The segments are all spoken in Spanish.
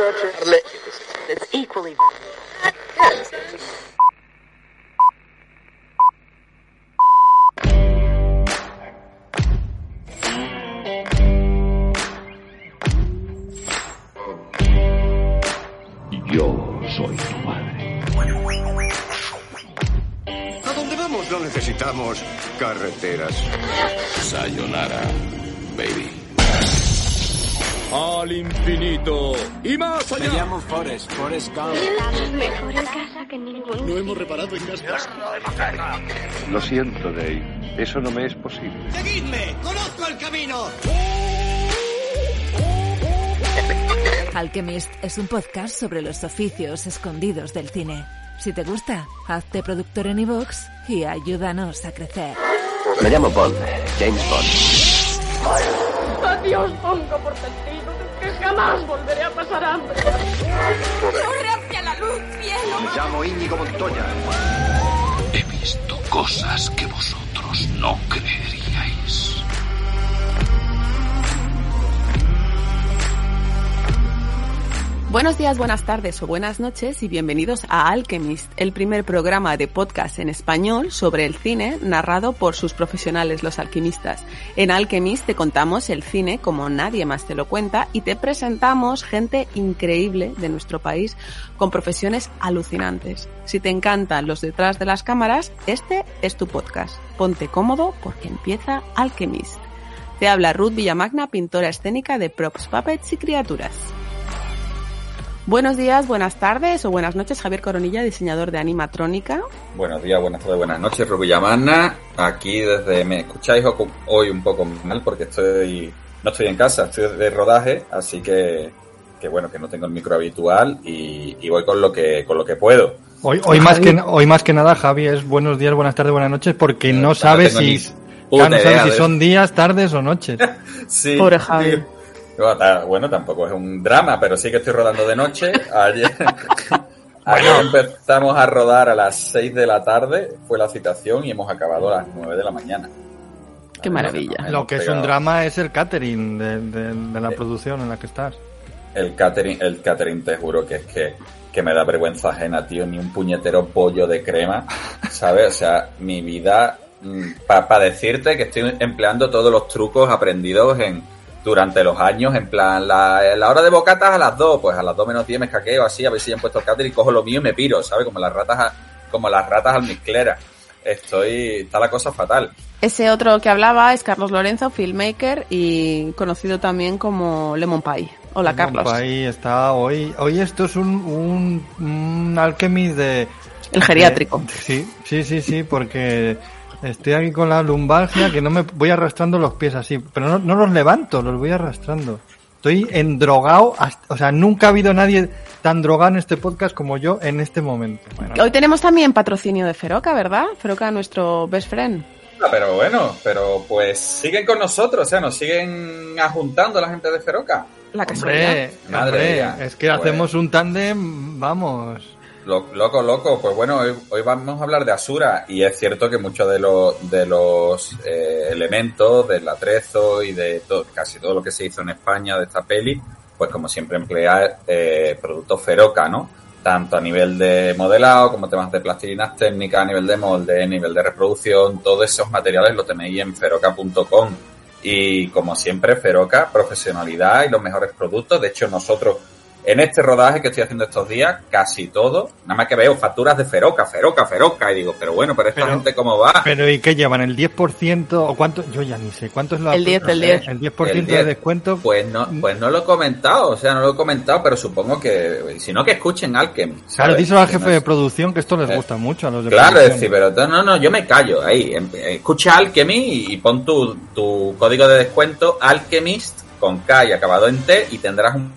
It's that's equally. Al infinito y más Me allá. llamo Forrest, Forrest Gump. Estamos mejor en casa que en ningún No hemos reparado en casa. Lo siento, Dave. Eso no me es posible. ¡Seguidme! ¡Conozco el camino! Alchemist es un podcast sobre los oficios escondidos del cine. Si te gusta, hazte productor en iVoox y ayúdanos a crecer. Me llamo Bond, James Bond. Adiós, pongo por que jamás volveré a pasar hambre. ¡Corre hacia la luz, cielo! Me llamo Íñigo Montoya. He visto cosas que vosotros no creeríais. Buenos días, buenas tardes o buenas noches y bienvenidos a Alchemist, el primer programa de podcast en español sobre el cine narrado por sus profesionales los alquimistas. En Alchemist te contamos el cine como nadie más te lo cuenta y te presentamos gente increíble de nuestro país con profesiones alucinantes. Si te encantan los detrás de las cámaras, este es tu podcast. Ponte cómodo porque empieza Alchemist. Te habla Ruth Villamagna, pintora escénica de props, puppets y criaturas. Buenos días, buenas tardes o buenas noches, Javier Coronilla, diseñador de animatrónica. Buenos días, buenas tardes, buenas noches, Rubilla Aquí desde, me escucháis ho- hoy un poco mal porque estoy, no estoy en casa, estoy de rodaje, así que, que bueno, que no tengo el micro habitual y, y voy con lo que, con lo que puedo. Hoy, hoy, más que, hoy más que nada, Javi, es buenos días, buenas tardes, buenas noches, porque no no sabes si, no sabes si son días, tardes o noches. Sí. Pobre Javi. sí. Bueno, ta- Bueno, tampoco es un drama, pero sí que estoy rodando de noche. Ayer, ayer empezamos a rodar a las 6 de la tarde, fue la citación y hemos acabado a las 9 de la mañana. Qué maravilla. Lo que es un drama es el catering de, de- de la producción en la que estás. El catering, el catering te juro que es que, que me da vergüenza ajena, tío, ni un puñetero pollo de crema, ¿sabes? O sea, mi vida, para decirte que estoy empleando todos los trucos aprendidos en durante los años, en plan, la, la hora de bocatas a las 2, pues a las 2 menos 10 me escaqueo así, a ver si ya han puesto el catering, cojo lo mío y me piro, ¿sabes? Como las ratas, a- como las ratas almizcleras. Estoy, está la cosa fatal. Ese otro que hablaba es Carlos Lorenzo, filmmaker y conocido también como Lemon Pie. Hola, Carlos. Ahí está hoy. Hoy esto es un, un, un de... El geriátrico. de- sí, sí, sí, sí, porque estoy aquí con la lumbalgia que no me voy arrastrando los pies así, pero no, no los levanto, los voy arrastrando. Estoy endrogado, hasta- o sea, nunca ha habido nadie tan drogado en este podcast como yo en este momento. Bueno, Hoy tenemos también patrocinio de Feroca, ¿verdad? Feroca, nuestro best friend. Ah, Pero bueno, pero pues siguen con nosotros, o sea, nos siguen ajuntando la gente de Feroca. La casualidad. hombre, Madre hombre, mía. es que Pues- hacemos un tándem, vamos. Lo- Loco, loco. Pues bueno, hoy, hoy vamos a hablar de Asura y es cierto que muchos de los de los eh, elementos del atrezo y de to- casi todo lo que se hizo en España de esta peli, pues como siempre emplea eh, productos Feroca, ¿no? Tanto a nivel de modelado como temas de plastilinas técnicas, a nivel de molde, a nivel de reproducción, todos esos materiales los tenéis en feroca.com. Y como siempre, Feroca, profesionalidad y los mejores productos. De hecho, nosotros en este rodaje que estoy haciendo estos días, casi todo, nada más que veo facturas de Feroca, Feroca, Feroca, y digo, pero bueno, pero esta Pero- gente cómo va. Pero ¿y qué llevan? ¿El 10% o cuánto? Yo ya ni sé. ¿Cuánto es la El 10, el 10. El 10% El de 10. descuento. Pues no, pues no lo he comentado, o sea, no lo he comentado, pero supongo que, si no, que escuchen. Claro, ¿sabes? díselo al jefe no de es- producción que esto les Eh, gusta mucho a los de Claro, es decir, pero no, no, no, yo me callo ahí. Em- Escucha Alchemy y pon tu, tu código de descuento Alchemist con K y acabado en T y tendrás un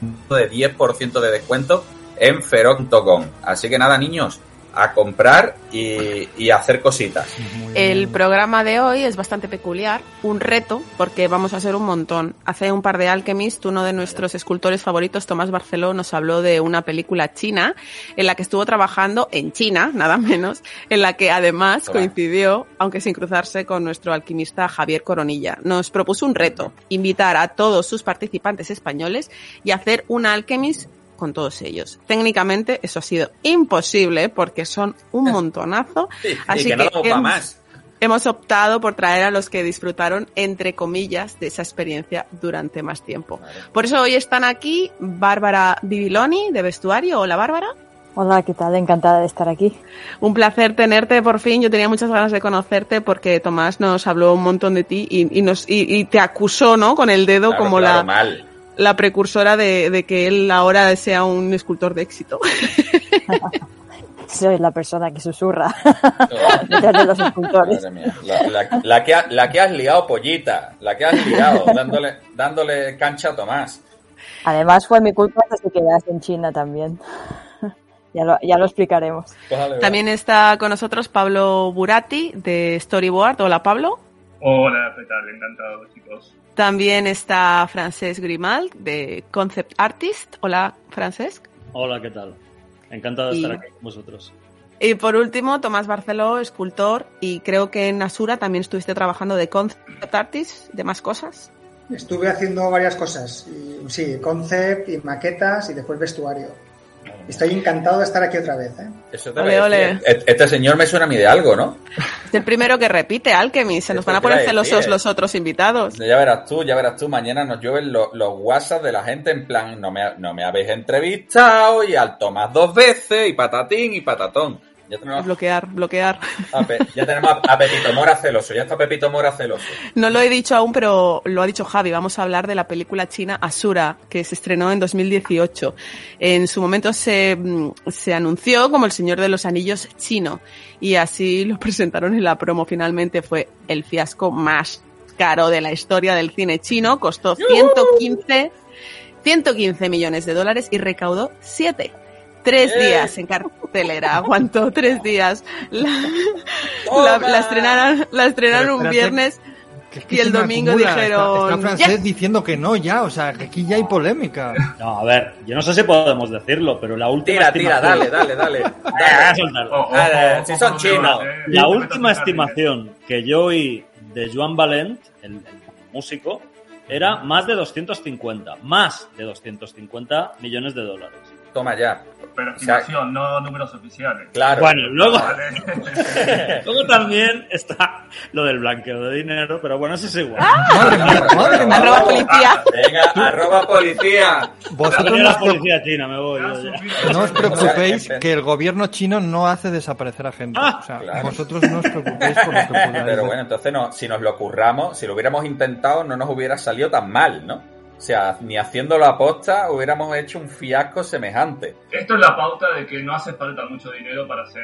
de 10% de descuento en feroc.com. Así que nada, niños, a comprar y, y a hacer cositas. El programa de hoy es bastante peculiar, un reto, porque vamos a hacer un montón. Hace un par de Alchemist, uno de nuestros escultores favoritos, Tomás Barceló, nos habló de una película china en la que estuvo trabajando en China, nada menos, en la que además coincidió, aunque sin cruzarse, con nuestro alquimista Javier Coronilla. Nos propuso un reto, invitar a todos sus participantes españoles y hacer un Alchemist con todos ellos. Técnicamente eso ha sido imposible porque son un montonazo. Sí, y Así que no hemos- más. Hemos optado por traer a los que disfrutaron, entre comillas, de esa experiencia durante más tiempo. Por eso hoy están aquí Bárbara Bibiloni, de vestuario. Hola, Bárbara. Hola, ¿qué tal? Encantada de estar aquí. Un placer tenerte por fin. Yo tenía muchas ganas de conocerte porque Tomás nos habló un montón de ti y, y nos, y, y te acusó, ¿no? Con el dedo Claro, como claro, la, mal. La precursora de, de que él ahora sea un escultor de éxito. Soy la persona que susurra detrás de los escultores. Madre mía. La, la- la que ha- la que has liado, pollita. La que has liado, dándole, dándole cancha a Tomás. Además fue mi culpa que se quedase en China también. Ya lo, ya lo explicaremos. También está con nosotros Pablo Burati, de Storyboard. Hola, Pablo. Hola, ¿qué tal? Encantado, chicos. También está Francesc Grimald, de Concept Artist. Hola, Francesc. Hola, ¿qué tal? Encantado de Y- estar aquí con vosotros. Y por último, Tomás Barceló, escultor, y creo que en Asura también estuviste trabajando de Concept Artist, de más cosas. Estuve haciendo varias cosas. Y, sí, concept y maquetas y después vestuario. Estoy encantado de estar aquí otra vez. ¿eh? Eso te Ole, ole. Este señor me suena a mí de algo, ¿no? Es el primero que repite, Alchemy. Se nos Esto van a poner celosos eh. los otros invitados. Ya verás tú, ya verás tú. Mañana nos llueven lo- los WhatsApp de la gente en plan, no me, no me habéis entrevistado y al Tomás dos veces y patatín y patatón. Ya tenemos, Bloquear, bloquear. Pe- ya tenemos a, a Pepito Mora celoso. Ya está Pepito Mora celoso. No lo he dicho aún, pero lo ha dicho Javi. Vamos a hablar de la película china Asura, que se estrenó en 2018. En su momento se, mm, se anunció como El Señor de los Anillos chino. Y así lo presentaron en la promo. Finalmente fue el fiasco más caro de la historia del cine chino. Costó 115, 115 millones de dólares y recaudó 7. Tres ¡Eh! días en cartelera, aguantó tres días. La, la- la estrenaron, la estrenaron un viernes Que es que y el domingo acumula. dijeron. Está, está francés "Ya". diciendo que no ya, o sea, que aquí ya hay polémica. No, a ver, yo no sé si podemos decirlo, pero la última Tira, tira, estimación... dale, dale, dale. Ah. Oh, oh, oh, si oh, son oh, chinos. eh, La última estimación que yo oí de Joan Valent, el, el músico, era más de 250, más de 250 millones de dólares. Toma ya. Pero O sea, estimación, no números oficiales. Claro. Bueno, luego, Vale. luego también está lo del blanqueo de dinero, pero bueno, eso es igual. Madre mía, madre mía. Arroba policía. Venga, arroba policía. Vosotros no la os, preocu- policía china, me voy. yo ya. no os preocupéis que el gobierno chino no hace desaparecer a gente. O sea, Claro. vosotros no os preocupéis por lo que. Pero bueno, entonces no, si nos lo curramos, si lo hubiéramos intentado, no nos hubiera salido tan mal, ¿no? O sea, ni haciéndolo a posta hubiéramos hecho un fiasco semejante. Esto es la pauta de que no hace falta mucho dinero para hacer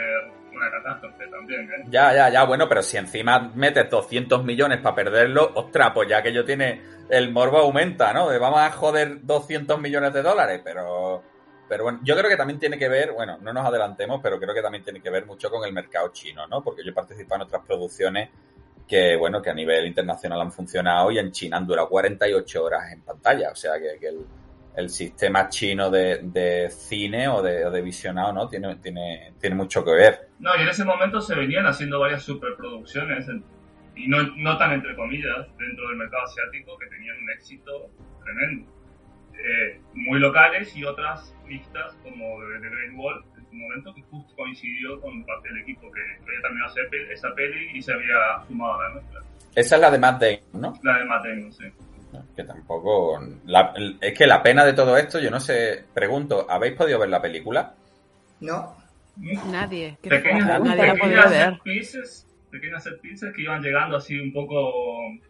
una catástrofe también, ¿eh? Ya, ya, ya, bueno, pero si encima metes 200 millones para perderlo, ostras, pues ya que yo tiene el morbo aumenta, ¿no? De vamos a joder 200 millones de dólares, pero pero bueno, yo creo que también tiene que ver, bueno, no nos adelantemos, pero creo que también tiene que ver mucho con el mercado chino, ¿no? Porque yo he participado en otras producciones que, bueno, que a nivel internacional han funcionado y en China han durado 48 horas en pantalla, o sea que, el, sistema chino de, cine o de, visionado, ¿no? Tiene, tiene, tiene mucho que ver. No, y en ese momento se venían haciendo varias superproducciones, y no, no tan entre comillas, dentro del mercado asiático, que tenían un éxito tremendo. Eh, muy locales y otras mixtas, como The Great Wall, su momento, que justo coincidió con parte del equipo que había terminado esa pe- esa peli y se había sumado a la nuestra. Esa es la de Matt Damon, ¿no? La de Mateo, sí. Que tampoco... la- es que la pena de todo esto, yo no sé, pregunto, ¿habéis podido ver la película? No. Nadie. ¿Qué Pequeños, fue? Nadie la ha podido pequeñas ver. set pieces, pequeñas set pieces que iban llegando así un poco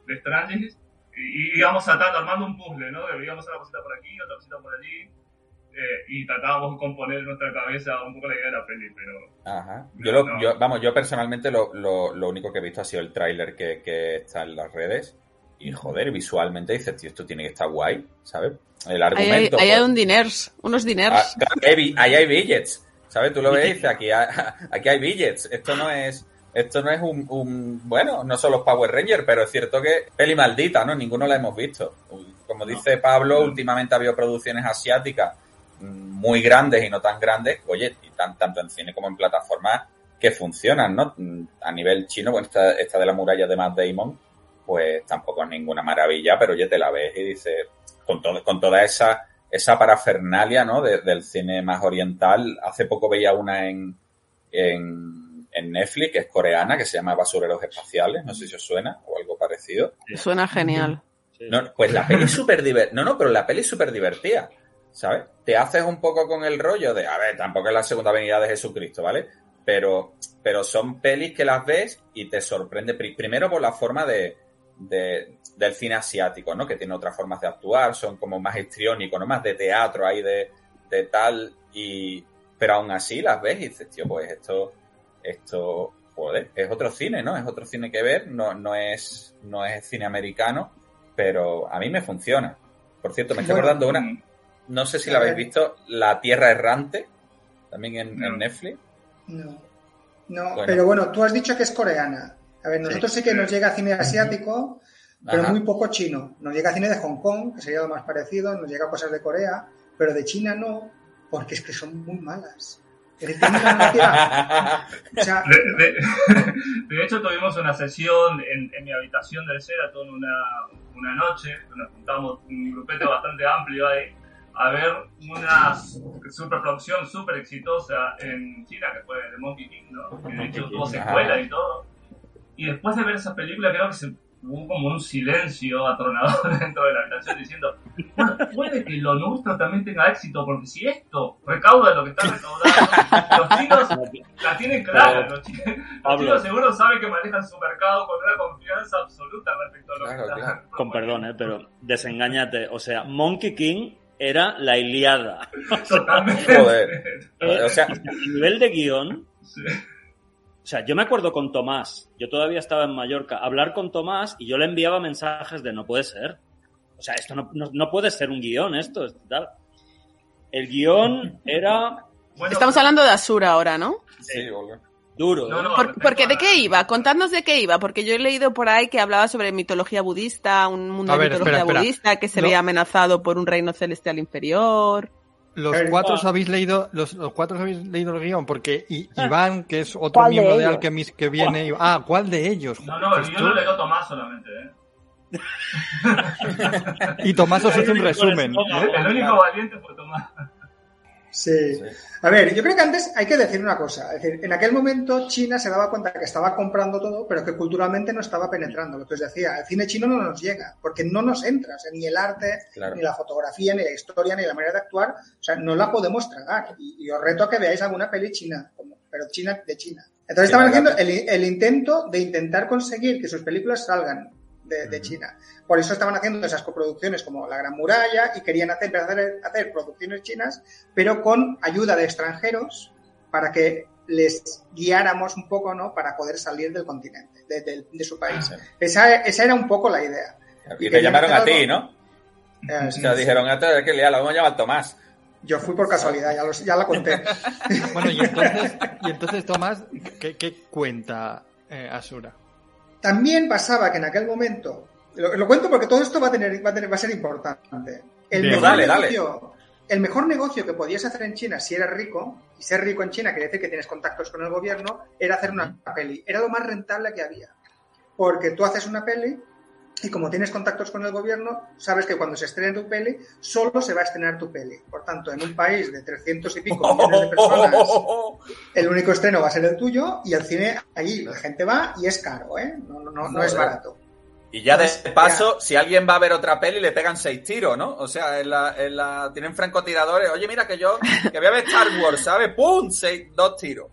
de extraños y, y íbamos saltando, armando un puzzle, ¿no? Veíamos una cosita por aquí, otra cosita por allí eh, y tratábamos de componer en nuestra cabeza un poco la idea de la peli, pero Ajá. Yo, lo- No. yo- vamos, yo personalmente lo, lo, lo único que he visto ha sido el tráiler que, que está en las redes. Y joder, visualmente dices, tío, esto tiene que estar guay, ¿sabes? El Ahí hay, argumento. ahí hay un diners, unos diners. ah, ahí hay bi- ahí hay billets. ¿Sabes? Tú lo ves y dices, aquí hay, aquí hay billets. Esto no es esto no es un, un, bueno, no son los Power Rangers, pero es cierto que peli maldita, ¿no? Ninguno la hemos visto. Como dice Pablo, últimamente ha habido producciones asiáticas muy grandes y no tan grandes, oye, y tan, tanto en cine como en plataformas que funcionan, ¿no? A nivel chino, bueno, esta, esta de la muralla de Matt Damon, pues tampoco es ninguna maravilla, pero oye, te la ves y dices, con, todo, con toda esa, esa parafernalia, ¿no? del cine más oriental. Hace poco veía una en, en, en, Netflix, que es coreana, que se llama Basureros Espaciales, no sé si os suena, o algo parecido. Suena genial. No, pues la peli es súper divertida. No, no, pero la peli es súper divertida. ¿Sabes? Te haces un poco con el rollo de, a ver, tampoco es la segunda venida de Jesucristo, ¿vale? Pero, pero son pelis que las ves y te sorprende. Primero por la forma de, de, del cine asiático, ¿no? Que tiene otras formas de actuar, son como más histriónicos, ¿no? Más de teatro ahí de, de tal. Y, pero aún así las ves y dices, tío, pues esto, esto, joder, es otro cine, ¿no? Es otro cine que ver, no, no es, no es cine americano, pero a mí me funciona. Por cierto, me estoy acordando una, no sé si la habéis visto, La Tierra Errante, también en, no. en Netflix. No, no bueno. pero bueno, tú has dicho que es coreana. A ver, nosotros sí, sí que nos llega cine asiático, pero Ajá. muy poco chino. Nos llega cine de Hong Kong, que sería lo más parecido, nos llega cosas de Corea, pero de China no, porque es que son muy malas. o sea, de, de, de, hecho, tuvimos una sesión en, en mi habitación del Sheraton una, una noche, nos juntamos un grupete bastante amplio ahí, a ver una superproducción súper exitosa en China, que fue The Monkey King, ¿no? que de hecho tuvo secuela y todo. Y después de ver esa película, creo que se hubo como un silencio atronador dentro de la habitación diciendo, bueno, puede que lo nuestro también tenga éxito, porque si esto recauda lo que está recaudando, los chinos la tienen clara, los chinos, los chinos seguro saben que manejan su mercado con una confianza absoluta respecto a lo claro, que claro. Con perdón, eh, pero desengáñate, o sea, Monkey King era la Iliada. Totalmente. Joder. Eh, o sea, a nivel de guion, sí. O sea, yo me acuerdo con Tomás, yo todavía estaba en Mallorca, hablar con Tomás y yo le enviaba mensajes de no puede ser. O sea, esto no, no, no puede ser un guion, esto es tal. El guion era... Bueno, Estamos hablando de Asura ahora, ¿no? Sí, Olga. Duro. No, no, Por, porque ¿de qué iba? Contadnos de qué iba, porque yo he leído por ahí que hablaba sobre mitología budista, un mundo de mitología espera, budista espera. que se no. veía amenazado por un reino celestial inferior. Los cuatro os habéis leído, los, los cuatro habéis leído el guion, porque I, Iván, que es otro miembro de, de, Alchemist que viene, ah, ¿cuál de ellos? No, no, yo lo leo Tomás solamente, ¿eh? y Tomás os hizo un resumen. ¿no? El único valiente fue Tomás. Sí. A ver, yo creo que antes hay que decir una cosa. Es decir, en aquel momento China se daba cuenta que estaba comprando todo, pero que culturalmente no estaba penetrando. Lo que os decía, el cine chino no nos llega, porque no nos entra. O sea, ni el arte, claro. ni la fotografía, ni la historia, ni la manera de actuar. O sea, no la podemos tragar. Y, y os reto a que veáis alguna peli china, como, pero china de China. Entonces estaban haciendo el, el, intento de intentar conseguir que sus películas salgan de, de, China. Por eso estaban haciendo esas coproducciones como La Gran Muralla y querían hacer, hacer, hacer producciones chinas, pero con ayuda de extranjeros para que les guiáramos un poco, ¿no? Para poder salir del continente, de, de, de su país. Ah, sí. esa, esa, era un poco la idea. Y, y te llamaron a ti, ¿no? Eh, sí, te dijeron, a que le vamos a llamar Tomás. Yo fui por casualidad, ya, lo, ya la conté. bueno, y entonces, y entonces Tomás, ¿qué, qué cuenta eh, Asura? También pasaba que en aquel momento, lo, lo, cuento porque todo esto va a, tener, va a, tener, va a ser importante. El Bien, mejor, dale, negocio, dale. el mejor negocio que podías hacer en China si eras rico, y ser rico en China quiere decir que tienes contactos con el gobierno, era hacer una peli. Era lo más rentable que había. Porque tú haces una peli y como tienes contactos con el gobierno, sabes que cuando se estrene tu peli, solo se va a estrenar tu peli. Por tanto, en un país de 300 y pico millones de personas, el único estreno va a ser el tuyo y el cine, allí la gente va y es caro, ¿eh? No, no, no es barato. Y ya de paso, si alguien va a ver otra peli, le pegan seis tiros, ¿no? O sea, en la, en la, tienen francotiradores. Oye, mira que yo, que voy a ver Star Wars, ¿sabes? ¡Pum! Seis, dos tiros.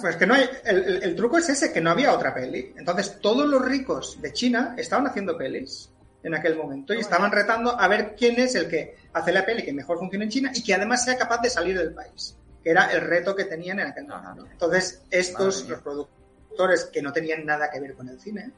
Pues que no hay, el, el, el, truco es ese, que no había otra peli. Entonces, todos los ricos de China estaban haciendo pelis en aquel momento y estaban retando a ver quién es el que hace la peli que mejor funciona en China y que además sea capaz de salir del país, que era el reto que tenían en aquel momento. Entonces, estos, los productores que no tenían nada que ver con el cine,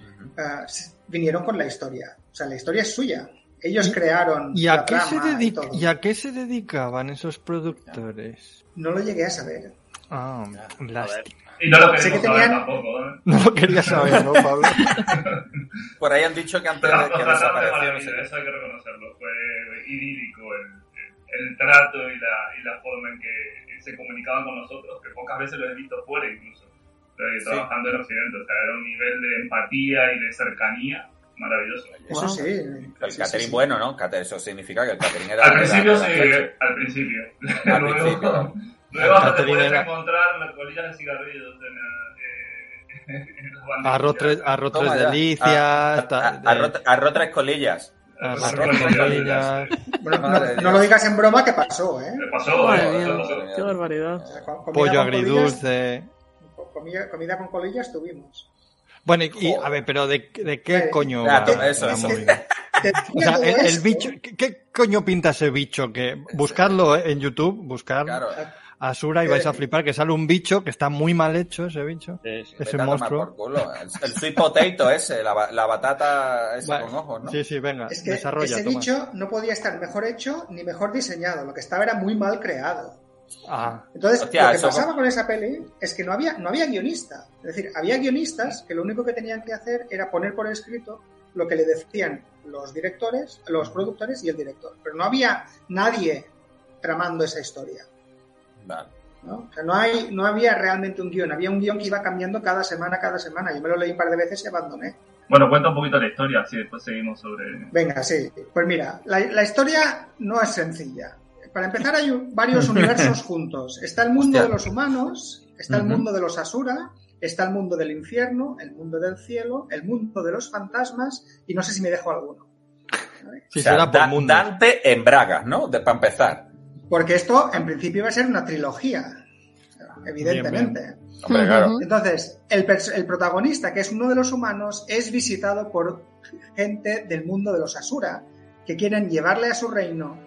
uh -huh. uh, vinieron con la historia. O sea, la historia es suya. Ellos crearon ¿Y a, la qué se trama y dedica- todo. ¿Y a qué se dedicaban esos productores? No lo llegué a saber. Ah, lástima. Y no lo Sé queremos que saber tenían- tampoco, ¿eh? No lo quería saber, ¿no, Pablo? Por ahí han dicho que antes Pero de que trataron de desapareció, no maravilla, sé qué. eso hay que reconocerlo. Fue idílico el, el- trato y la, y la forma en que se comunicaban con nosotros, que pocas veces lo he visto fuera incluso, trabajando en Occidente. O sea, era un nivel de empatía y de cercanía maravilloso. Eso sí. El sí, catering sí, sí. bueno, ¿no? Eso significa que el catering era... Al era- principio era sí, fecho. eh, al principio. Al principio. Te Catherine puedes encontrar colillas de cigarrillos en, eh, en. Arroz tres, arroz tres delicias. Ah, ta- ah, arroz, arroz tres colillas. arroz tres delicias. Bueno, no, lo digas en broma que pasó, ¿eh? Pasó, Madre eh, pasó. qué barbaridad. O sea, Pollo colillas- agridulce. comida, comida con colillas tuvimos. Bueno, y, y, a ver, pero ¿de, de qué Eh, coño ya, va eso, la eso. O sea, el, el bicho, ¿qué, qué coño pinta ese bicho? Que buscarlo en YouTube, buscar Claro. Asura y vais a flipar que sale un bicho que está muy mal hecho ese bicho, Sí, sí. ese monstruo. por culo. El, el sweet potato ese, la, ba- la batata esa Vale. con ojos, ¿no? Sí, sí, venga, Es que desarrolla. ese toma. bicho no podía estar mejor hecho ni mejor diseñado. Lo que estaba era muy mal creado. Ah, Entonces, Hostia, lo que pasaba con esa peli es que no había, no había guionista. Es decir, había guionistas que lo único que tenían que hacer era poner por escrito lo que le decían los directores, los productores y el director. Pero no había nadie tramando esa historia. Vale. ¿no? O sea, no, hay, no había realmente un guion. Había un guion que iba cambiando cada semana, cada semana. Yo me lo leí un par de veces y abandoné. Bueno, cuenta un poquito la historia, así después seguimos sobre... Venga, sí. Pues mira, la, la historia no es sencilla. Para empezar, hay varios universos juntos. Está el mundo Hostia. de los humanos, está el Ujú. mundo de los Asura, está el mundo del infierno, el mundo del cielo, el mundo de los fantasmas y no sé si me dejo alguno. sí, O sea, será por. Dante en Bragas, ¿no? De, para empezar. Porque esto, en principio, va a ser una trilogía. Evidentemente. Hombre, claro. Entonces, el, pers- el protagonista, que es uno de los humanos, es visitado por gente del mundo de los Asura, que quieren llevarle a su reino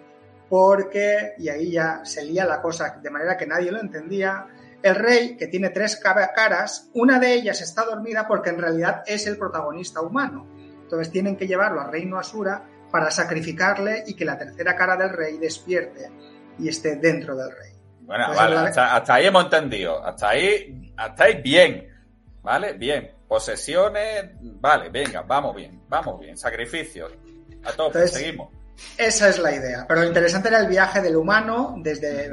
porque, y ahí ya se lía la cosa de manera que nadie lo entendía, el rey, que tiene tres ca- caras, una de ellas está dormida porque en realidad es el protagonista humano. Entonces tienen que llevarlo al reino Asura para sacrificarle y que la tercera cara del rey despierte y esté dentro del rey. Bueno, Pues vale, la- hasta, hasta ahí hemos entendido. Hasta ahí, hasta ahí bien. ¿Vale? Bien. Posesiones, vale, venga, vamos bien, vamos bien. Sacrificios. A Entonces, seguimos. Esa es la idea. Pero lo interesante era el viaje del humano, desde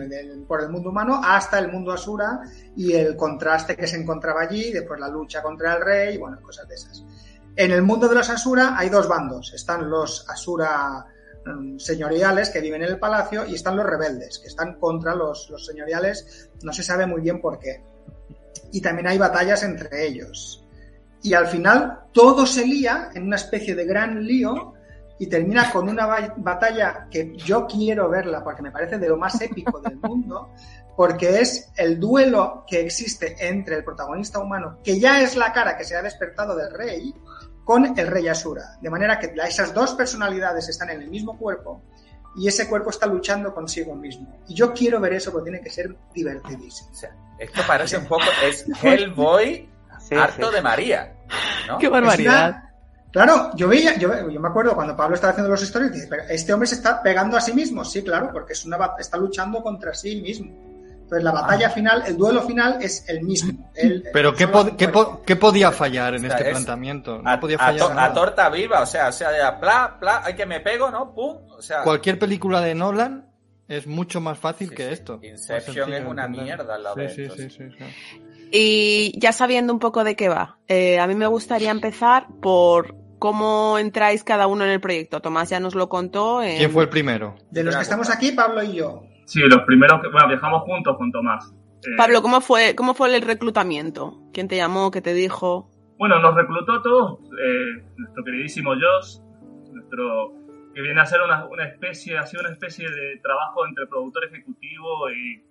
por el mundo humano hasta el mundo Asura y el contraste que se encontraba allí, después la lucha contra el rey, bueno, cosas de esas. En el mundo de los Asura hay dos bandos. Están los Asura mm, señoriales que viven en el palacio y están los rebeldes que están contra los, señoriales. No se sabe muy bien por qué. Y también hay batallas entre ellos. Y al final todo se lía en una especie de gran lío y termina con una ba- batalla que yo quiero verla porque me parece de lo más épico del mundo, porque es el duelo que existe entre el protagonista humano, que ya es la cara que se ha despertado del rey, con el rey Asura. De manera que esas dos personalidades están en el mismo cuerpo y ese cuerpo está luchando consigo mismo. Y yo quiero ver eso porque tiene que ser divertidísimo. O sea, esto parece un poco, es Hellboy harto de María. ¿no? Qué barbaridad. una- Claro, yo veía, yo, yo me acuerdo cuando Pablo estaba haciendo los stories, dije, pero este hombre se está pegando a sí mismo, sí, claro, porque es una está luchando contra sí mismo. Entonces la batalla final, el duelo final es el mismo. Pero ¿qué, solo pod- qué, muere. po- qué podía fallar en O sea, este es planteamiento? No A, podía a fallar to- nada. a torta viva, o sea, o sea, ya, pla, pla, hay que me pego, ¿no? Pum. O sea, Cualquier película de Nolan es mucho más fácil Sí, que sí. esto. Inception es una de mierda al lado sí, de sí, esto, sí, sí. sí, sí. Y ya sabiendo un poco de qué va, eh, a mí me gustaría empezar por cómo entráis cada uno en el proyecto. Tomás ya nos lo contó. en- ¿Quién fue el primero? De los que estamos aquí, Pablo y yo. Sí, los primeros que... Bueno, viajamos juntos con Tomás. Eh, Pablo, ¿cómo fue, ¿cómo fue el reclutamiento? ¿Quién te llamó? ¿Qué te dijo? Bueno, nos reclutó todos eh, nuestro queridísimo Josh, nuestro que viene a ser una, una especie, ha sido una especie de trabajo entre productor ejecutivo y,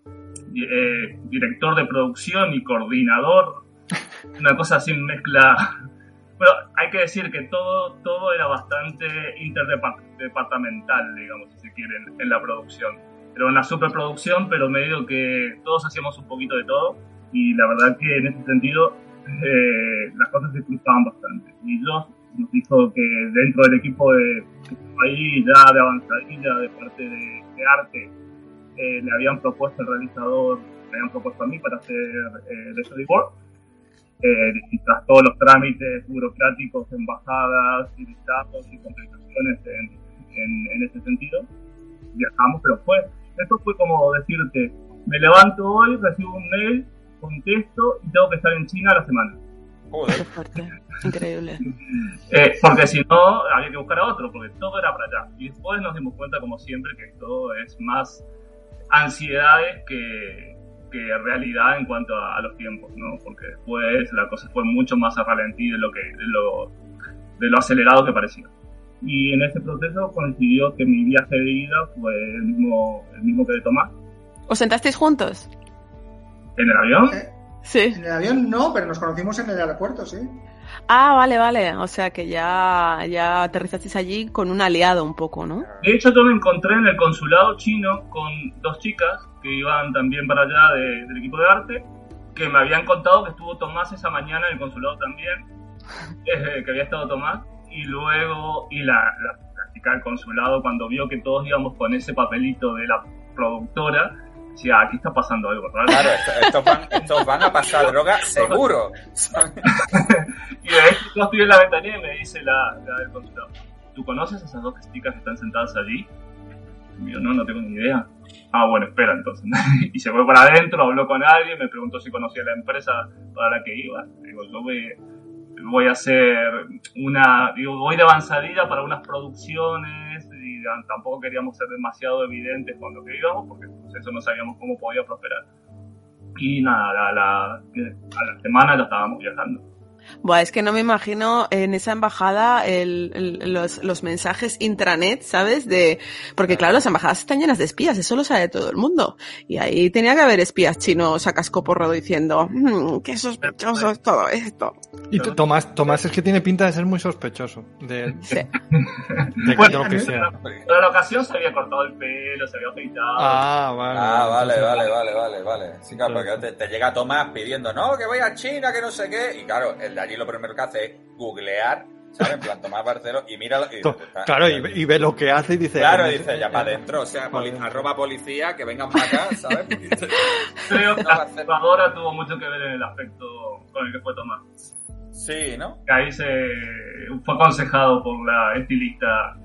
y, eh, director de producción y coordinador, una cosa así mezcla. Bueno, hay que decir que todo, todo era bastante interdepartamental, digamos, si se quiere, en, en la producción. Era una superproducción, pero medio que todos hacíamos un poquito de todo y la verdad que en ese sentido eh, las cosas se cruzaban bastante. Y yo nos dijo que dentro del equipo de ahí ya de avanzadilla de parte de, de arte eh, le habían propuesto el realizador, me habían propuesto a mí para hacer eh, de storyboard. Y tras todos los trámites burocráticos, embajadas y visados y complicaciones en, en, en ese sentido, viajamos, pero fue, esto fue como decirte, me levanto hoy, recibo un mail, contesto y tengo que estar en China a la semana. Qué fuerte. Increíble. Eh, porque si no, había que buscar a otro, porque todo era para allá. Y después nos dimos cuenta, como siempre, que todo es más ansiedades que, que realidad en cuanto a, a los tiempos, ¿no? Porque después la cosa fue mucho más a ralentí de lo, que, de lo, de lo acelerado que parecía. Y en ese proceso coincidió que mi viaje de ida fue el mismo, el mismo que de Tomás. ¿Os sentasteis juntos? ¿En el avión? Sí. En el avión no, pero nos conocimos en el aeropuerto, sí. Ah, vale, vale. O sea que ya, ya aterrizasteis allí con un aliado un poco, ¿no? De hecho, yo me encontré en el consulado chino con dos chicas que iban también para allá de- del equipo de arte, que me habían contado que estuvo Tomás esa mañana en el consulado también, eh, que había estado Tomás, y luego, y la, la, la chica del consulado, cuando vio que todos íbamos con ese papelito de la productora, decía, aquí está pasando algo raro. Claro, esto- estos van, estos van a pasar droga seguro. Y de hecho, yo estoy en la ventanilla y me dice la, la del consulado, ¿tú conoces a esas dos chicas que están sentadas allí? Y yo, no, no tengo ni idea. Ah, bueno, espera entonces. y se fue para adentro, habló con alguien, me preguntó si conocía la empresa para la que iba. Digo, yo voy, voy a hacer una, digo, voy de avanzadilla para unas producciones y tampoco queríamos ser demasiado evidentes con lo que íbamos porque pues, eso no sabíamos cómo podía prosperar. Y nada, la, la- a la semana ya estábamos viajando. Buah, es que no me imagino en esa embajada el- el- los, los mensajes intranet, ¿sabes? De, porque claro, las embajadas están llenas de espías, eso lo sabe todo el mundo. Y ahí tenía que haber espías chinos a cascoporro diciendo, "Mm, qué sospechoso es todo esto. Y Tomás, Tomás es que tiene pinta de ser muy sospechoso. De, Sí. de Bueno, lo que sea. Pero la ocasión se había cortado el pelo, se había afeitado. Ah, vale. Ah, vale, entonces- vale, vale, vale, vale. Sí, claro, porque te, te llega Tomás pidiendo, no, que voy a China, que no sé qué. Y claro, el de allí lo primero que hace es googlear, ¿sabes? En plan, Tomás Barceló, y mira. Y, Claro, y, ve- y ve lo que hace y dice. Claro, "Eh, dice, ya para adentro, o sea, poli- arroba policía, que vengan para acá, ¿sabes? Creo que la tuvo mucho que ver en el aspecto con el que fue Tomás. Sí, ¿no? Que ahí se fue aconsejado por la estilista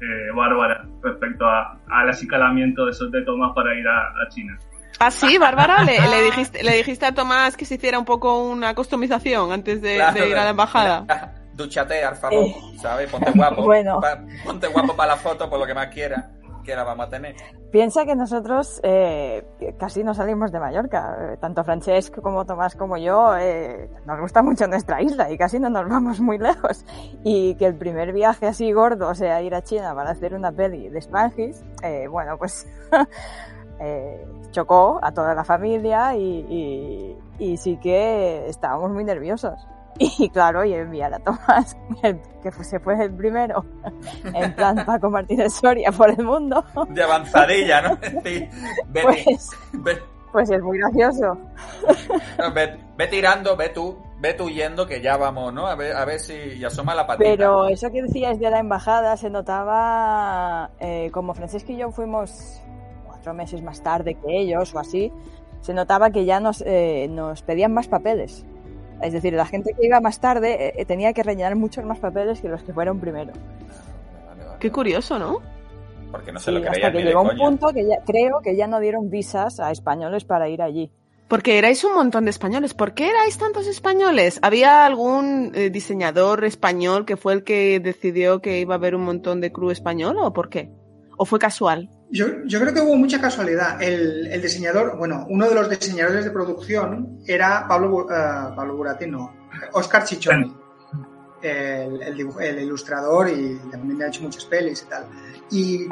eh, Bárbara respecto a- al acicalamiento de, esos de Tomás para ir a, a China. Ah, sí, Bárbara, le, le dijiste, le dijiste a Tomás que se hiciera un poco una customización antes de, Claro, de ir a la embajada. Dúchate, al favor, ¿sabes? Ponte guapo. bueno. Pa- ponte guapo para la foto, por lo que más quieras, que la vamos a tener. Piensa que nosotros eh, casi no salimos de Mallorca. Eh, Tanto Francesc como Tomás como yo eh, nos gusta mucho nuestra isla y casi no nos vamos muy lejos. Y que el primer viaje así gordo sea ir a China para hacer una peli de Spangis, eh, bueno, pues eh, chocó a toda la familia y, y- y sí que estábamos muy nerviosos. Y claro, y enviar a Tomás, que se fue el primero, en plan Paco Martínez Soria por el mundo. De avanzadilla, ¿no? Sí, ve, Pues, ve- pues es muy gracioso. no, ve- ve tirando, ve tú, ve tú yendo, que ya vamos, ¿no? A ver, a ver si asoma la patita. Pero eso que decías de la embajada se notaba, eh, como Francesco y yo fuimos cuatro meses más tarde que ellos o así, se notaba que ya nos, eh, nos pedían más papeles. Es decir, la gente que iba más tarde eh, tenía que rellenar muchos más papeles que los que fueron primero. Qué curioso, ¿no? Porque no se Sí, lo creían hasta que ni de llegó un coña. punto que ya, creo que ya no dieron visas a españoles para ir allí. Porque erais un montón de españoles. ¿Por qué erais tantos españoles? ¿Había algún eh, diseñador español que fue el que decidió que iba a haber un montón de crew español o por qué? ¿O fue casual? Yo, yo creo que hubo mucha casualidad. El, el diseñador, bueno, uno de los diseñadores de producción era Pablo, eh, Pablo Buratino, Oscar Chichoni, el, el el ilustrador y también ha hecho muchas pelis y tal. Y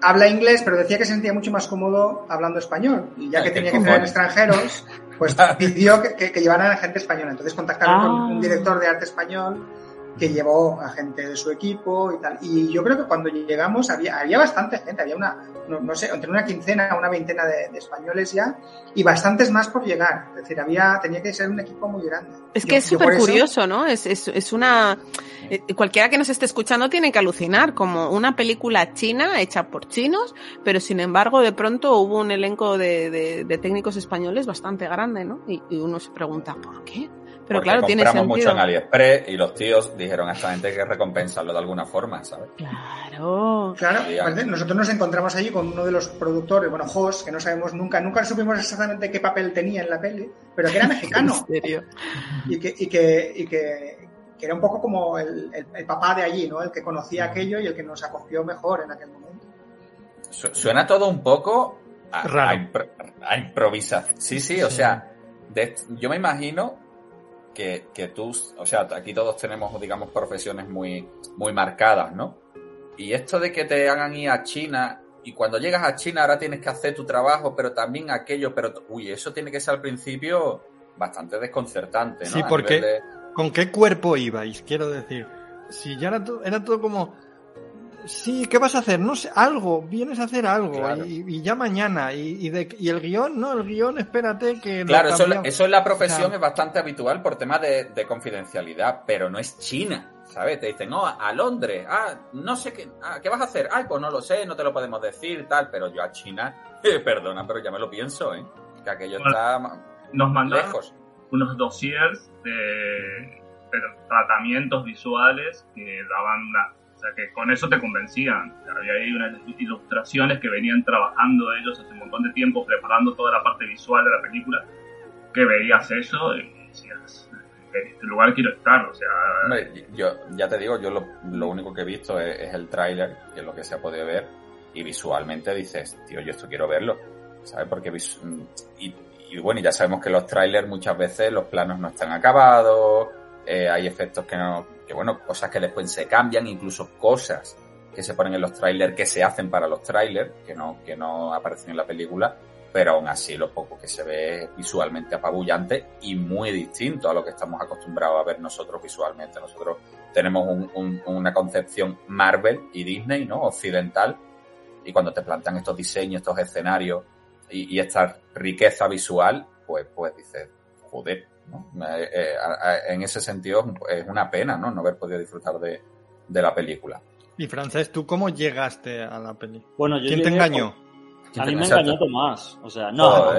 habla inglés, pero decía que se sentía mucho más cómodo hablando español. Y ya que tenía que traer extranjeros, pues pidió que, que- que llevaran a gente española. Entonces contactaron Ah. con un director de arte español que llevó a gente de su equipo y tal. Y yo creo que cuando llegamos había, había bastante gente, había una, no, no sé, entre una quincena, una veintena de, de, españoles ya y bastantes más por llegar. Es decir, había, tenía que ser un equipo muy grande. Es que yo, es súper curioso, ¿no? Es, es, es una... Eh, cualquiera que nos esté escuchando tiene que alucinar, como una película china hecha por chinos, pero sin embargo de pronto hubo un elenco de, de, de técnicos españoles bastante grande, ¿no? Y, y uno se pregunta, ¿por qué? Pero Porque claro, tiene compramos sentido. mucho en AliExpress y los tíos dijeron a esta gente que recompensarlo de alguna forma, ¿sabes? Claro. Claro, pues, nosotros nos encontramos allí con uno de los productores, bueno, Jos, que no sabemos nunca, nunca supimos exactamente qué papel tenía en la peli, pero que era mexicano. ¿En serio? Y que, y que, y que, que era un poco como el, el, el, papá de allí, ¿no? El que conocía aquello y el que nos acogió mejor en aquel momento. Suena todo un poco a, Raro. a, impro a improvisación. Sí, sí, o sea, de, yo me imagino que, que, tú, o sea, aquí todos tenemos, digamos, profesiones muy, muy marcadas, ¿no? Y esto de que te hagan ir a China y cuando llegas a China ahora tienes que hacer tu trabajo, pero también aquello, pero, uy, eso tiene que ser al principio bastante desconcertante, ¿no? Sí, porque de... ¿con qué cuerpo ibais? Quiero decir, si ya era todo, era todo como, sí, ¿qué vas a hacer? No sé, algo, vienes a hacer algo claro. y, y, ya mañana. Y, y, de, y, el guion, no, el guion, espérate que... Claro, eso, eso, en la profesión o sea, es bastante habitual por temas de, de, confidencialidad, pero no es China, ¿sabes? Te dicen, no, a Londres, ah, no sé qué, ah, ¿qué vas a hacer? Ay, pues no lo sé, no te lo podemos decir, tal, pero yo a China, eh, perdona, pero ya me lo pienso, ¿eh? Que aquello bueno, está nos mandaron lejos. unos dossiers de, de tratamientos visuales que daban una o sea, que con eso te convencían. Había ahí unas ilustraciones que venían trabajando ellos hace un montón de tiempo, preparando toda la parte visual de la película, que veías eso y decías, en este lugar quiero estar, o sea... Yo, ya te digo, yo lo, lo único que he visto es, es el tráiler, que es lo que se ha podido ver, y visualmente dices, tío, yo esto quiero verlo, ¿sabes? Porque y, y bueno, ya sabemos que los trailers muchas veces los planos no están acabados, eh, hay efectos que no, que bueno, cosas que después se cambian, incluso cosas que se ponen en los trailers que se hacen para los trailers, que no, que no aparecen en la película, pero aún así lo poco que se ve es visualmente apabullante y muy distinto a lo que estamos acostumbrados a ver nosotros visualmente. Nosotros tenemos un, un, una concepción Marvel y Disney, ¿no? Occidental, y cuando te plantean estos diseños, estos escenarios y, y esta riqueza visual, pues, pues dices, joder, ¿no? Eh, eh, en ese sentido es una pena ¿no? no haber podido disfrutar de, de, la película. Y Francés, ¿tú cómo llegaste a la peli? Bueno, yo ¿Quién te engañó? A mí me engañó Tomás. O sea, no,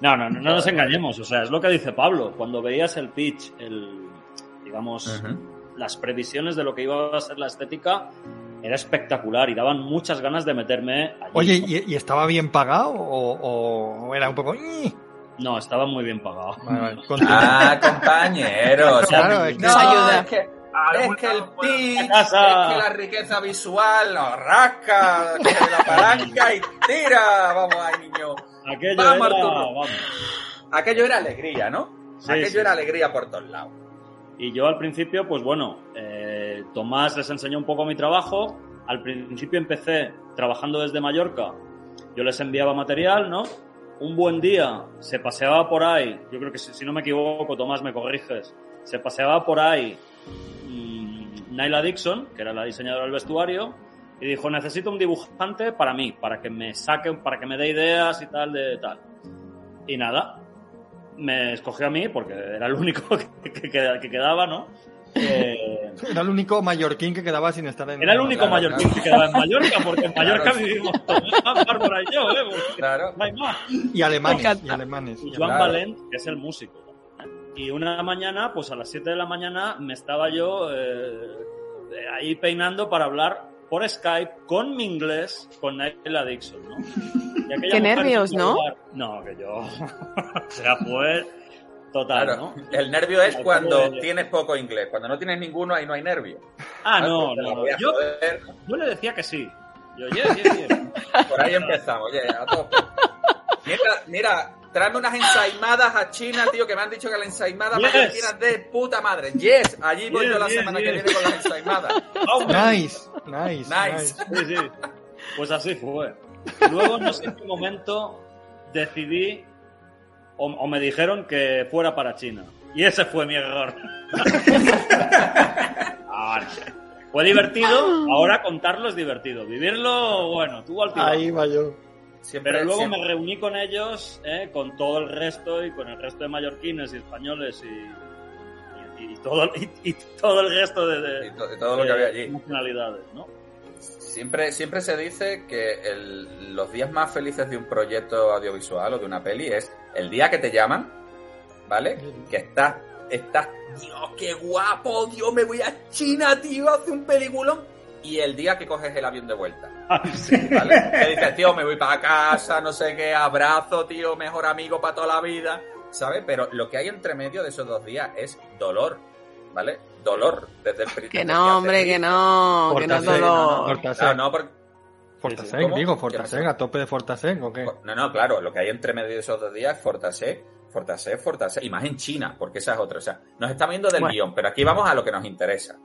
no, no, no, no, nos engañemos. O sea, es lo que dice Pablo. Cuando veías el pitch, el, digamos, uh -huh. las previsiones de lo que iba a ser la estética, era espectacular y daban muchas ganas de meterme allí. Oye, ¿y, ¿y estaba bien pagado o, o era un poco... No, estaba muy bien pagado. Vale, vale. Ah, compañero. claro, es que no, ayuda. Es que, es que el pitch, es que la riqueza visual nos rasca, coge la palanca y tira. Vamos ahí, niño. Aquello vamos, era, vamos. Aquello era alegría, ¿no? Sí, Aquello sí. era alegría por todos lados. Y yo al principio, pues bueno, eh, Tomás les enseñó un poco mi trabajo. Al principio empecé trabajando desde Mallorca. Yo les enviaba material, ¿no? Un buen día se paseaba por ahí, yo creo que si, no me equivoco, Tomás, me corriges, se paseaba por ahí mmm, Naila Dixon, que era la diseñadora del vestuario, y dijo, necesito un dibujante para mí, para que me saque, para que me dé ideas y tal, de tal. Y nada, me escogió a mí porque era el único que quedaba, ¿no? Eh, era el único mallorquín que quedaba sin estar en Era el único claro, mallorquín claro. que quedaba en Mallorca, porque en Mallorca claro. vivimos todos, Bárbara y yo, ¿eh? Porque claro. no hay más. Y alemanes, y alemanes. Y Joan Valent, que es el músico. Y una mañana, pues a las 7 de la mañana, me estaba yo eh, ahí peinando para hablar por Skype con mi inglés con Naila Dixon, ¿no? Qué nervios, ¿no? Lugar. No, que yo. o sea, pues Total, claro. ¿no? El nervio es cuando tienes poco inglés. Cuando no tienes ninguno, ahí no hay nervio. Ah, no, no. no. Yo, yo, le decía que sí. Yo, yeah, yeah, yeah. Por ahí empezamos, yeah, a tope. Mira, mira, tráeme unas ensaimadas a China, tío, que me han dicho que las ensaimadas yes. mallorquinas de puta madre. Yes, allí voy yes, yo la yes, semana que viene con las ensaimadas. Oh, nice, nice, nice. Sí, sí. Pues así fue. Luego, no sé en qué momento, decidí o, o, me dijeron que fuera para China. Y ese fue mi error. Bueno, fue divertido, ahora contarlo es divertido. Vivirlo, bueno, tuvo altibajo. Ahí va yo. Siempre- Pero luego siempre- me reuní con ellos, eh, con todo el resto y con el resto de mallorquines y españoles y, y, y todo, y, y todo el resto de, de- y to- y todo lo que había allí. nacionalidades, ¿no? Siempre, siempre se dice que el- los días más felices de un proyecto audiovisual o de una peli es el día que te llaman, ¿vale? Que estás, estás, Dios, qué guapo, Dios, me voy a China, tío, hace un peliculón. Y el día que coges el avión de vuelta. ¿Vale? Que dices, tío, me voy para casa, no sé qué, abrazo, tío, mejor amigo para toda la vida, ¿sabes? Pero lo que hay entre medio de esos dos días es dolor, ¿vale? Dolor desde el principio. Que no, hombre, que no, que no es dolor. Fortasec. Claro, no, porque- Fortasec, ¿Cómo? digo, ¿Qué Fortasec, a tope de Fortasec, ¿o qué? No, no, claro, lo que hay entre medio de esos dos días es Fortasec, Fortasec, Fortasec, y más en China, porque esa es otra. O sea, nos está viendo del Bueno. guion, pero aquí vamos a lo que nos interesa.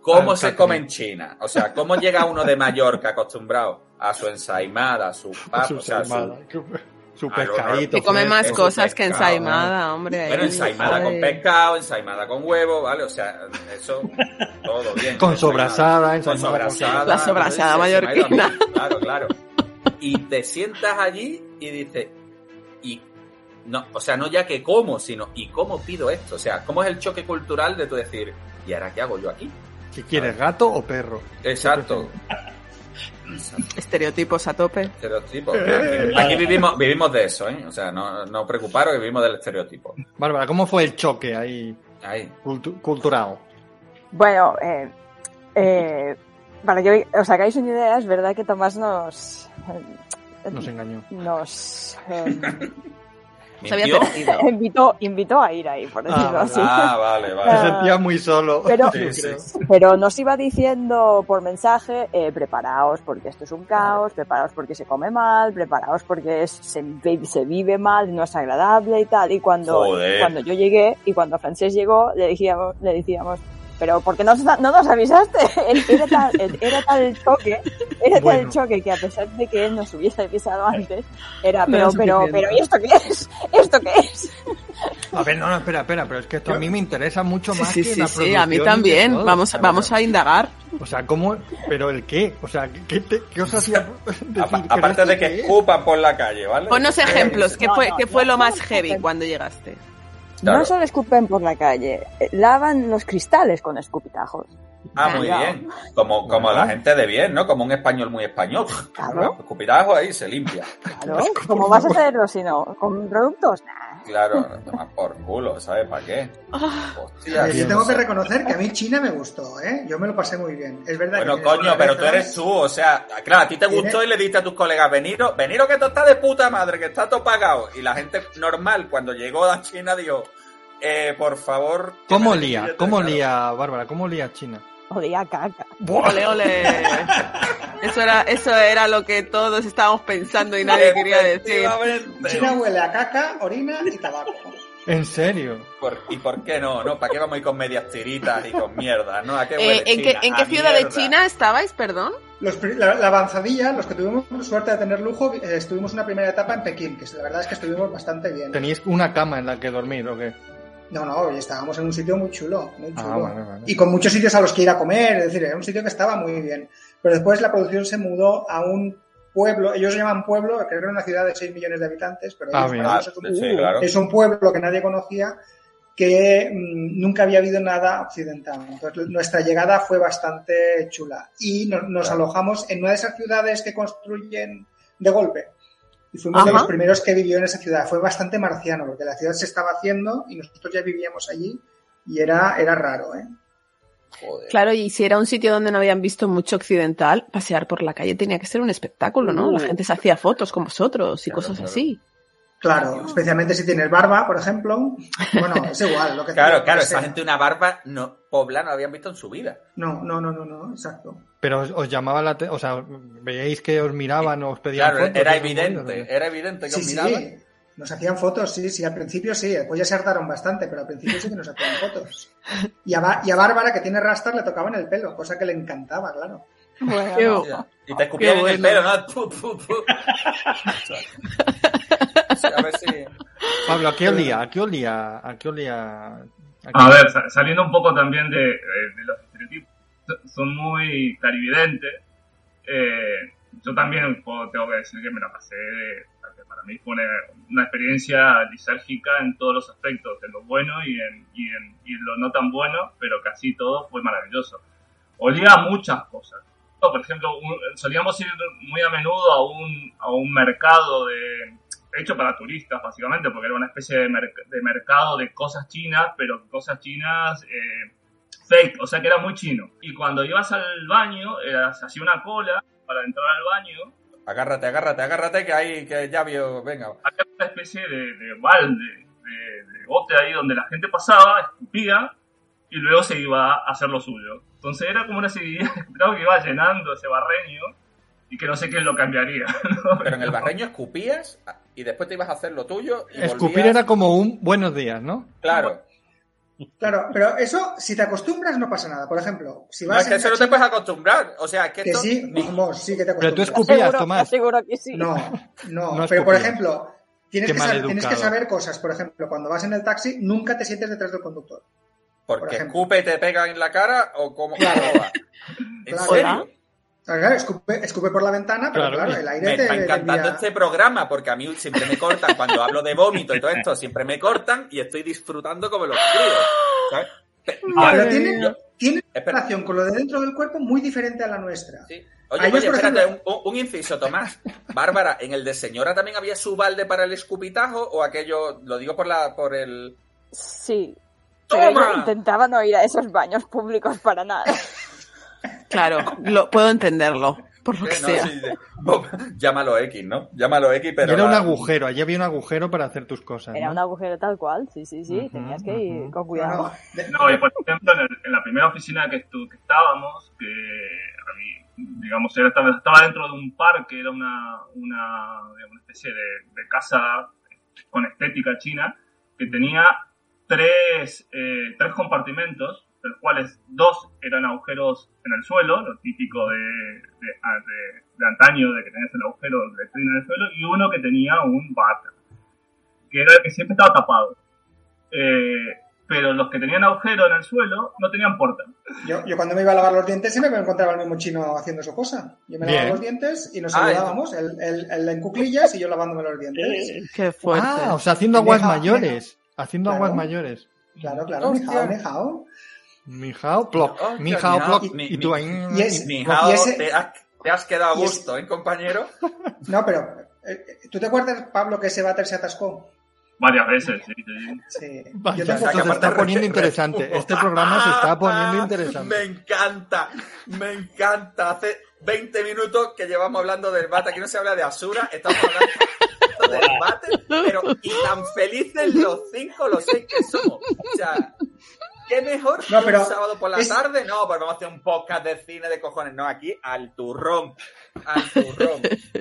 ¿Cómo Al se come en China? O sea, ¿cómo llega uno de Mallorca acostumbrado a su ensaimada, a su pap, Su o sea, su, Su a lo pescadito. Que come más fresco. cosas que ensaimada, hombre. Bueno, ensaimada con pescado, ensaimada con huevo, ¿vale? O sea, eso, todo bien. Con sobrasada, Con ensaimada con sobrasada. La sobrasada mallorquina. Claro, claro. Y te sientas allí y dices, y no, o sea, no ya que como, sino y cómo pido esto. O sea, cómo es el choque cultural de tú decir, ¿y ahora qué hago yo aquí? Si quieres gato o perro. Exacto. Estereotipos a tope. Aquí, aquí vivimos, vivimos de eso, ¿eh? O sea, no, no preocuparos que vivimos del estereotipo. Bárbara, ¿cómo fue el choque ahí Ahí. cultu- cultural? Bueno, eh, eh, para que os hagáis una idea, es verdad que Tomás nos... eh, Nos engañó. nos eh, Se había perdido. invitó, invitó a ir ahí, por decirlo Ah, así. Ah, vale, vale. Se Ah, sentía muy solo. pero- Sí, sí. Pero nos iba diciendo por mensaje, eh, preparaos porque esto es un caos, preparaos porque se come mal, preparaos porque es- se, vi- se vive mal, no es agradable y tal. Y cuando, Joder. cuando yo llegué y cuando Francés llegó, le decíamos, le decíamos, pero ¿por qué no, no nos avisaste? Él- Era tal, era tal el choque, era tal Bueno. el choque que a pesar de que él nos hubiese avisado antes, era, pero, pero, pero, ¿y esto qué es? ¿Esto qué es? A ver, no, no, espera, espera, pero es que esto a mí me interesa mucho más sí, que sí, la sí, a mí también. todo. Vamos, vamos a indagar. O sea, ¿cómo? ¿Pero el qué? O sea, ¿qué, te- qué os hacía decir? Apa- ¿pero aparte de que escupan por la calle, ¿vale? Ponnos ejemplos. ¿Qué No, fue, no, qué fue no, lo más heavy no. cuando llegaste? Claro. No solo escupen por la calle, eh, lavan los cristales con escupitajos. Ah, muy bien. Como, como la gente de bien, ¿no? Como un español muy español. Claro. Escupitajo ahí se limpia. Claro, ¿cómo vas a hacerlo si no? ¿Con productos? Nah. Claro, toma por culo, ¿sabes? ¿Para qué? Hostia, Eh, tío, yo tengo no que reconocer que a mí China me gustó, ¿eh? Yo me lo pasé muy bien. Es verdad Bueno, que... coño, pero tú eres tú, o sea, claro, a ti te gustó y le diste a tus colegas, veniros, veniros que esto está de puta madre, que está todo pagado. Y la gente normal, cuando llegó a China, dijo, eh, por favor... ¿Cómo lía? ¿Cómo lía, Bárbara? ¿Cómo lía China? Olía caca. Ole, ole. Eso era, eso era lo que todos estábamos pensando y nadie quería decir. China huele a caca, orina y tabaco. ¿En serio? Por- ¿Y por qué no? ¿No? ¿Para qué vamos a ir con medias tiritas y con mierda? ¿No? ¿A qué Eh, huele ¿En qué, China? en qué ciudad de. China estabais, perdón? Los la, la avanzadilla, los que tuvimos suerte de tener lujo, eh, estuvimos una primera etapa en Pekín, que la verdad es que estuvimos bastante bien. ¿Tenéis una cama en la que dormir o qué? No, no, y estábamos en un sitio muy chulo, muy Ah, chulo. vale, vale. Y con muchos sitios a los que ir a comer, es decir, era un sitio que estaba muy bien. Pero después la producción se mudó a un pueblo, ellos llaman pueblo, creo que era una ciudad de 6 millones de habitantes, pero Ah, ellos bien. para Ah, ellos es, un, sí, claro. es un pueblo que nadie conocía, que mm, nunca había habido nada occidental. Entonces nuestra llegada fue bastante chula. Y no- nos Claro. alojamos en una de esas ciudades que construyen de golpe. Y fuimos de Ajá. los primeros que vivió en esa ciudad. Fue bastante marciano, porque la ciudad se estaba haciendo y nosotros ya vivíamos allí y era, era raro, ¿eh? Joder. Claro, y si era un sitio donde no habían visto mucho occidental, pasear por la calle tenía que ser un espectáculo, ¿no? La gente se hacía fotos con vosotros y Claro, cosas claro. así. Claro, especialmente si tienes barba, por ejemplo. Bueno, es igual. Lo que Claro, que claro, sea. esa gente una barba no, poblana no habían visto en su vida. No, no, no, no, no, exacto. Pero os, os llamaba la atención, o sea, veíais que os miraban o os pedían Claro, fotos. era esas movidas, ¿o evidente, era evidente que Sí, os sí. miraban. Nos hacían fotos, sí, sí, al principio sí, después ya se hartaron bastante, pero al principio sí que nos hacían fotos. Y a, y a Bárbara, que tiene rastas, le tocaban el pelo, cosa que le encantaba, claro. Bueno, Y te escupían en el pelo, ¿no? Pu, pu, pu. A ver si... Pablo, ¿a qué olía? ¿A qué olía? ¿A qué olía? ¿A ver, sa- saliendo un poco también de, eh, de los estereotipos, son muy clarividentes. Eh, yo también puedo- tengo que decir que me la pasé, para mí fue una, una experiencia lisérgica en todos los aspectos, en lo bueno y en, y en y en lo no tan bueno, pero casi todo fue maravilloso. Olía a muchas cosas. Por ejemplo, un- solíamos ir muy a menudo a un, a un mercado de, hecho para turistas, básicamente, porque era una especie de, merc- de mercado de cosas chinas, pero cosas chinas eh, fake, o sea que era muy chino. Y cuando ibas al baño, era- se hacía una cola para entrar al baño, Agárrate, agárrate, agárrate, que hay, que ya vio, venga. había una especie de, de balde, de, de bote ahí donde la gente pasaba, escupía y luego se iba a hacer lo suyo. Entonces era como una seguidilla creo que iba llenando ese barreño y que no sé quién lo cambiaría. Pero en el barreño escupías y después te ibas a hacer lo tuyo y Escupir volvías- era como un buenos días, ¿no? Claro. Claro, pero eso, si te acostumbras, no pasa nada. Por ejemplo, si No, vas es que eso no te puedes acostumbrar. O sea, es que, Que esto... sí, vamos, sí que te Pero tú acostumbras. escupías, Tomás. Seguro que sí. No, no, No pero por ejemplo, tienes que, saber, maleducado. tienes que saber cosas. Por ejemplo, cuando vas en el taxi, nunca te sientes detrás del conductor. por Porque ejemplo. escupe y te pega en la cara o como... Claro. ¿Cómo va? ¿En Claro. serio? Claro, escupe, escupe por la ventana, pero Claro, el aire Me te, está te encantando envía- este programa porque a mí siempre me cortan cuando hablo de vómito y todo esto, siempre me cortan y estoy disfrutando como los críos. ¿sabes? Pe- Ah, pero Vale, tiene, yo- tiene una Espera. relación con lo de dentro del cuerpo muy diferente a la nuestra. Sí. Oye, A ellos, oye, por espérate, ejemplo- un, inciso, Tomás. Bárbara, ¿en el de señora también había su balde para el escupitajo o aquello, lo digo por la por el... Sí. Pero ¡Toma! yo intentaba no ir a esos baños públicos para nada. Claro, lo, puedo entenderlo, por lo que no, sea. sí, sí. Bob, Llámalo X, ¿no? Llámalo X, pero... era un agujero, allí había un agujero para hacer tus cosas. Era ¿no? un agujero tal cual, sí, sí, sí. Tenías que ir con cuidado. no, y por ejemplo, en, el- en la primera oficina que, estu- que estábamos, que a mí, digamos, era, estaba, estaba dentro de un parque, era una, una especie de, de casa con estética china, que tenía tres, eh, tres compartimentos, de los cuales dos eran agujeros en el suelo, lo típico de, de, ah, de- de antaño, de que tenías el agujero de letrina en el suelo, y uno que tenía un váter, que era el que siempre estaba tapado. Eh, pero los que tenían agujero en el suelo no tenían puerta. Yo, yo cuando me iba a lavar los dientes siempre me encontraba el mismo chino haciendo su cosa. Yo me lavaba los dientes y nos Ah, saludábamos, él, él- él en cuclillas y yo lavándome los dientes. Qué fuerte. Ah, o sea, haciendo aguas mayores. Haciendo Claro. aguas mayores. Claro, claro, mijao, mijao. Mijao, plop. Hostia, Mijao, mijao. plop. Mi- Y tú ahí... y es- Ni Y Jao, ese- te, has, te has quedado a es- gusto, ¿eh, compañero? No, pero eh, ¿tú te acuerdas, Pablo, que ese váter se atascó? Varias veces, sí, sí. Vaya, Yo se está poniendo re- interesante. Este programa se está poniendo Me interesante. encanta, me encanta. Hace 20 minutos que llevamos hablando del bate. Aquí no se habla de Asura, estamos hablando del bate, pero y tan felices los cinco, los seis que somos. O sea, ¿qué mejor No, que pero un sábado por la es- tarde? No, pues vamos a hacer un podcast de cine de cojones. No, aquí al turrón, al turrón.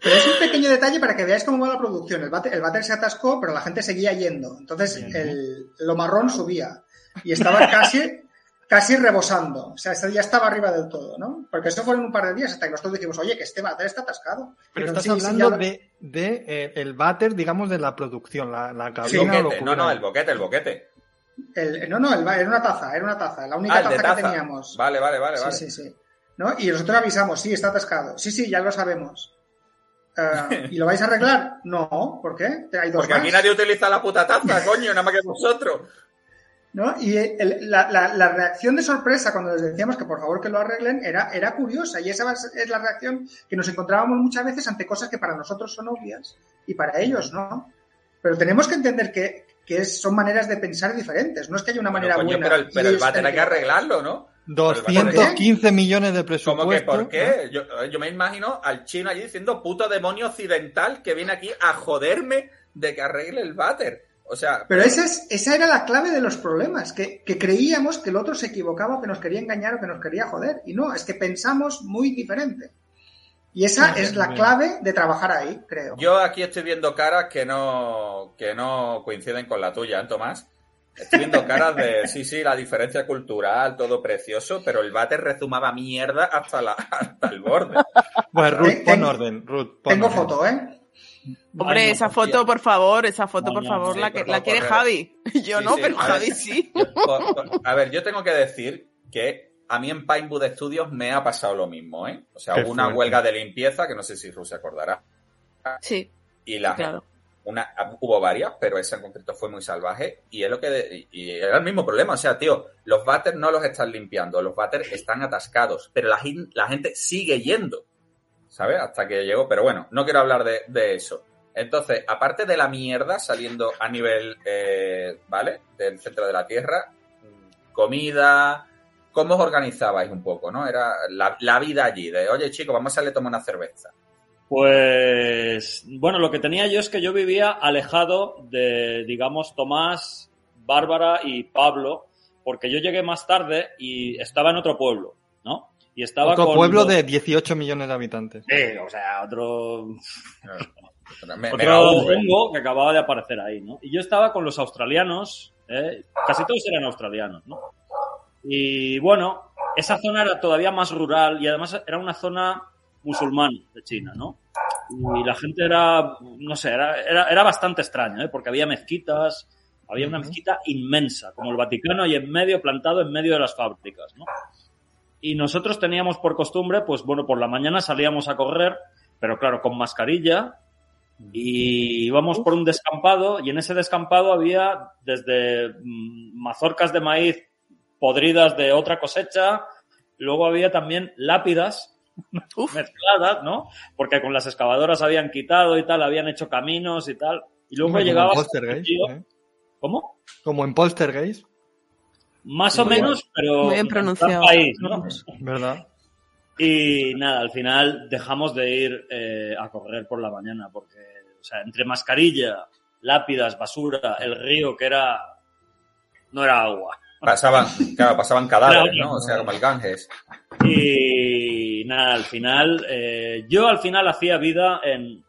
Pero es un pequeño detalle para que veáis cómo va la producción. El váter, el váter se atascó, pero la gente seguía yendo. Entonces el, lo marrón subía y estaba casi, casi rebosando. O sea, ya estaba arriba del todo, ¿no? Porque eso fueron un par de días hasta que nosotros dijimos, oye, que este váter está atascado. Pero Y estás sí, sí, hablando ya lo- de, de eh, el váter, digamos, de la producción, la, la El cabina o boquete, locura. no, no, el boquete, el boquete. El- no, no, el, era una taza, era una taza. La única Ah, taza, que teníamos. Vale, vale, vale, sí, vale. sí, sí. ¿No? Y nosotros avisamos, sí, está atascado. Sí, sí, ya lo sabemos. Eh, ¿Y lo vais a arreglar? No, ¿por qué? Hay dos Porque más. aquí nadie utiliza la puta taza, coño, nada más que vosotros. ¿no? Y el- la, la- la reacción de sorpresa cuando les decíamos que por favor que lo arreglen era, era curiosa y esa es la reacción que nos encontrábamos muchas veces ante cosas que para nosotros son obvias y para ellos no. Pero tenemos que entender que, que es- son maneras de pensar diferentes, no es que haya una Bueno, manera coño, buena. pero el, pero el ellos váter hay que arreglarlo, ¿no? 215 millones de ¿Cómo presupuesto. que por qué? Yo, yo me imagino al chino allí diciendo puto demonio occidental que viene aquí a joderme de que arregle el váter. O sea, Pero esa, es, esa era la clave de los problemas, que, que creíamos que el otro se equivocaba, que nos quería engañar o que nos quería joder. Y no, es que pensamos muy diferente. Y esa es la bien. clave de trabajar ahí, creo. yo aquí estoy viendo caras que no, que no coinciden con la tuya, ¿eh, Tomás? Estoy viendo caras de, sí, sí, la diferencia cultural, todo precioso, pero el váter rezumaba mierda hasta, la, hasta el borde. Pues Ruth, pon orden, Ruth. pon Tengo orden. foto, ¿eh? Hombre, esa foto, por favor, esa foto, por favor, sí, la, que, la quiere. Javi. Yo Sí, no, sí, pero a ver. Javi sí. Por- por- a ver, yo tengo que decir que a mí en Pinewood Studios me ha pasado lo mismo, ¿eh? O sea, Qué hubo una fuerte. huelga de limpieza que no sé si Ru se acordará. Sí. Y la Claro. una, hubo varias, pero esa en concreto fue muy salvaje. Y es lo que. Y era el mismo problema. O sea, tío, los váteres no los están limpiando, los váteres están atascados, pero la, gen- la gente sigue yendo. ¿Sabes? Hasta que llegó. Pero bueno, no quiero hablar de, de eso. Entonces, aparte de la mierda saliendo a nivel, eh, ¿vale? Del centro de la Tierra, comida. ¿Cómo os organizabais un poco, no? Era la, la vida allí, de oye, chicos, vamos a salir a tomar una cerveza. Pues, bueno, lo que tenía yo es que yo vivía alejado de, digamos, Tomás, Bárbara y Pablo, porque yo llegué más tarde y estaba en otro pueblo, ¿no? Y estaba Otro con pueblo los- de 18 millones de habitantes. Sí, o sea, otro... Me- otro hongo que acababa de aparecer ahí, ¿no? Y yo estaba con los australianos, ¿eh? casi todos eran australianos, ¿no? Y bueno, esa zona era todavía más rural y además era una zona musulmana de China, ¿no? Y la gente era, no sé, era, era, era bastante extraño, ¿eh? Porque había mezquitas, había una mezquita inmensa, como el Vaticano, y en medio, plantado en medio de las fábricas, ¿no? Y nosotros teníamos por costumbre, pues bueno, por la mañana salíamos a correr, pero claro, con mascarilla, y íbamos por un descampado, y en ese descampado había desde mm, mazorcas de maíz podridas de otra cosecha, luego había también lápidas mezcladas, ¿no? Porque con las excavadoras habían quitado y tal, habían hecho caminos y tal. Y luego Como en llegaba Poltergeist, ¿eh? ¿Cómo? Como en Poltergeist, Más o menos, pero Muy bien en pronunciado. país, ¿no? ¿verdad? Y nada, al final dejamos de ir eh, a correr por la mañana porque, o sea, entre mascarilla, lápidas, basura, el río que era no era agua. Pasaban, claro, pasaban cadáveres. ¿no? O sea, como el Ganges. Y nada, al final, eh, yo al final hacía vida en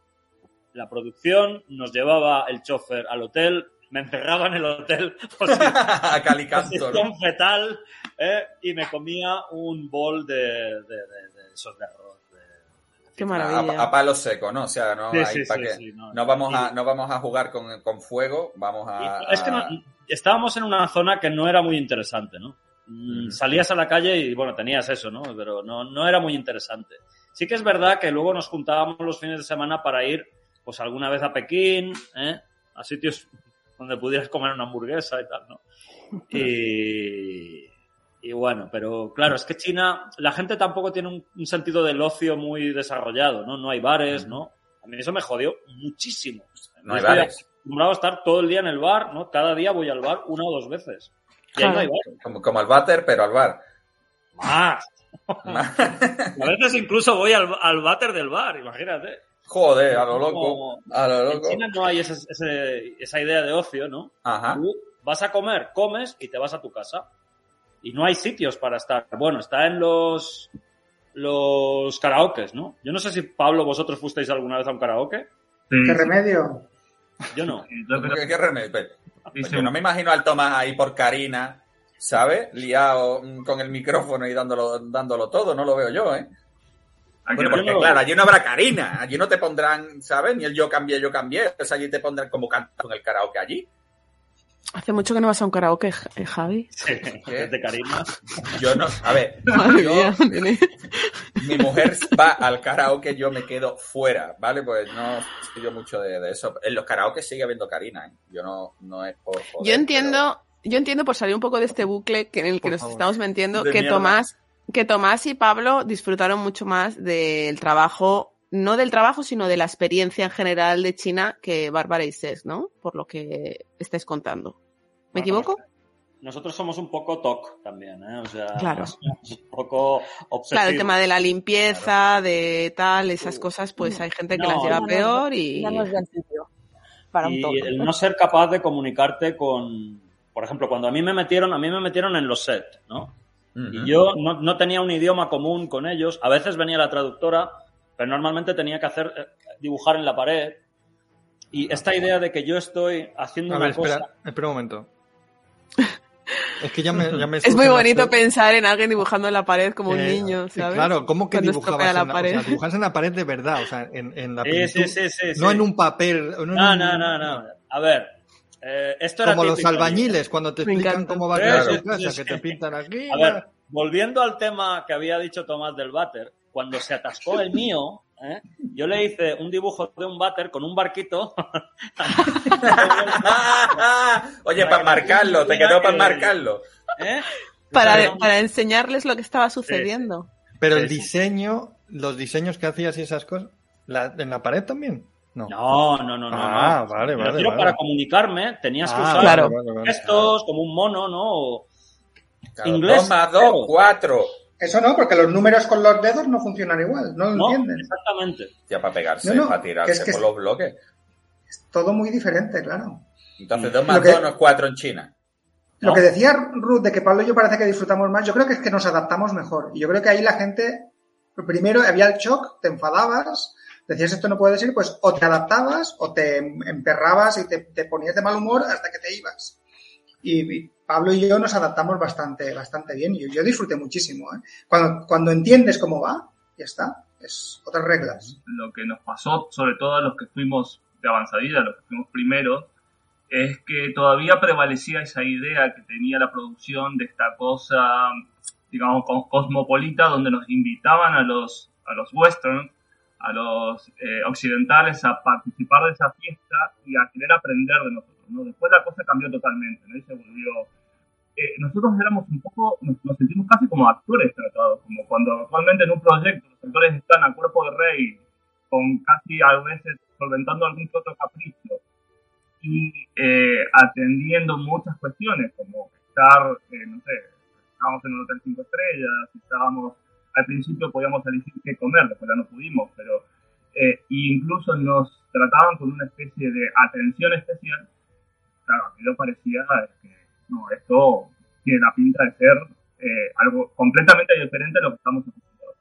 la producción, nos llevaba el chofer al hotel, me encerraba en el hotel a Calicanto, ¿no? fetal eh, y me comía un bol de, de, de- de esos de arroz. Qué A, maravilla. a palo seco, ¿no? O sea, no, Sí, hay sí, pa' sí, que- sí, no, no vamos a, no vamos a jugar con, con fuego, vamos a... Es que no- estábamos en una zona que no era muy interesante, ¿no? Mm, Salías a la calle y, bueno, tenías eso, ¿no? Pero no, no era muy interesante. Sí que es verdad que luego nos juntábamos los fines de semana para ir, pues alguna vez a Pekín, ¿eh? A sitios donde pudieras comer una hamburguesa y tal, ¿no? Y, y bueno, pero claro, es que China, la gente tampoco tiene un, un sentido del ocio muy desarrollado, ¿no? No hay bares, ¿no? A mí eso me jodió muchísimo. No hay bares. Acostumbrado a estar todo el día en el bar, ¿no? Cada día voy al bar una o dos veces. Y ahí no hay bar. Como, como al váter, pero al bar. Más. A veces incluso voy al, al váter del bar, imagínate. Joder, a lo loco. Como- A lo En loco. China no hay ese- ese- esa idea de ocio, ¿no? Ajá. Tú vas a comer, comes y te vas a tu casa. Y no hay sitios para estar. Bueno, está en los los karaokes, ¿no? Yo no sé si, Pablo, vosotros fuisteis alguna vez a un karaoke. ¿Qué remedio? Yo no. ¿Qué, qué remedio? Pero- yo no me imagino al Tomás ahí por Karina, ¿sabes? Liado mm, con el micrófono y dándolo, dándolo todo, no lo veo yo, ¿eh? Bueno, yo porque no claro, allí no habrá Karina, allí no te pondrán, ¿sabes? Ni el yo cambié, yo cambié, o sea, allí te pondrán como canto en el karaoke allí. Hace mucho que no vas a un karaoke, eh, Javi. De Karina. Yo no, a ver, Madre yo- mía, mi mujer va al karaoke, yo me quedo fuera, ¿vale? Pues no estoy yo mucho de, de eso. En los karaoke sigue habiendo Karina, ¿eh? Yo no, no es por joder, Yo entiendo, yo entiendo por salir un poco de este bucle que en el que nos favor. estamos metiendo, De que mierda. Tomás, que Tomás y Pablo disfrutaron mucho más del trabajo, no del trabajo, sino de la experiencia en general de China que Bárbara y Ses, ¿no? Por lo que estáis contando. ¿Me equivoco? Nosotros somos un poco TOC también, ¿eh? O sea, Claro. somos un poco obsesivos. Claro, el tema de la limpieza, de tal, esas cosas, pues hay gente que No, las lleva no, peor y... Ya no es buen sitio para un y toque. el no ser capaz de comunicarte con, por ejemplo, cuando a mí me metieron, a mí me metieron en los sets, ¿no? Y yo no, no tenía un idioma común con ellos. A veces venía la traductora, pero normalmente tenía que hacer eh, dibujar en la pared. Y esta idea de que yo estoy haciendo A una ver, espera, cosa. espera un momento. Es que ya me, ya me Es muy las bonito pensar en alguien dibujando en la pared como un Eh, niño, ¿sabes? Claro, ¿cómo que Cuando dibujabas en la pared. O sea, dibujabas en la pared de verdad, o sea, en, en la Sí, pintura. sí, sí, sí, No en un papel. No, en No, un- no, no, no. A ver, eh, esto era Como los albañiles, cuando te Me explican encanta. cómo va a Sí, quedar sí, su casa, sí, que te pintan aquí. A ver, volviendo al tema que había dicho Tomás del váter, cuando se atascó el mío, ¿eh? yo le hice un dibujo de un váter con un barquito. Oye, para marcarlo, te quedó para marcarlo. ¿Eh? Para, para enseñarles lo que estaba sucediendo. Pero el diseño, los diseños que hacías y esas cosas, ¿la- ¿en la pared también? No. No, no, no, no. Ah, no. vale, vale, refiero vale. para comunicarme, tenías que Ah, usar Claro. vale, vale. gestos como un mono, ¿no? O- Claro, Inglés. dos más dos, claro. cuatro. Eso no, porque los números con los dedos no funcionan igual, no lo No, entienden. exactamente. Ya para pegarse, No, no, para que tirarse es que por es- los bloques. Todo muy diferente, claro. Entonces, dos Lo más que- dos no es cuatro en China. Lo que decía Ruth de que Pablo y yo parece que disfrutamos más, yo creo que es que nos adaptamos mejor. Y yo creo que ahí la gente, primero había el shock, te enfadabas, decías esto no puede ser, pues o te adaptabas o te emperrabas y te, te ponías de mal humor hasta que te ibas. Y, y Pablo y yo nos adaptamos bastante, bastante bien. Yo, yo disfruté muchísimo. ¿eh? Cuando, entiendes cómo va, ya está. Es otras reglas. lo que nos pasó, sobre todo a los que fuimos de avanzadilla, los que fuimos primeros, es que todavía prevalecía esa idea que tenía la producción de esta cosa, digamos, co- cosmopolita, donde nos invitaban a los, a los westerns, a los eh, occidentales a participar de esa fiesta y a querer aprender de nosotros. ¿no? Después la cosa cambió totalmente, ¿no? Y se volvió... eh, nosotros éramos un poco, nos, nos sentimos casi como actores tratados, como cuando actualmente en un proyecto los actores están a cuerpo de rey, con casi a veces solventando algún que otro capricho y eh, atendiendo muchas cuestiones, como estar, eh, no sé, estábamos en un hotel cinco estrellas, estábamos, al principio podíamos elegir qué comer, después ya no pudimos, pero eh, incluso nos trataban con una especie de atención especial. Claro, mí me parecía que, no, esto tiene la pinta de ser eh, algo completamente diferente a lo que estamos acostumbrados.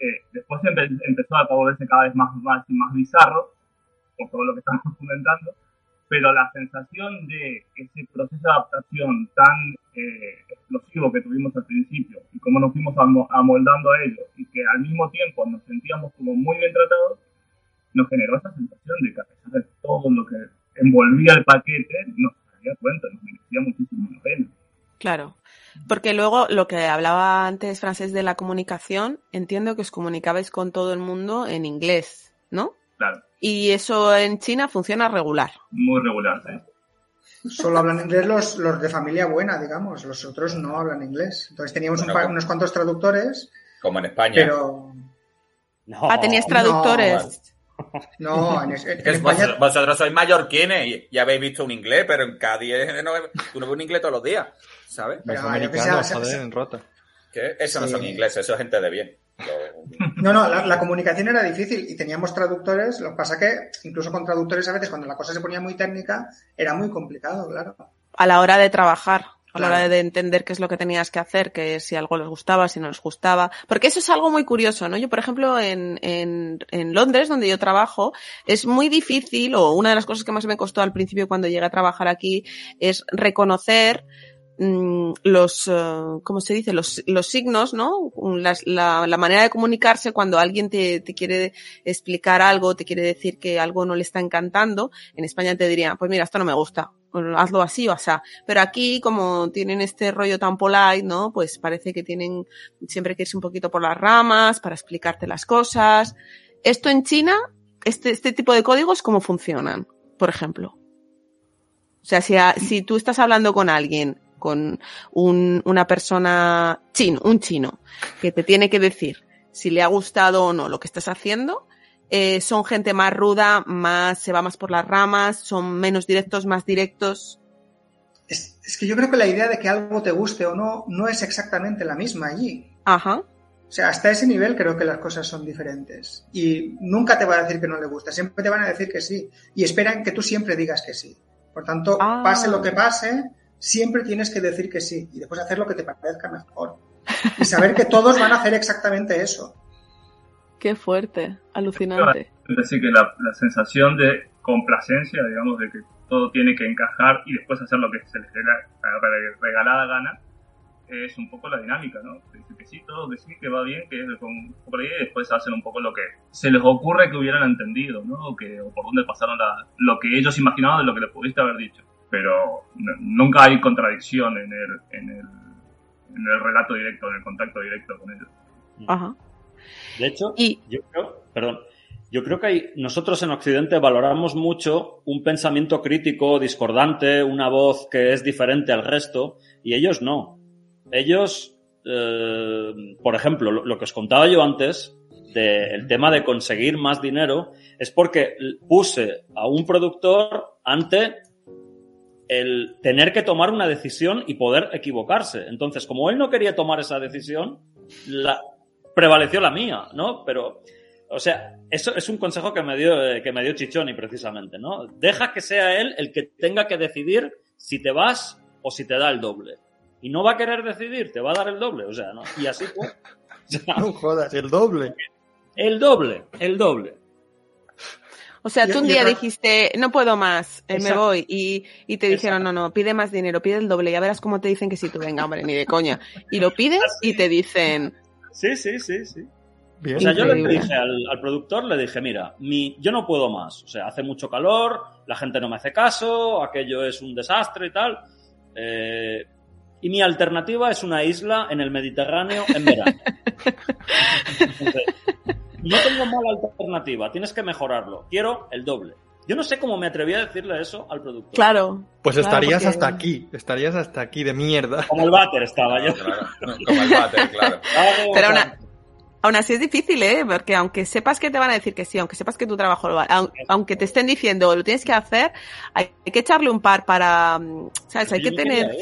Eh, después empe- empezó a volverse cada vez más, más más bizarro, por todo lo que estamos comentando, pero la sensación de ese proceso de adaptación tan eh, explosivo que tuvimos al principio y cómo nos fuimos amo- amoldando a ello y que al mismo tiempo nos sentíamos como muy bien tratados, nos generó esa sensación de que a pesar de todo lo que envolvía el paquete, nos daría cuenta, nos merecía muchísimo la pena. Claro. Porque luego lo que hablaba antes Francés de la comunicación, entiendo que os comunicabais con todo el mundo en inglés, ¿no? Claro, Y eso en China funciona regular. muy regular. ¿sí? Solo hablan inglés los, los de familia buena, digamos. Los otros no hablan inglés. Entonces teníamos un Bueno, pa- como- unos cuantos traductores, Como en España. pero No. Ah, tenías traductores. no, en, es- en Es que España vosotros, vosotros sois mallorquines y ya habéis visto un inglés, pero en Cádiz no, tú no ves un inglés todos los días, ¿sabes? Los americanos, joder, en rota. Eso no son ingleses, eso es gente de bien. No, no, la, la comunicación era difícil y teníamos traductores. Lo que pasa que incluso con traductores a veces cuando la cosa se ponía muy técnica era muy complicado, claro. A la hora de trabajar, a la hora de entender qué es lo que tenías que hacer, que si algo les gustaba, si no les gustaba. Porque eso es algo muy curioso, ¿no? Yo, por ejemplo, en, en, en Londres, donde yo trabajo, es muy difícil, o una de las cosas que más me costó al principio cuando llegué a trabajar aquí, es reconocer mm, los, eh, ¿cómo se dice? Los, los signos, ¿no? Las- la, la manera de comunicarse cuando alguien te, te quiere explicar algo, te quiere decir que algo no le está encantando. En España te diría, pues mira, esto no me gusta, hazlo así o asá. Pero aquí, como tienen este rollo tan polite, ¿no? Pues parece que tienen siempre que irse un poquito por las ramas para explicarte las cosas. Esto en China, este, este tipo de códigos, ¿cómo funcionan? Por ejemplo. O sea, si, a- si tú estás hablando con alguien, con un- una persona chino, un chino, que te tiene que decir si le ha gustado o no lo que estás haciendo, eh, son gente más ruda, más, se va más por las ramas, son menos directos, más directos. Es, es que yo creo que la idea de que algo te guste o no no es exactamente la misma allí. Ajá. O sea, hasta ese nivel creo que las cosas son diferentes. Y nunca te va a decir que no le gusta, siempre te van a decir que sí. Y esperan que tú siempre digas que sí. Por tanto, Ah. pase lo que pase, siempre tienes que decir que sí. Y después hacer lo que te parezca mejor. Y saber que todos van a hacer exactamente eso. Qué fuerte, alucinante. Es decir, que la, la sensación de complacencia, digamos, de que todo tiene que encajar y después hacer lo que se les dé la la regalada gana, es un poco la dinámica, ¿no? Dice que sí, todo, que sí, que va bien, que es con un poco la idea y después hacen un poco lo que se les ocurre que hubieran entendido, ¿no? O, que, o por dónde pasaron la- lo que ellos imaginaban de lo que les pudiste haber dicho. Pero n- nunca hay contradicción en el, en el, en el relato directo, en el contacto directo con ellos. Ajá. De hecho, yo creo, perdón, yo creo que hay, nosotros en Occidente valoramos mucho un pensamiento crítico, discordante, una voz que es diferente al resto, y ellos no. Ellos, eh, por ejemplo, lo, lo, que os contaba yo antes, del tema de conseguir más dinero, es porque puse a un productor ante el tener que tomar una decisión y poder equivocarse. Entonces, como él no quería tomar esa decisión, la, prevaleció la mía, ¿no? Pero, o sea, eso es un consejo que me dio, eh, que me dio Chichoni precisamente, ¿no? Deja que sea él el que tenga que decidir si te vas o si te da el doble. Y no va a querer decidir, te va a dar el doble, o sea, ¿no? Y así pues. no jodas, el doble. El doble, el doble. O sea, tú un día dijiste, no puedo más, eh, me voy, y, y te dijeron, no, no, pide más dinero, pide el doble, ya verás cómo te dicen que si tú venga, hombre, ni de coña. Y lo pides y te dicen, Sí, sí, sí, sí. Bien, o sea, yo le dije al, al, productor, le dije, mira, mi, yo no puedo más. O sea, hace mucho calor, la gente no me hace caso, aquello es un desastre y tal. Eh, y mi alternativa es una isla en el Mediterráneo en verano. Entonces, no tengo mala alternativa, tienes que mejorarlo. Quiero el doble. Yo no sé cómo me atreví a decirle eso al productor. Claro. Pues claro, estarías porque... hasta aquí, estarías hasta aquí de mierda. Como el váter estaba yo. Claro, como el váter, claro. Pero una, aún así es difícil, ¿eh? Porque aunque sepas que te van a decir que sí, aunque sepas que tu trabajo lo va, aunque te estén diciendo lo tienes que hacer, hay que echarle un par para, ¿sabes? Hay que tener,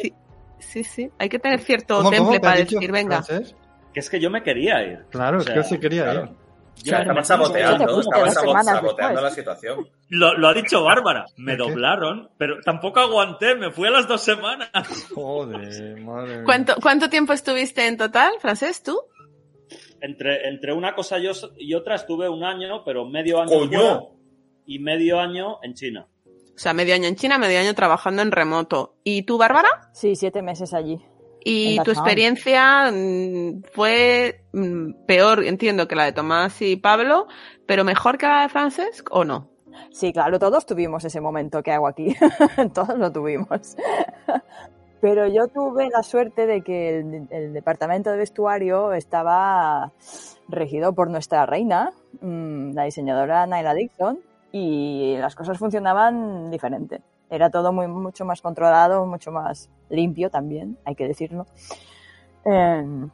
sí, sí, hay que tener cierto ¿Cómo, temple cómo? para ¿Te has dicho, decir, venga. francés? Que es que yo me quería ir. Claro, O es sea, que yo sí quería claro. ir. Me- saboteando, semanas saboteando después. la situación. Lo, lo ha dicho Bárbara, me doblaron, pero tampoco aguanté, me fui a las dos semanas. Joder, madre. ¿Cuánto, ¿Cuánto tiempo estuviste en total, Francés, tú? Entre, entre una cosa y otra estuve un año, pero medio año ¡Coño! fuera y medio año en China. O sea, medio año en China, medio año trabajando en remoto. ¿Y tú, Bárbara? Sí, siete meses allí. ¿Y tu experiencia mm, fue mm, peor, entiendo, que la de Tomás y Pablo, pero mejor que la de Francesc o no? Sí, claro, todos tuvimos ese momento que hago aquí. todos lo tuvimos. Pero yo tuve la suerte de que el, el departamento de vestuario estaba regido por nuestra reina, mm, la diseñadora Naila Dixon, y las cosas funcionaban diferente. Era todo muy, mucho más controlado, mucho más limpio también, hay que decirlo. Eh,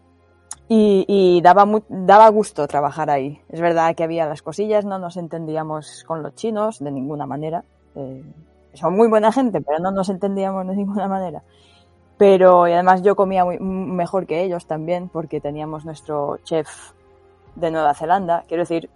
y, y daba, mu- daba gusto trabajar ahí. Es verdad que había las cosillas, no nos entendíamos con los chinos de ninguna manera. Eh, son muy buena gente, pero no nos entendíamos de ninguna manera. Pero y además yo comía muy, mejor que ellos también, porque teníamos nuestro chef de Nueva Zelanda. Quiero decir,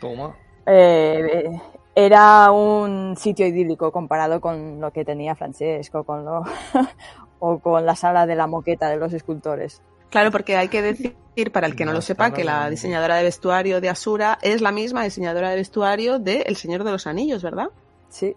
Toma. eh, era un sitio idílico comparado con lo que tenía Francesco con lo, o con la sala de la moqueta de los escultores. Claro, porque hay que decir, para el que no No, lo sepa, que la diseñadora de vestuario de Asura es la misma diseñadora de vestuario de El Señor de los Anillos, ¿verdad? Sí,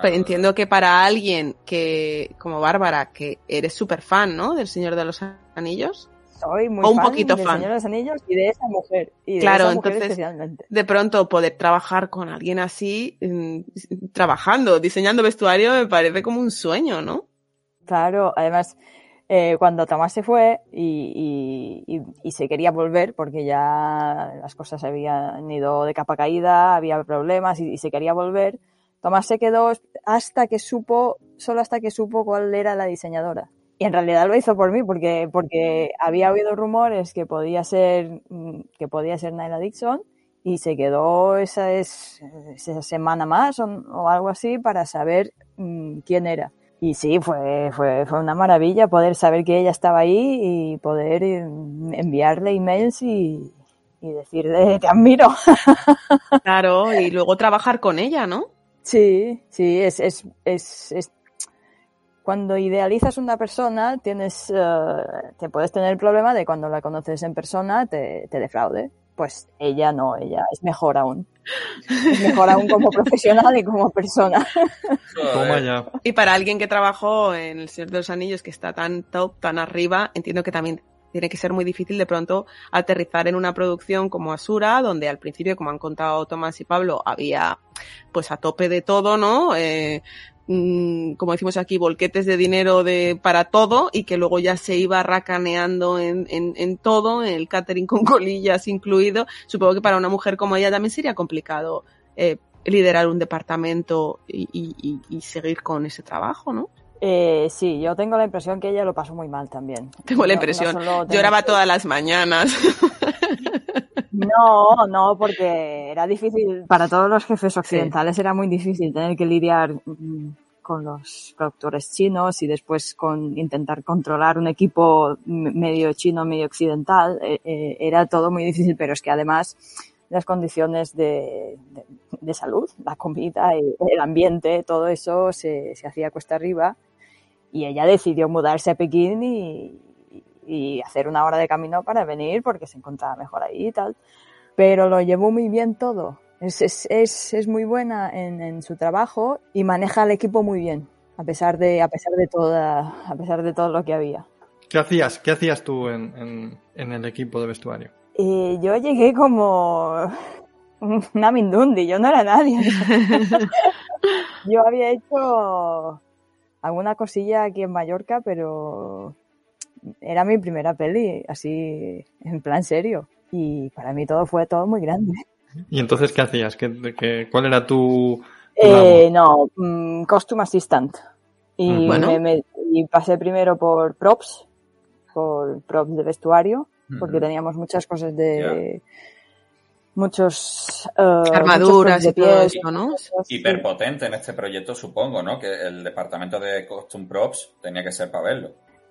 Pero entiendo que para alguien que, como Bárbara, que eres súper fan, ¿no? Del Señor de los Anillos, soy muy O un fan poquito del fan. Señor de los Anillos y de esa mujer. Y de Claro, esa mujer entonces- especialmente. de pronto poder trabajar con alguien así, mm, trabajando, diseñando vestuario, me parece como un sueño, ¿no? Claro, además, eh, cuando Tomás se fue y, y- y- y se quería volver, porque ya las cosas habían ido de capa caída, había problemas y, y se quería volver, Tomás se quedó hasta que supo, solo hasta que supo cuál era la diseñadora. Y en realidad lo hizo por mí, porque, porque había oído rumores que podía ser, mm, que podía ser Naila Dixon, y se quedó esa, es- esa semana más o, o algo así para saber mm, quién era. Y sí, fue, fue, fue una maravilla poder saber que ella estaba ahí y poder eh, enviarle emails y, y decirle te admiro. Claro, y luego trabajar con ella, ¿no? Sí, sí, es, es, es, es- cuando idealizas una persona tienes, eh, te puedes tener el problema de cuando la conoces en persona te, te defraude. Pues ella no, ella es mejor aún. Es mejor aún como profesional y como persona. Y para alguien que trabajó en El Señor de los Anillos, que está tan top, tan arriba, entiendo que también tiene que ser muy difícil de pronto aterrizar en una producción como Asura, donde al principio, como han contado Tomás y Pablo, había pues a tope de todo, ¿no? Eh, mm, como decimos aquí, volquetes de dinero de, para todo y que luego ya se iba racaneando en, en, en todo, el catering con colillas incluido. Supongo que para una mujer como ella también sería complicado eh, liderar un departamento y, y, y, seguir con ese trabajo, ¿no? Eh, sí, yo tengo la impresión que ella lo pasó muy mal también. Tengo la impresión. No, no Lloraba todas las mañanas. No, no, porque era difícil, para todos los jefes occidentales sí. era muy difícil tener que lidiar con los productores chinos y después con intentar controlar un equipo medio chino, medio occidental. Eh, eh, era todo muy difícil, pero es que además las condiciones de, de, de salud, la comida, el, el ambiente, todo eso se, se, hacía cuesta arriba y ella decidió mudarse a Pekín y, y, hacer una hora de camino para venir porque se encontraba mejor ahí y tal. Pero lo llevó muy bien todo. Es, es, es, es muy buena en, en, su trabajo y maneja al equipo muy bien, a pesar de, a pesar de, toda, a pesar de todo lo que había. ¿Qué hacías? ¿Qué hacías tú en, en, en el equipo de vestuario? Yo llegué como una mindundi, yo no era nadie. yo había hecho alguna cosilla aquí en Mallorca, pero era mi primera peli, así en plan serio. Y para mí todo fue todo muy grande. ¿Y entonces qué hacías? ¿Qué, qué, cuál era tu...? tu eh, no, um, costume assistant. Y, bueno. me, me, y pasé primero por props, por props de vestuario, porque teníamos muchas cosas de... Yeah. Muchos uh, armaduras de pies, ¿no? Hiperpotente en este proyecto, supongo, ¿no? Que el departamento de costume props tenía que ser para verlo.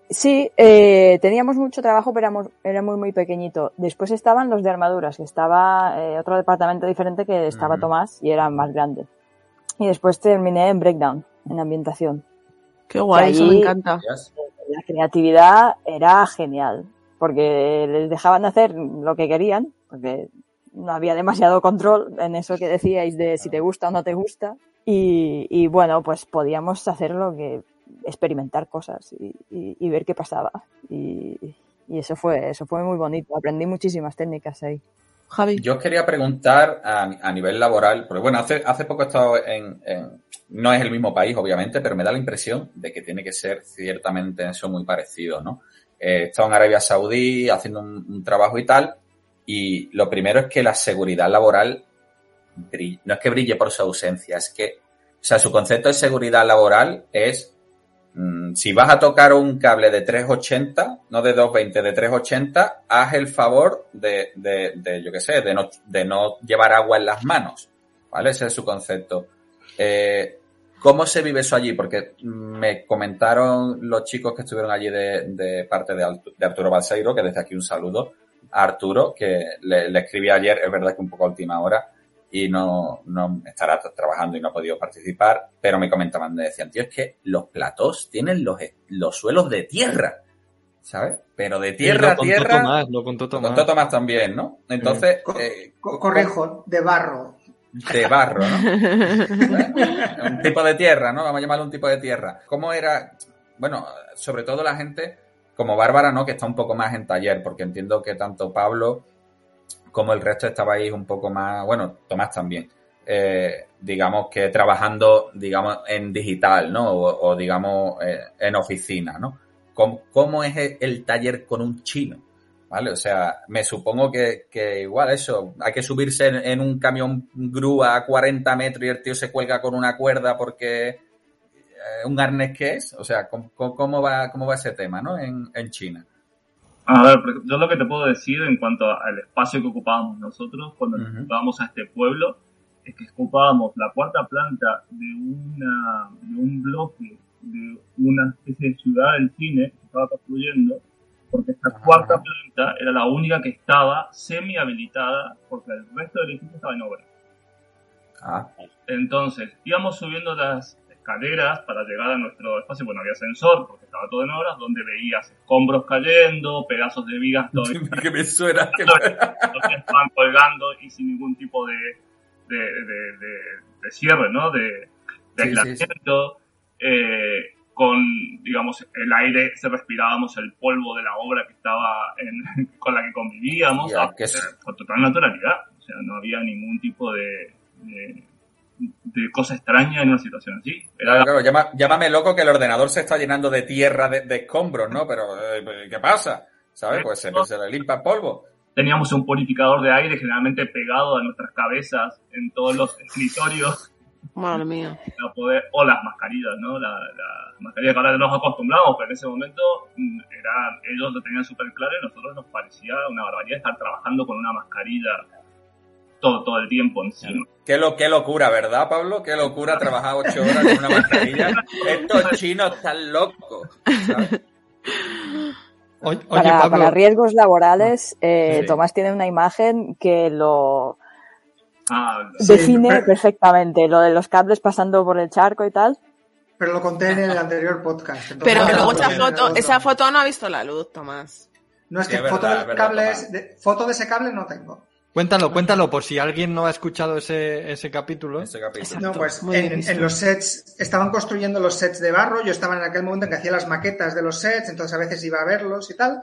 Sí, eh, teníamos mucho trabajo, pero era muy, era muy, muy pequeñito. Después estaban los de armaduras, que estaba eh, otro departamento diferente que estaba. Tomás y era más grande. Y después terminé en breakdown, en ambientación. Qué guay, eso me encanta. La creatividad era genial, porque les dejaban hacer lo que querían, porque no había demasiado control en eso que decíais de si te gusta o no te gusta. Y, y bueno, pues podíamos hacer lo que experimentar cosas y, y, y ver qué pasaba. Y, y, eso fue eso fue muy bonito. Aprendí muchísimas técnicas ahí. Javi. Yo quería preguntar a, a nivel laboral, porque bueno, hace, hace poco he estado en, en, no es el mismo país, obviamente, pero me da la impresión de que tiene que ser ciertamente eso muy parecido, ¿no? Eh, he estado en Arabia Saudí haciendo un, un trabajo y tal, y lo primero es que la seguridad laboral brille, no es que brille por su ausencia, es que, o sea, su concepto de seguridad laboral es si vas a tocar un cable de 380, no de 220, de 380, haz el favor de, de, de yo qué sé, de no, de no llevar agua en las manos. ¿Vale? Ese es su concepto. Eh, ¿Cómo se vive eso allí? Porque me comentaron los chicos que estuvieron allí de, de parte de, Arturo Balseiro, que desde aquí un saludo, a Arturo, que le, le, escribí ayer, es verdad que un poco a última hora, y no, no estará trabajando y no ha podido participar, pero me comentaban, me decían, tío, es que los platós tienen los, los suelos de tierra, ¿sabes? Pero de tierra a tierra. Tomás, lo contó Tomás. Lo contó Tomás también, ¿no? Entonces. Co eh, correjo, de barro. De barro, ¿no? un tipo de tierra, ¿no? Vamos a llamarlo un tipo de tierra. ¿Cómo era? Bueno, sobre todo la gente como Bárbara, ¿no? Que está un poco más en taller, porque entiendo que tanto Pablo como el resto estabais un poco más, bueno, Tomás también, eh, digamos que trabajando, digamos, en digital, ¿no? O, digamos, eh, en oficina, ¿no? ¿Cómo, ¿Cómo, es el taller con un chino? ¿Vale? O sea, me supongo que, que igual eso, hay que subirse en, un camión grúa a 40 metros y el tío se cuelga con una cuerda porque un arnés que es, o sea, ¿cómo, cómo, va, cómo va ese tema, ¿no? En, en China. A ver, yo lo que te puedo decir en cuanto al espacio que ocupábamos nosotros cuando uh -huh. ocupábamos a este pueblo es que ocupábamos la cuarta planta de, una, de un bloque de una especie de ciudad del cine que estaba construyendo, porque esta cuarta planta era la única que estaba semi habilitada porque el resto del edificio estaba en obra. Ah. Entonces, íbamos subiendo las escaleras para llegar a nuestro espacio. Bueno, había ascensor porque estaba todo en obras, donde veías escombros cayendo, pedazos de vigas todo que me suena que estaban colgando y sin ningún tipo de, de, de, de, de cierre, ¿no? De, de aislamiento. Sí, sí. eh, con, digamos, el aire, se respirábamos el polvo de la obra que estaba en, con la que convivíamos, yeah, que es... con total naturalidad. O sea, no había ningún tipo de, de de cosa extraña en una situación así. Era Claro, claro, llama- llámame loco que el ordenador se está llenando de tierra, de, de escombros, ¿no? Pero, eh, ¿qué pasa? ¿Sabes? Pues se, se le limpia el polvo. teníamos un purificador de aire generalmente pegado a nuestras cabezas en todos los escritorios Madre mía. para poder, o las mascarillas, ¿no? La, la mascarilla que ahora nos acostumbramos, pero en ese momento mm, eran, ellos lo tenían súper claro y a nosotros nos parecía una barbaridad estar trabajando con una mascarilla todo, todo el tiempo encima. Qué, lo, qué locura, ¿verdad, Pablo? Qué locura trabajar ocho horas con una mascarilla. Estos chinos están locos. ¿sabes? Oye, oye, Para, Pablo, para riesgos laborales, eh, Sí. Tomás tiene una imagen que lo Ah, define perfectamente, lo de los cables pasando por el charco y tal. Pero lo conté en el anterior podcast. entonces- Pero que luego esa foto, no. esa foto no ha visto la luz, Tomás. No es Sí, que es verdad, foto, del verdad, cable, Tomás. de, foto de ese cable no tengo. Cuéntalo, cuéntalo, por si alguien no ha escuchado ese, ese capítulo. Ese capítulo. No, pues en, en los sets, estaban construyendo los sets de barro, yo estaba en aquel momento en que hacía las maquetas de los sets, entonces a veces iba a verlos y tal,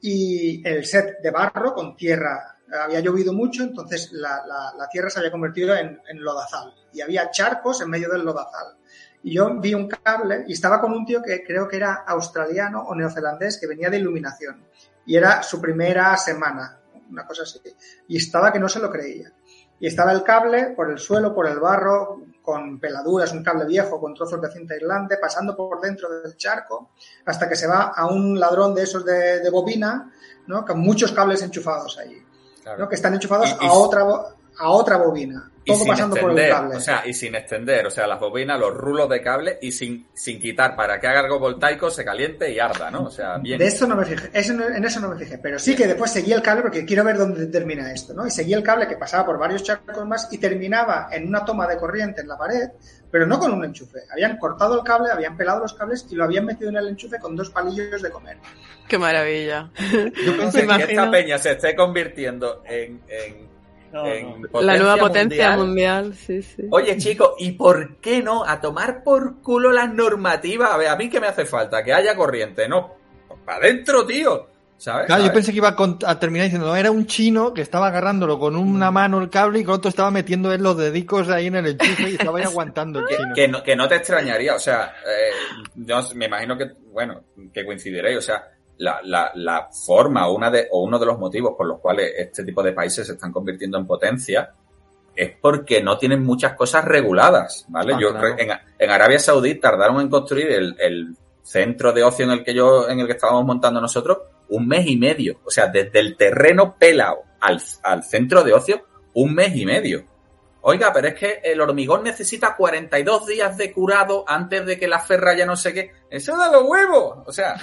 y el set de barro con tierra, había llovido mucho, entonces la, la- la tierra se había convertido en, en lodazal, y había charcos en medio del lodazal. Y yo vi un cable y estaba con un tío que creo que era australiano o neozelandés que venía de iluminación, y era su primera semana, una cosa así, y estaba que no se lo creía y estaba el cable por el suelo, por el barro, con peladuras, un cable viejo, con trozos de cinta aislante, pasando por dentro del charco, hasta que se va a un ladrón de esos de, de bobina, ¿no? con muchos cables enchufados ahí, Claro. ¿no? que están enchufados Y- y- a, otra, a otra bobina, todo sin pasando por el extender, cable. o sea, y sin extender, o sea, las bobinas, los rulos de cable y sin, sin quitar para que haga algo voltaico, se caliente y arda, ¿no? O sea, bien. De eso no me fijé, eso no- en eso no me fijé, pero sí que después seguía el cable porque quiero ver dónde termina esto, ¿no? Y seguía el cable que pasaba por varios charcos más y terminaba en una toma de corriente en la pared, pero no con un enchufe. Habían cortado el cable, habían pelado los cables y lo habían metido en el enchufe con dos palillos de comer. Qué maravilla. Yo pensé que esta peña se esté convirtiendo en, en, No, en no. La nueva potencia mundial. mundial, sí, sí. Oye, chicos, ¿y por qué no? A tomar por culo las normativas. A ver, a mí que me hace falta que haya corriente, ¿no? Para adentro, tío. ¿Sabes? Claro, yo pensé que iba a, terminar diciendo, no, era un chino que estaba agarrándolo con una mano el cable y con otro estaba metiendo él los dedicos ahí en el enchufe y estaba ahí aguantando el Que, chino. que no, que no te extrañaría, o sea, eh, yo me imagino que, bueno, que coincidiréis, o sea, la, la, la forma o, una de, o uno de los motivos por los cuales este tipo de países se están convirtiendo en potencia es porque no tienen muchas cosas reguladas, ¿vale? Ah, yo claro. en, en Arabia Saudí tardaron en construir el, el centro de ocio en el que yo, en el que estábamos montando nosotros, un mes y medio. O sea, desde el terreno pelado al, al centro de ocio, un mes y medio. Oiga, pero es que el hormigón necesita 42 días de curado antes de que la ferra ya no sé qué. Eso da los huevos. O sea,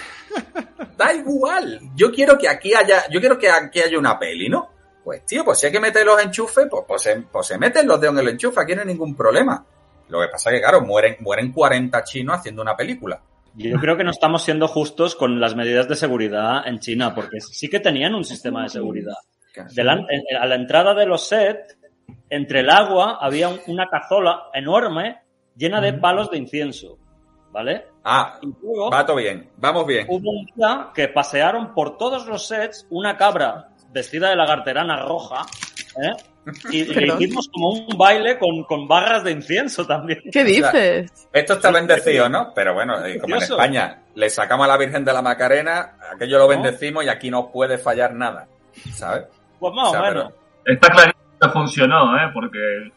da igual. Yo quiero que aquí haya, yo quiero que aquí haya una peli, ¿no? Pues tío, pues si hay que meter los enchufes, pues, pues, se, pues se meten los dedos en el enchufe, aquí no hay ningún problema. Lo que pasa es que, claro, mueren, mueren 40 chinos haciendo una película. Yo creo que no estamos siendo justos con las medidas de seguridad en China, porque sí que tenían un sistema de seguridad. A la entrada de los sets, entre el agua había un- una cazola enorme llena de palos de incienso, ¿vale? Ah, Y luego va todo bien, vamos bien. hubo un día que pasearon por todos los sets una cabra vestida de lagarterana roja, ¿eh? Y le hicimos como un baile con, con barras de incienso también. ¿Qué dices? Esto está bendecido, ¿no? Pero bueno, eh, como en. España le sacamos a la Virgen de la Macarena, aquello lo bendecimos y aquí no puede fallar nada, ¿sabes? Pues más O sea, o menos. Está claro funcionó, ¿eh? Porque,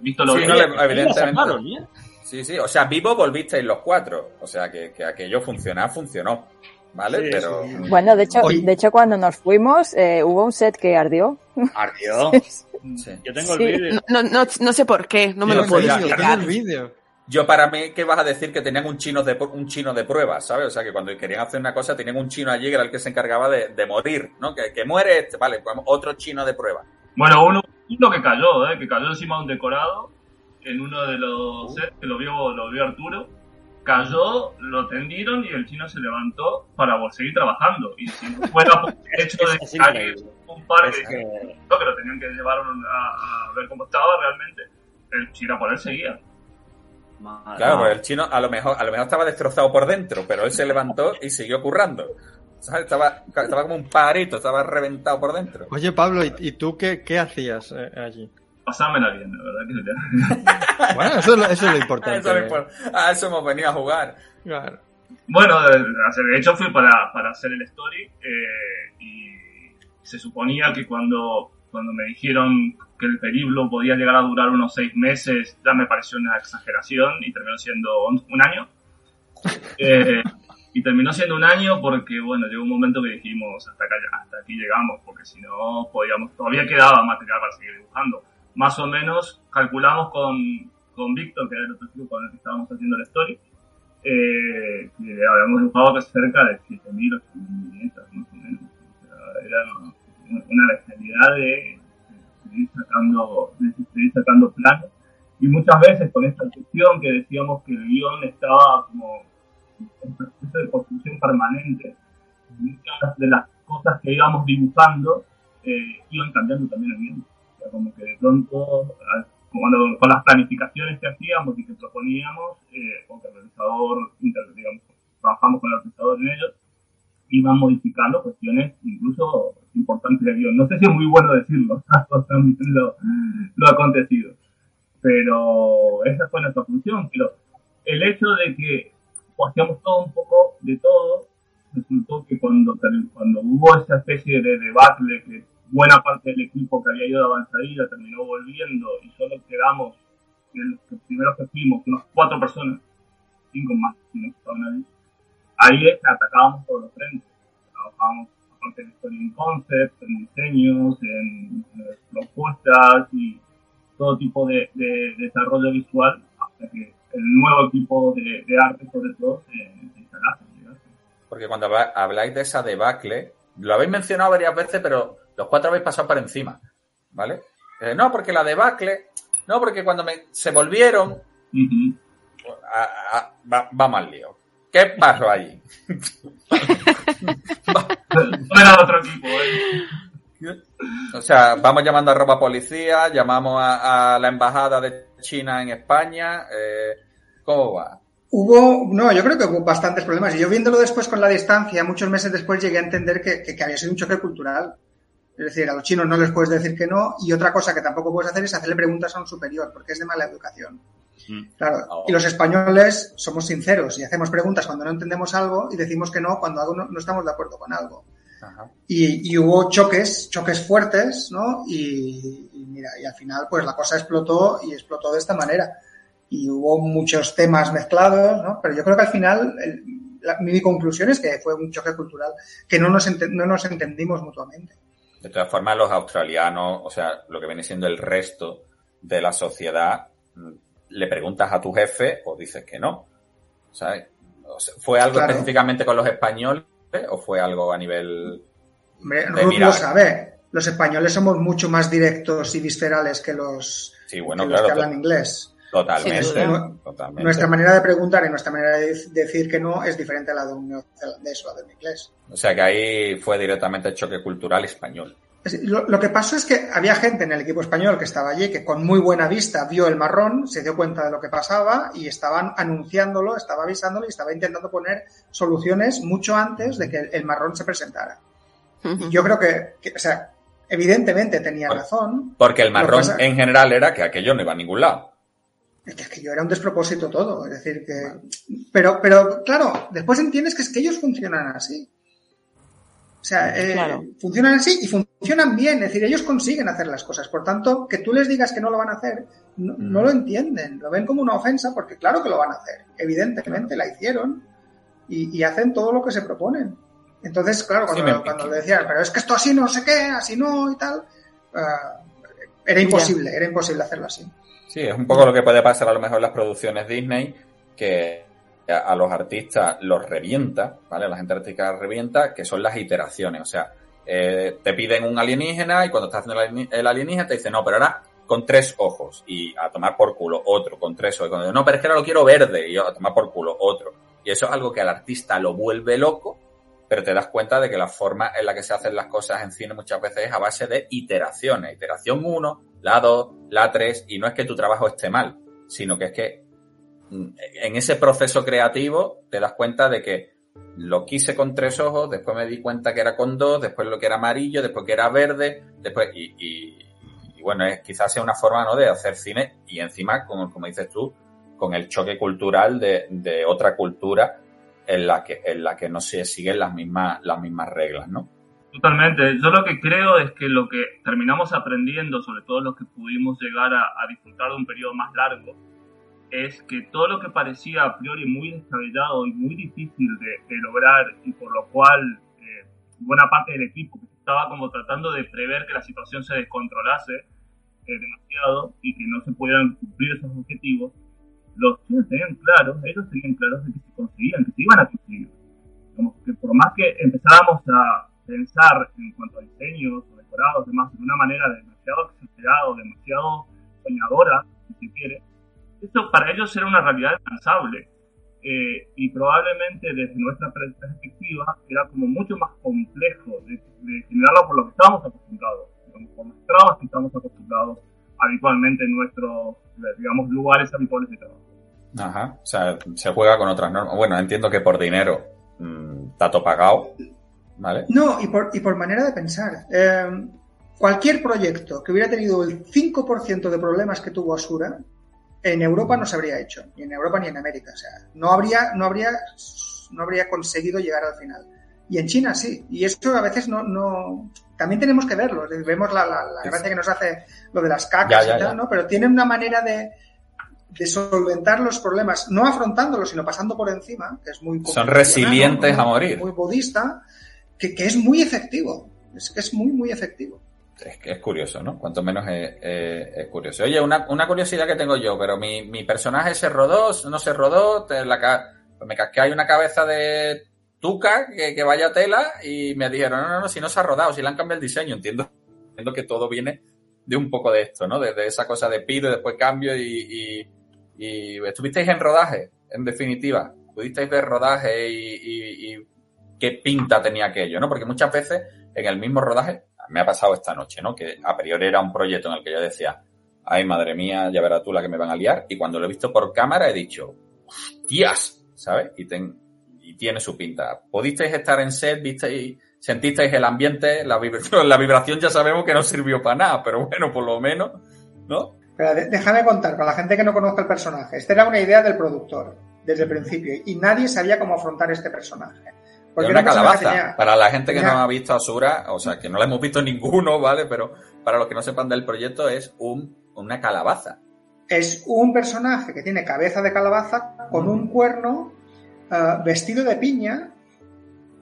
visto lo Sí, que... no le- evidentemente. sacaron, ¿eh? Sí, sí, o sea, vivo volvisteis los cuatro. O sea, que, que aquello funcionar, funcionó. ¿Vale? Sí, Pero. sí. Bueno, de hecho, de hecho cuando nos fuimos eh, hubo un set que ardió. Ardió. Sí. Yo tengo Sí. el vídeo. No, no, no sé por qué, no me Yo lo puedo explicar. el vídeo. Yo para mí, ¿qué vas a decir? Que tenían un chino de un chino de prueba, ¿sabes? O sea, que cuando querían hacer una cosa, tenían un chino allí que era el que se encargaba de, de morir, ¿no? Que, que muere este, vale, pues otro chino de prueba. Bueno, uno, uno que cayó, ¿eh? Que cayó encima de un decorado en uno de los sets, que lo vio, lo vio Arturo. Cayó, lo tendieron y el chino se levantó para seguir trabajando. Y si no fuera por el hecho de Es increíble. un par de que- que lo tenían que llevar a, a ver cómo estaba realmente, el chino por él seguía. Madre. Claro, pues el chino a lo mejor, a lo mejor estaba destrozado por dentro, pero él se levantó y siguió currando. ¿Sabes? Estaba, estaba como un pajarito, estaba reventado por dentro. Oye, Pablo, ¿y, y tú qué, qué hacías eh, allí? pasármela bien, la verdad que Bueno, eso, es lo- eso es lo importante. Eso es lo impor- a eso hemos venido a jugar. Claro. Bueno, de, de hecho fui para, para hacer el story eh, y se suponía que cuando, cuando me dijeron que el periplo podía llegar a durar unos seis meses, ya me pareció una exageración y terminó siendo un un año. Eh, y terminó siendo un año porque, bueno, llegó un momento que dijimos hasta, acá, hasta aquí llegamos, porque si no podíamos, todavía quedaba material para seguir dibujando. Más o menos calculamos con, con Víctor, que era el otro chico con el que estábamos haciendo la story, eh, que habíamos dibujado cerca de 7.000 o 8.000 viñetas, más o menos. Era una- bestialidad de, de ir sacando, de, sacando planos. Y muchas veces con esta cuestión que decíamos que el guion estaba como en proceso de construcción permanente, muchas de las cosas que íbamos dibujando eh, iban cambiando también el guion. O sea, como que de pronto, cuando, con las planificaciones que hacíamos y que proponíamos, eh, o que el realizador, digamos, trabajamos con el realizador en ellos, iban modificando cuestiones incluso importantes del guion. No sé si es muy bueno decirlo, lo, lo acontecido, pero esa fue nuestra función. Pero el hecho de que hacíamos todo un poco de todo, resultó que cuando, cuando hubo esa especie de debacle que buena parte del equipo que había ido de avanzadilla terminó volviendo y solo quedamos, en los primeros que fuimos, unas cuatro personas, cinco más, si no estaba nadie, ahí atacábamos todos los frentes. Trabajábamos aparte de en concept, en diseños, en, eh, propuestas y todo tipo de desarrollo visual hasta que el nuevo equipo de, de arte sobre todo se, se instalase. Porque cuando habláis de esa debacle, lo habéis mencionado varias veces, pero los cuatro habéis pasado por encima, ¿vale? Eh, no, porque la debacle, no, porque cuando me, se volvieron, a- a- va, va mal lío. ¿Qué pasó allí? No era otro equipo, ¿eh? O sea, vamos llamando a ropa policía, llamamos a, a la embajada de China en España. eh, ¿Cómo va? Hubo, no, yo creo que hubo bastantes problemas. Y yo viéndolo después con la distancia, muchos meses después llegué a entender que, que- que había sido un choque cultural. Es decir, a los chinos no les puedes decir que no. Y otra cosa que tampoco puedes hacer es hacerle preguntas a un superior, porque es de mala educación. Claro, y los españoles somos sinceros y hacemos preguntas cuando no entendemos algo y decimos que no cuando algo no, no estamos de acuerdo con algo. Y, y hubo choques, choques fuertes, ¿no? Y, y mira, y al final pues la cosa explotó y explotó de esta manera. Y hubo muchos temas mezclados, ¿no? Pero yo creo que al final el- la- mi conclusión es que fue un choque cultural, que no nos, ente- no nos entendimos mutuamente. De todas formas, los australianos, o sea, lo que viene siendo el resto de la sociedad, mm, le preguntas a tu jefe o dices que no. ¿Sabes? O sea, ¿Fue algo Claro. específicamente con los españoles o fue algo a nivel Hombre, Ruth lo sabe. Los españoles somos mucho más directos y viscerales que los, Sí, bueno, que, los que hablan inglés. totalmente, Sí, nu- totalmente. Nuestra manera de preguntar y nuestra manera de decir que no es diferente a la de un neozelandés o a la de un inglés. O sea que ahí fue directamente choque cultural español. Lo, lo que pasó es que había gente en el equipo español que estaba allí que con muy buena vista vio el marrón, se dio cuenta de lo que pasaba y estaban anunciándolo, estaba avisándolo y estaba intentando poner soluciones mucho antes de que el, el marrón se presentara. Y yo creo que, que, o sea, evidentemente tenía razón. Porque el marrón pasa- en general era que aquello no iba a ningún lado. Es que, yo era un despropósito todo, es decir que... Pero, pero claro, después entiendes que es que ellos funcionan así. O sea, eh, Claro. funcionan así y funcionan bien, es decir, ellos consiguen hacer las cosas. Por tanto, que tú les digas que no lo van a hacer, no, no lo entienden, lo ven como una ofensa porque claro que lo van a hacer, evidentemente la hicieron y, y hacen todo lo que se proponen. Entonces, claro, Sí, cuando, me- cuando le decían, pero es que esto así no sé qué, así no y tal, ah, era imposible, era imposible hacerlo así. Sí, es un poco lo que puede pasar a lo mejor en las producciones Disney, que a a los artistas los revienta, ¿vale? La gente artística revienta, que son las iteraciones. O sea, eh, te piden un alienígena y cuando estás haciendo el alien- el alienígena te dicen, no, pero ahora con tres ojos y a tomar por culo otro con tres ojos. Cuando, no, pero es que ahora lo quiero verde y a tomar por culo otro. Y eso es algo que al artista lo vuelve loco, pero te das cuenta de que la forma en la que se hacen las cosas en cine muchas veces es a base de iteraciones. Iteración 1, la 2, la 3, y no es que tu trabajo esté mal, sino que es que en ese proceso creativo te das cuenta de que lo quise con tres ojos, después me di cuenta que era con dos, después lo que era amarillo, después que era verde, después y, bueno, es, quizás sea una forma ¿no? de hacer cine y encima, como, como dices tú, con el choque cultural de, de otra cultura en la que, en la que no se siguen las mismas, las mismas reglas, ¿no? Totalmente. Yo lo que creo es que lo que terminamos aprendiendo, sobre todo los que pudimos llegar a, a disfrutar de un periodo más largo, es que todo lo que parecía a priori muy descabellado y muy difícil de, de lograr y por lo cual eh, buena parte del equipo estaba como tratando de prever que la situación se descontrolase eh, demasiado y que no se pudieran cumplir esos objetivos, los chinos tenían claros, ellos tenían claros de que se conseguían, que se iban a conseguir. Como que por más que empezáramos a pensar en cuanto a diseños o decorados, demás, de una manera demasiado exagerada, demasiado soñadora, si se quiere, esto para ellos era una realidad alcanzable. Eh, y probablemente desde nuestra perspectiva era como mucho más complejo de, de generarlo por lo que estábamos acostumbrados, digamos, por las trabas que estamos acostumbrados habitualmente en nuestros, digamos, lugares habituales de trabajo. Ajá, o sea, se juega con otras normas. Bueno, entiendo que por dinero, mmm, tato pagado, ¿vale? No, y por, y por manera de pensar. Eh, cualquier proyecto que hubiera tenido el 5% de problemas que tuvo Asura, en Europa no se habría hecho, ni en Europa ni en América. O sea, no habría, no habría, no habría conseguido llegar al final. Y en China sí. Y eso a veces no, no, también tenemos que verlo. Vemos la, la, la gracia que nos hace lo de las cacas Ya, ya, y tal. ¿no? Pero tienen una manera de, de solventar los problemas, no afrontándolos, sino pasando por encima, que es muy Son resilientes a morir. Muy budista, que, que es muy efectivo. Es que es muy, muy efectivo. Es es curioso, ¿no? Cuanto menos es, es- es curioso. Oye, una, una curiosidad que tengo yo, pero mi, mi personaje se rodó, no se rodó, te- me casqué ahí una cabeza de tuca que, que vaya tela y me dijeron, no, no, no, si no se ha rodado, si le han cambiado el diseño, entiendo, entiendo que todo viene de un poco de esto, ¿no? De, esa cosa de pido y después cambio y, y, estuvisteis en rodaje, en definitiva. Pudisteis ver rodaje y- y qué pinta tenía aquello, ¿no? Porque muchas veces en el mismo rodaje, me ha pasado esta noche, ¿no? Que a priori era un proyecto en el que yo decía, ay, madre mía, ya verás tú la que me van a liar. Y cuando lo he visto por cámara he dicho, hostias, ¿sabes? Y, ten- y tiene su pinta. ¿Pudisteis estar en set, visteis, sentisteis el ambiente? La, vib- la vibración ya sabemos que no sirvió para nada, pero bueno, por lo menos, ¿no? Pero déjame contar, para la gente que no conozca el personaje, esta era una idea del productor desde el principio y nadie sabía cómo afrontar este personaje. Era una que calabaza. tenía- Para la gente que tenía- no ha visto Asura, o sea, que no la hemos visto ninguno, ¿vale? Pero para los que no sepan del proyecto, es un, una calabaza. es un personaje que tiene cabeza de calabaza con un cuerno eh, vestido de piña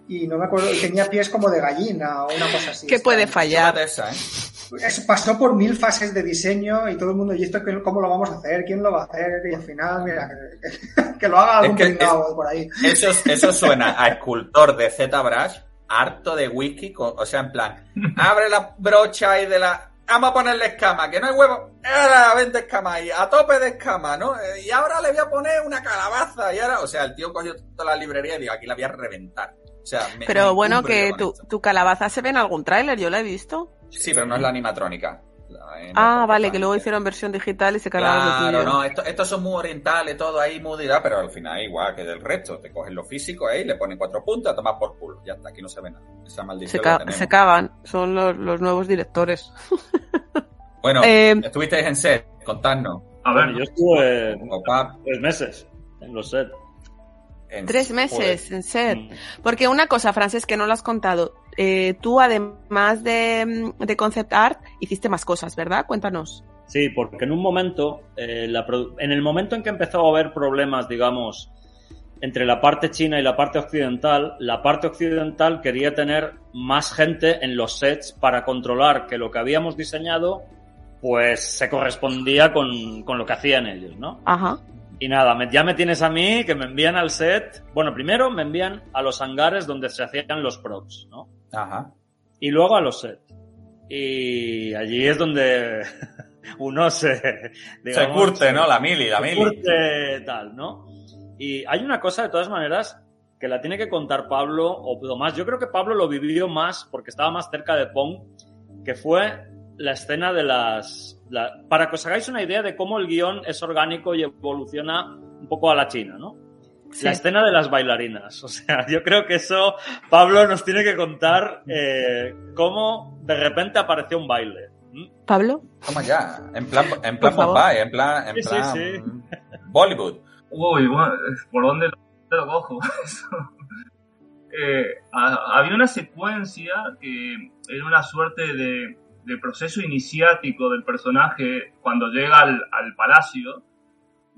y no me acuerdo, y tenía pies como de gallina o una cosa así. ¿Qué puede fallar? Esa, ¿eh? Es- pasó por mil fases de diseño y todo el mundo, ¿y esto cómo lo vamos a hacer? ¿Quién lo va a hacer? Y al final, mira, que, que lo haga algún Es que- por ahí. Eso, eso suena a escultor de ZBrush, harto de whisky, con- o sea, en plan, abre la brocha ahí de la... Vamos a ponerle escama, que no hay huevo. Ahora vente escama ahí, a tope de escama, ¿no? Eh, Y ahora le voy a poner una calabaza. Y ahora, o sea, el tío cogió toda la librería y digo, aquí la voy a reventar. O sea, me- Pero me bueno, que tu calabaza se ve en algún tráiler, yo la he visto. Sí, pero no es la animatrónica. La- eh, Ah, vale, que luego hicieron versión digital y se cargaron Claro, no, esto- estos son muy orientales, todo ahí muy dirá, pero al final igual que del resto. Te cogen lo físico ahí, le ponen cuatro puntas, tomas por culo. Ya está, aquí no se ve nada. Esa maldición Se, ca- se cagan, son los, los nuevos directores. Bueno, Eh, estuvisteis en set, contadnos. A ver, yo estuve Opa, tres meses en los sets. en- Tres meses joder. en set. Mm. Porque una cosa, Frances, que no lo has contado. Eh, tú, además de, de concept art, hiciste más cosas, ¿verdad? Cuéntanos. Sí, porque en un momento, eh, la en el momento en que empezó a haber problemas, digamos, entre la parte china y la parte occidental, la parte occidental quería tener más gente en los sets para controlar que lo que habíamos diseñado, pues se correspondía con, con lo que hacían ellos, ¿no? Ajá. Y nada, me- ya me tienes a mí que me envían al set. Bueno, primero me envían a los hangares donde se hacían los props, ¿no? Ajá. y luego a los sets. Y allí es donde uno se... Se digamos, curte, ¿no? La mili, la se mili. curte tal, ¿no? Y hay una cosa, de todas maneras, que la tiene que contar Pablo o Tomás. Yo creo que Pablo lo vivió más porque estaba más cerca de Pong, que fue la escena de las... la- para que os hagáis una idea de cómo el guion es orgánico y evoluciona un poco a la China, ¿no? Sí. La escena de las bailarinas. O sea, yo creo que eso Pablo nos tiene que contar eh, cómo de repente apareció un baile. Pablo. Toma ya, en plan, en plan Bombay, en plan, en Sí, plan sí. Bollywood. Uy, bueno, ¿por dónde lo cojo? Eh, ha- había una secuencia que era una suerte de, de proceso iniciático del personaje cuando llega al, al palacio,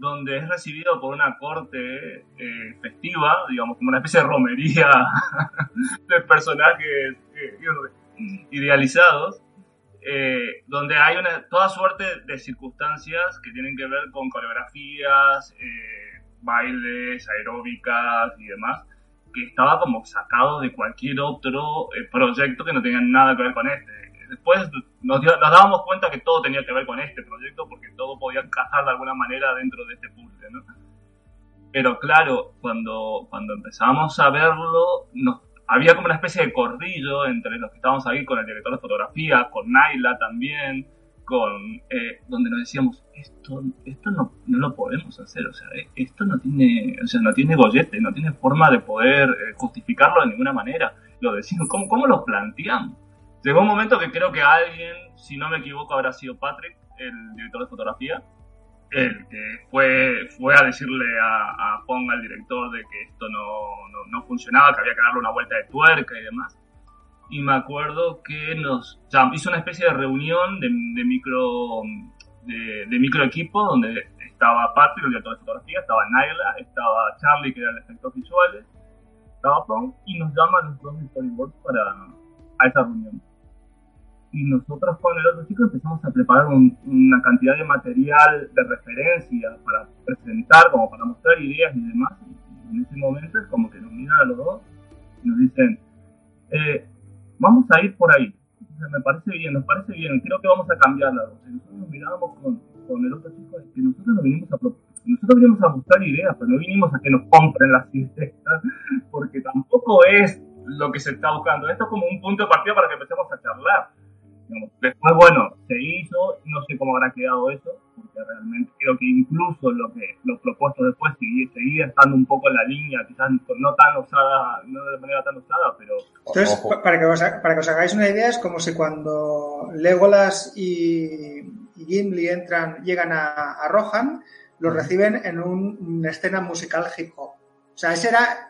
donde es recibido por una corte eh, festiva, digamos, como una especie de romería de personajes eh, idealizados, eh, donde hay una, toda suerte de circunstancias que tienen que ver con coreografías, eh, bailes, aeróbicas y demás, que estaba como sacado de cualquier otro eh, proyecto que no tenía nada que ver con este. Después nos, dio- nos dábamos cuenta que todo tenía que ver con este proyecto porque todo podía encajar de alguna manera dentro de este puzzle, ¿no? Pero claro, cuando, cuando empezamos a verlo, nos, había como una especie de corrillo entre los que estábamos ahí, con el director de fotografía, con Naila también, con eh, donde nos decíamos, esto, esto no, no lo podemos hacer, o sea, eh, esto no tiene, o sea, no tiene gollete, no tiene forma de poder eh, justificarlo de ninguna manera. Lo decimos, ¿cómo, ¿cómo lo planteamos? Llegó un momento que creo que alguien, si no me equivoco, habrá sido Patrick, el director de fotografía, el que fue, fue a decirle a, a Pong, al director, de que esto no, no, no funcionaba, que había que darle una vuelta de tuerca y demás. Y me acuerdo que nos hizo una especie de reunión de, de micro de, de micro equipo donde estaba Patrick, el director de fotografía, estaba Naila, estaba Charlie, que era el efectos visuales, estaba Pong, y nos llaman los dos de storyboards para a esa reunión y nosotros con el otro chico empezamos a preparar un- una cantidad de material de referencia para presentar, como para mostrar ideas y demás. Y en ese momento es como que nos miran a los dos y nos dicen, eh, vamos a ir por ahí. Me parece bien, nos parece bien, creo que vamos a cambiar la nosotros nos mirábamos con, con el otro chico, que nosotros no vinimos a nosotros vinimos a mostrar ideas, pero no vinimos a que nos compren las ideas, porque tampoco es lo que se está buscando. Esto es como un punto de partida para que empecemos a charlar. Digamos, Después, bueno, se hizo, no sé cómo habrá quedado eso, porque realmente creo que incluso lo que los propuestos después seguía, seguía estando un poco en la línea, quizás no tan osada, no de manera tan osada, pero... Entonces, pa- para que, os, para que os hagáis una idea, es como si cuando Legolas y, y Gimli entran, llegan a, a Rohan, los reciben en un- una escena musical hip hop. O sea, ese era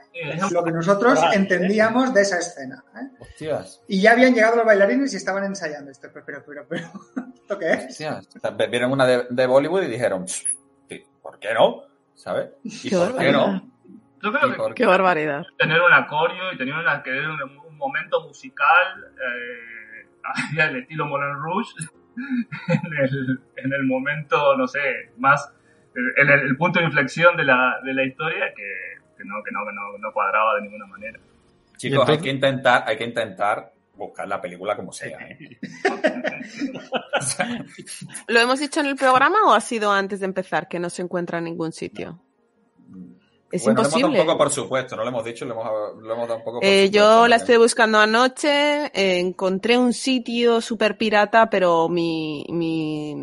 lo que nosotros Ah, entendíamos de esa escena. ¿eh? Hostias. Y ya habían llegado los bailarines y estaban ensayando esto. Pero, pero, pero, pero, ¿esto qué es? Hostias. O sea, Vieron una de, de Bollywood y dijeron, "Pss, sí, ¿por qué no? ¿Sabes? ¿Y Qué por qué barbaridad. no? Yo creo ¿Y que por Qué barbaridad. tener un acorio y tener una, querer un, un momento musical eh, hacia el estilo Moulin Rouge en el, en el momento, no sé, más en el, el punto de inflexión de la, de la historia que, que no, que no, que no, no cuadraba de ninguna manera. Chicos, hay que intentar, hay que intentar buscar la película como sea. ¿eh? ¿Lo hemos dicho en el programa o ha sido antes de empezar que no se encuentra en ningún sitio? Es bueno, lo hemos imposible. dado un poco por supuesto, no lo hemos dicho, lo hemos, lo hemos dado un poco por Eh, supuesto. yo la estoy buscando anoche, eh, encontré un sitio súper pirata, pero mi, mi,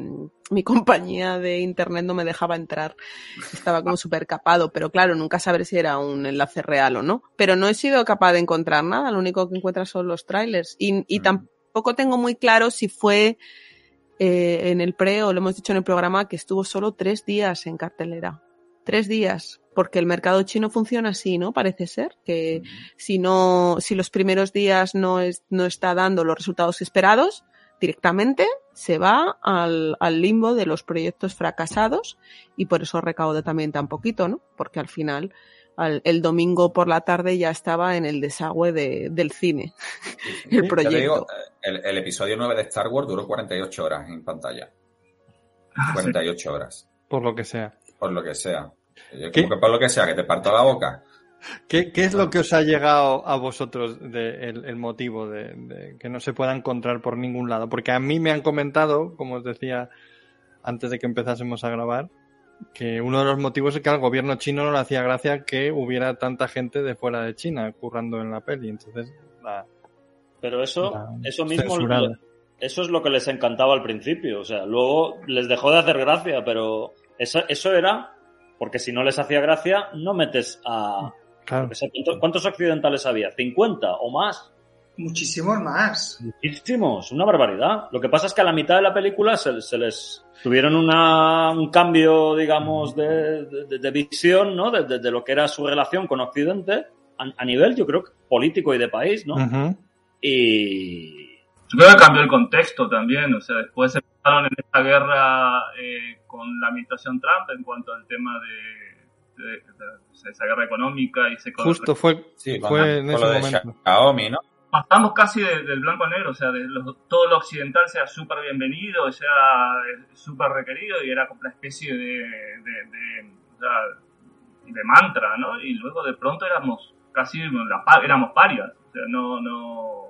mi compañía de internet no me dejaba entrar. Estaba como súper capado, pero claro, nunca saber si era un enlace real o no. Pero no he sido capaz de encontrar nada, lo único que encuentras son los trailers. Y, y tampoco tengo muy claro si fue eh, en el pre o lo hemos dicho en el programa que estuvo solo tres días en cartelera. Tres días, porque el mercado chino funciona así, ¿no? Parece ser que si no, si los primeros días no es, no está dando los resultados esperados, directamente se va al, al limbo de los proyectos fracasados y por eso recauda también tan poquito, ¿no? Porque al final, al- el domingo por la tarde ya estaba en el desagüe de- del cine, el te proyecto. digo, eh, el, el episodio 9 de Star Wars duró 48 horas en pantalla. 48 horas, Por lo que sea. Por lo que sea. Yo ¿Qué? Como que por lo que sea, que te parto la boca. ¿Qué, qué es lo que os ha llegado a vosotros de, el, el motivo de, de que no se pueda encontrar por ningún lado? Porque a mí me han comentado, como os decía antes de que empezásemos a grabar, que uno de los motivos es que al gobierno chino no le hacía gracia que hubiera tanta gente de fuera de China currando en la peli. Entonces, la- Pero eso, la- eso mismo, eso es lo que les encantaba al principio. O sea, luego les dejó de hacer gracia, pero eso, eso era porque si no les hacía gracia, no metes a. Claro. ¿cuántos- ¿Cuántos occidentales había? ¿50 o más? Muchísimos más. Muchísimos, una barbaridad. Lo que pasa es que a la mitad de la película se, se les tuvieron una, un cambio, digamos, de, de, de visión, ¿no? De, de, de, lo que era su relación con Occidente a, a, nivel, yo creo, político y de país, ¿no? Uh -huh. Y... Yo creo que cambió el contexto también, o sea, después se empezaron en esta guerra eh, con la administración Trump en cuanto al tema de, de, de esa guerra económica y se Justo fue, sí, fue con, en ese lo de momento. Xiaomi, ¿no? pasamos casi de, del blanco al negro, o sea, de los, todo lo occidental sea súper bienvenido, sea súper requerido y era como una especie de, de, de, o sea, de, mantra, ¿no? Y luego de pronto éramos casi, la, éramos parias, o sea, no, no,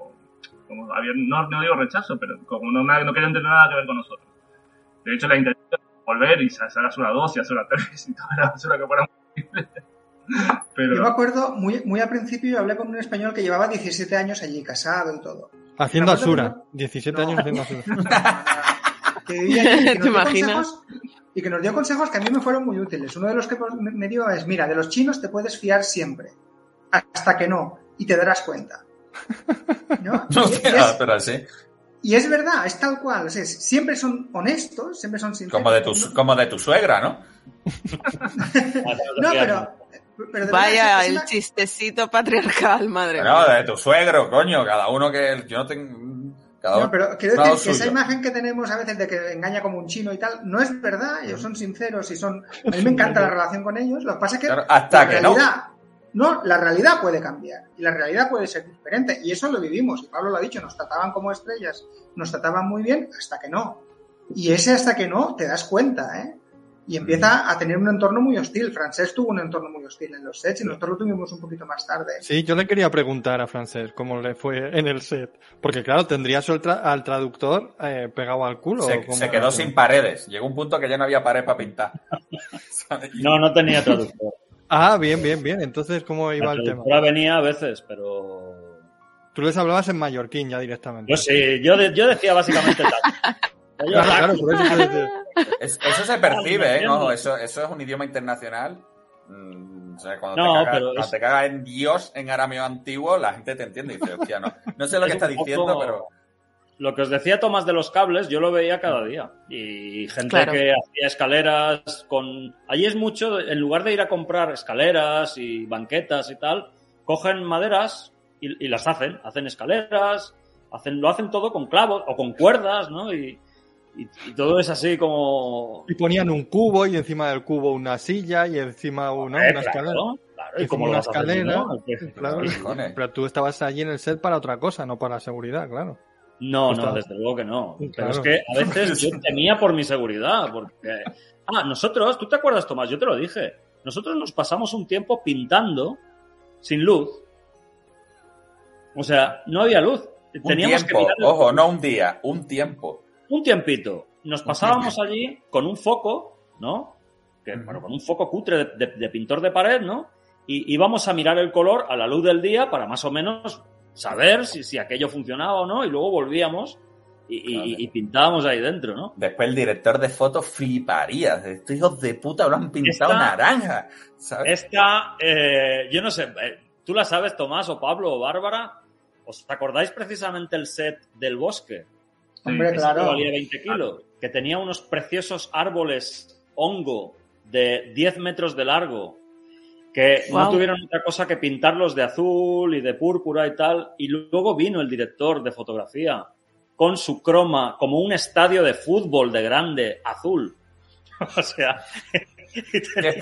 como había, no, no digo rechazo, pero como no, no querían tener nada que ver con nosotros. De hecho, la intención era volver y hacer una 2 y hacer una 3 y toda la basura que fuera posible. Pero... Yo me acuerdo, muy, muy al principio yo hablé con un español que llevaba 17 años allí, casado y todo. Haciendo Asura, que... 17 no. años haciendo Asura. que vivía allí, que ¿Te imaginas? Y que nos dio consejos que a mí me fueron muy útiles. Uno de los que me dio es, mira, de los chinos te puedes fiar siempre, hasta que no, y te darás cuenta. ¿No? no es, es, pero así. Y es verdad, es tal cual. O sea, siempre son honestos, siempre son sinceros. Como de tu, como de tu suegra, ¿no? no, pero, pero Vaya, el chistecito patriarcal, madre mía. No, de tu suegro, coño, cada uno que yo no tengo... Cada no, pero quiero decir que esa imagen que tenemos a veces de que engaña como un chino y tal, no es verdad, ellos son sinceros y son... A mí me encanta la relación con ellos, lo que pasa es que... Claro, hasta la que realidad, no. No, la realidad puede cambiar y la realidad puede ser diferente y eso lo vivimos y Pablo lo ha dicho, nos trataban como estrellas, nos trataban muy bien hasta que no. Y ese hasta que no te das cuenta, ¿eh? y empieza a tener un entorno muy hostil. Francés tuvo un entorno muy hostil en los sets y nosotros lo tuvimos un poquito más tarde. Sí, yo le quería preguntar a Francés cómo le fue en el set. Porque claro, tendría al, tra al traductor eh, pegado al culo. Se, se quedó sin paredes. Llegó un punto que ya no había pared para pintar. no, no tenía traductor. Ah, bien, bien, bien. Entonces, ¿cómo iba el tema? venía a veces, pero... Tú les hablabas en mallorquín ya directamente. Yo sí, yo, de, yo decía básicamente tal. Claro, claro, por eso es, eso se percibe, ¿eh? No, eso, eso es un idioma internacional. Mm, o sea, cuando, no, te, cagas, pero cuando es... te cagas en Dios en arameo antiguo, la gente te entiende y dice, hostia, no, no sé lo que está diciendo, poco... pero. Lo que os decía Tomás de los cables, yo lo veía cada día. Y gente claro. que hacía escaleras con. Allí es mucho, en lugar de ir a comprar escaleras y banquetas y tal, cogen maderas y, y las hacen. Hacen escaleras, hacen, lo hacen todo con clavos o con cuerdas, ¿no? Y, y, y, todo es así como... Y ponían un cubo y encima del cubo una silla y encima una, una escalera. Claro, claro. Y como una escalera. ¿no? Claro. Pero tú estabas allí en el set para otra cosa, no para la seguridad, claro. No, no, desde luego que no. Claro. Pero es que a veces yo temía por mi seguridad, porque... Ah, nosotros, ¿tú te acuerdas, Tomás? Yo te lo dije. Nosotros nos pasamos un tiempo pintando sin luz. O sea, no había luz. Un Teníamos tiempo, que ojo, no un día, un tiempo un tiempito. Nos pasábamos allí con un foco, ¿no? Que, bueno, con un foco cutre de, de, de, pintor de pared, ¿no? Y íbamos a mirar el color a la luz del día para más o menos saber si, si aquello funcionaba o no, y luego volvíamos y, y, y, pintábamos ahí dentro, ¿no? Después el director de fotos fliparía. Estos hijos de puta lo han pintado esta, naranja. ¿sabes? Esta, eh, yo no sé, eh, tú la sabes, Tomás o Pablo o Bárbara. ¿Os acordáis precisamente el set del bosque? Hombre, claro. Que valía 20 kilos, que tenía unos preciosos árboles hongo de 10 metros de largo, que wow. no tuvieron otra cosa que pintarlos de azul y de púrpura y tal, y luego vino el director de fotografía con su croma, como un estadio de fútbol de grande, azul. o sea... ¿Qué,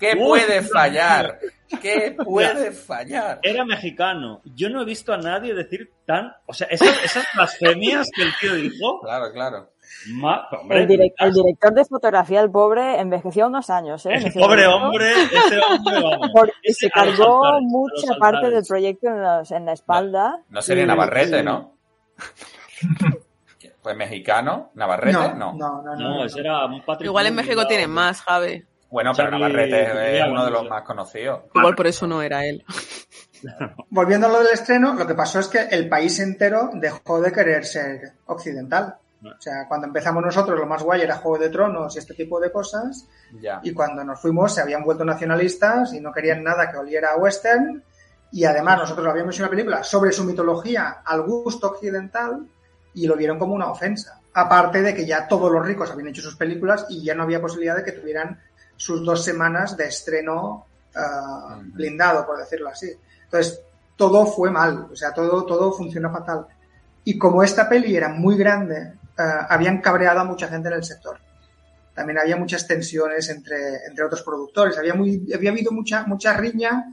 ¿Qué, puede fallar? ¿Qué puede fallar? Era mexicano. Yo no he visto a nadie decir tan. O sea, esas, esas blasfemias que el tío dijo. Claro, claro. Ma... Hombre, el, direct, el, director de fotografía, el pobre, envejeció unos años, ¿eh? Pobre hombre, ese hombre, vamos. Porque se cargó saltar, mucha parte del proyecto en, los, en la espalda. No, no sería y, Navarrete, y... ¿no? Pues mexicano, Navarrete, no. No, no, no. no, ese era un patrimonio. Igual en México tienen más, Javi. Bueno, pero Charlie, Navarrete es uno de los más conocidos. Igual por eso no era él. Volviendo a lo del estreno, lo que pasó es que el país entero dejó de querer ser occidental. O sea, cuando empezamos nosotros, lo más guay era Juego de Tronos y este tipo de cosas. Ya. Y cuando nos fuimos, se habían vuelto nacionalistas y no querían nada que oliera a western. Y además nosotros habíamos hecho una película sobre su mitología al gusto occidental y lo vieron como una ofensa. Aparte de que ya todos los ricos habían hecho sus películas y ya no había posibilidad de que tuvieran sus dos semanas de estreno uh, blindado, por decirlo así. Entonces, todo fue mal, o sea, todo, todo funcionó fatal. Y como esta peli era muy grande, habían cabreado a mucha gente en el sector. También había muchas tensiones entre, entre otros productores, había, muy, había habido mucha, mucha riña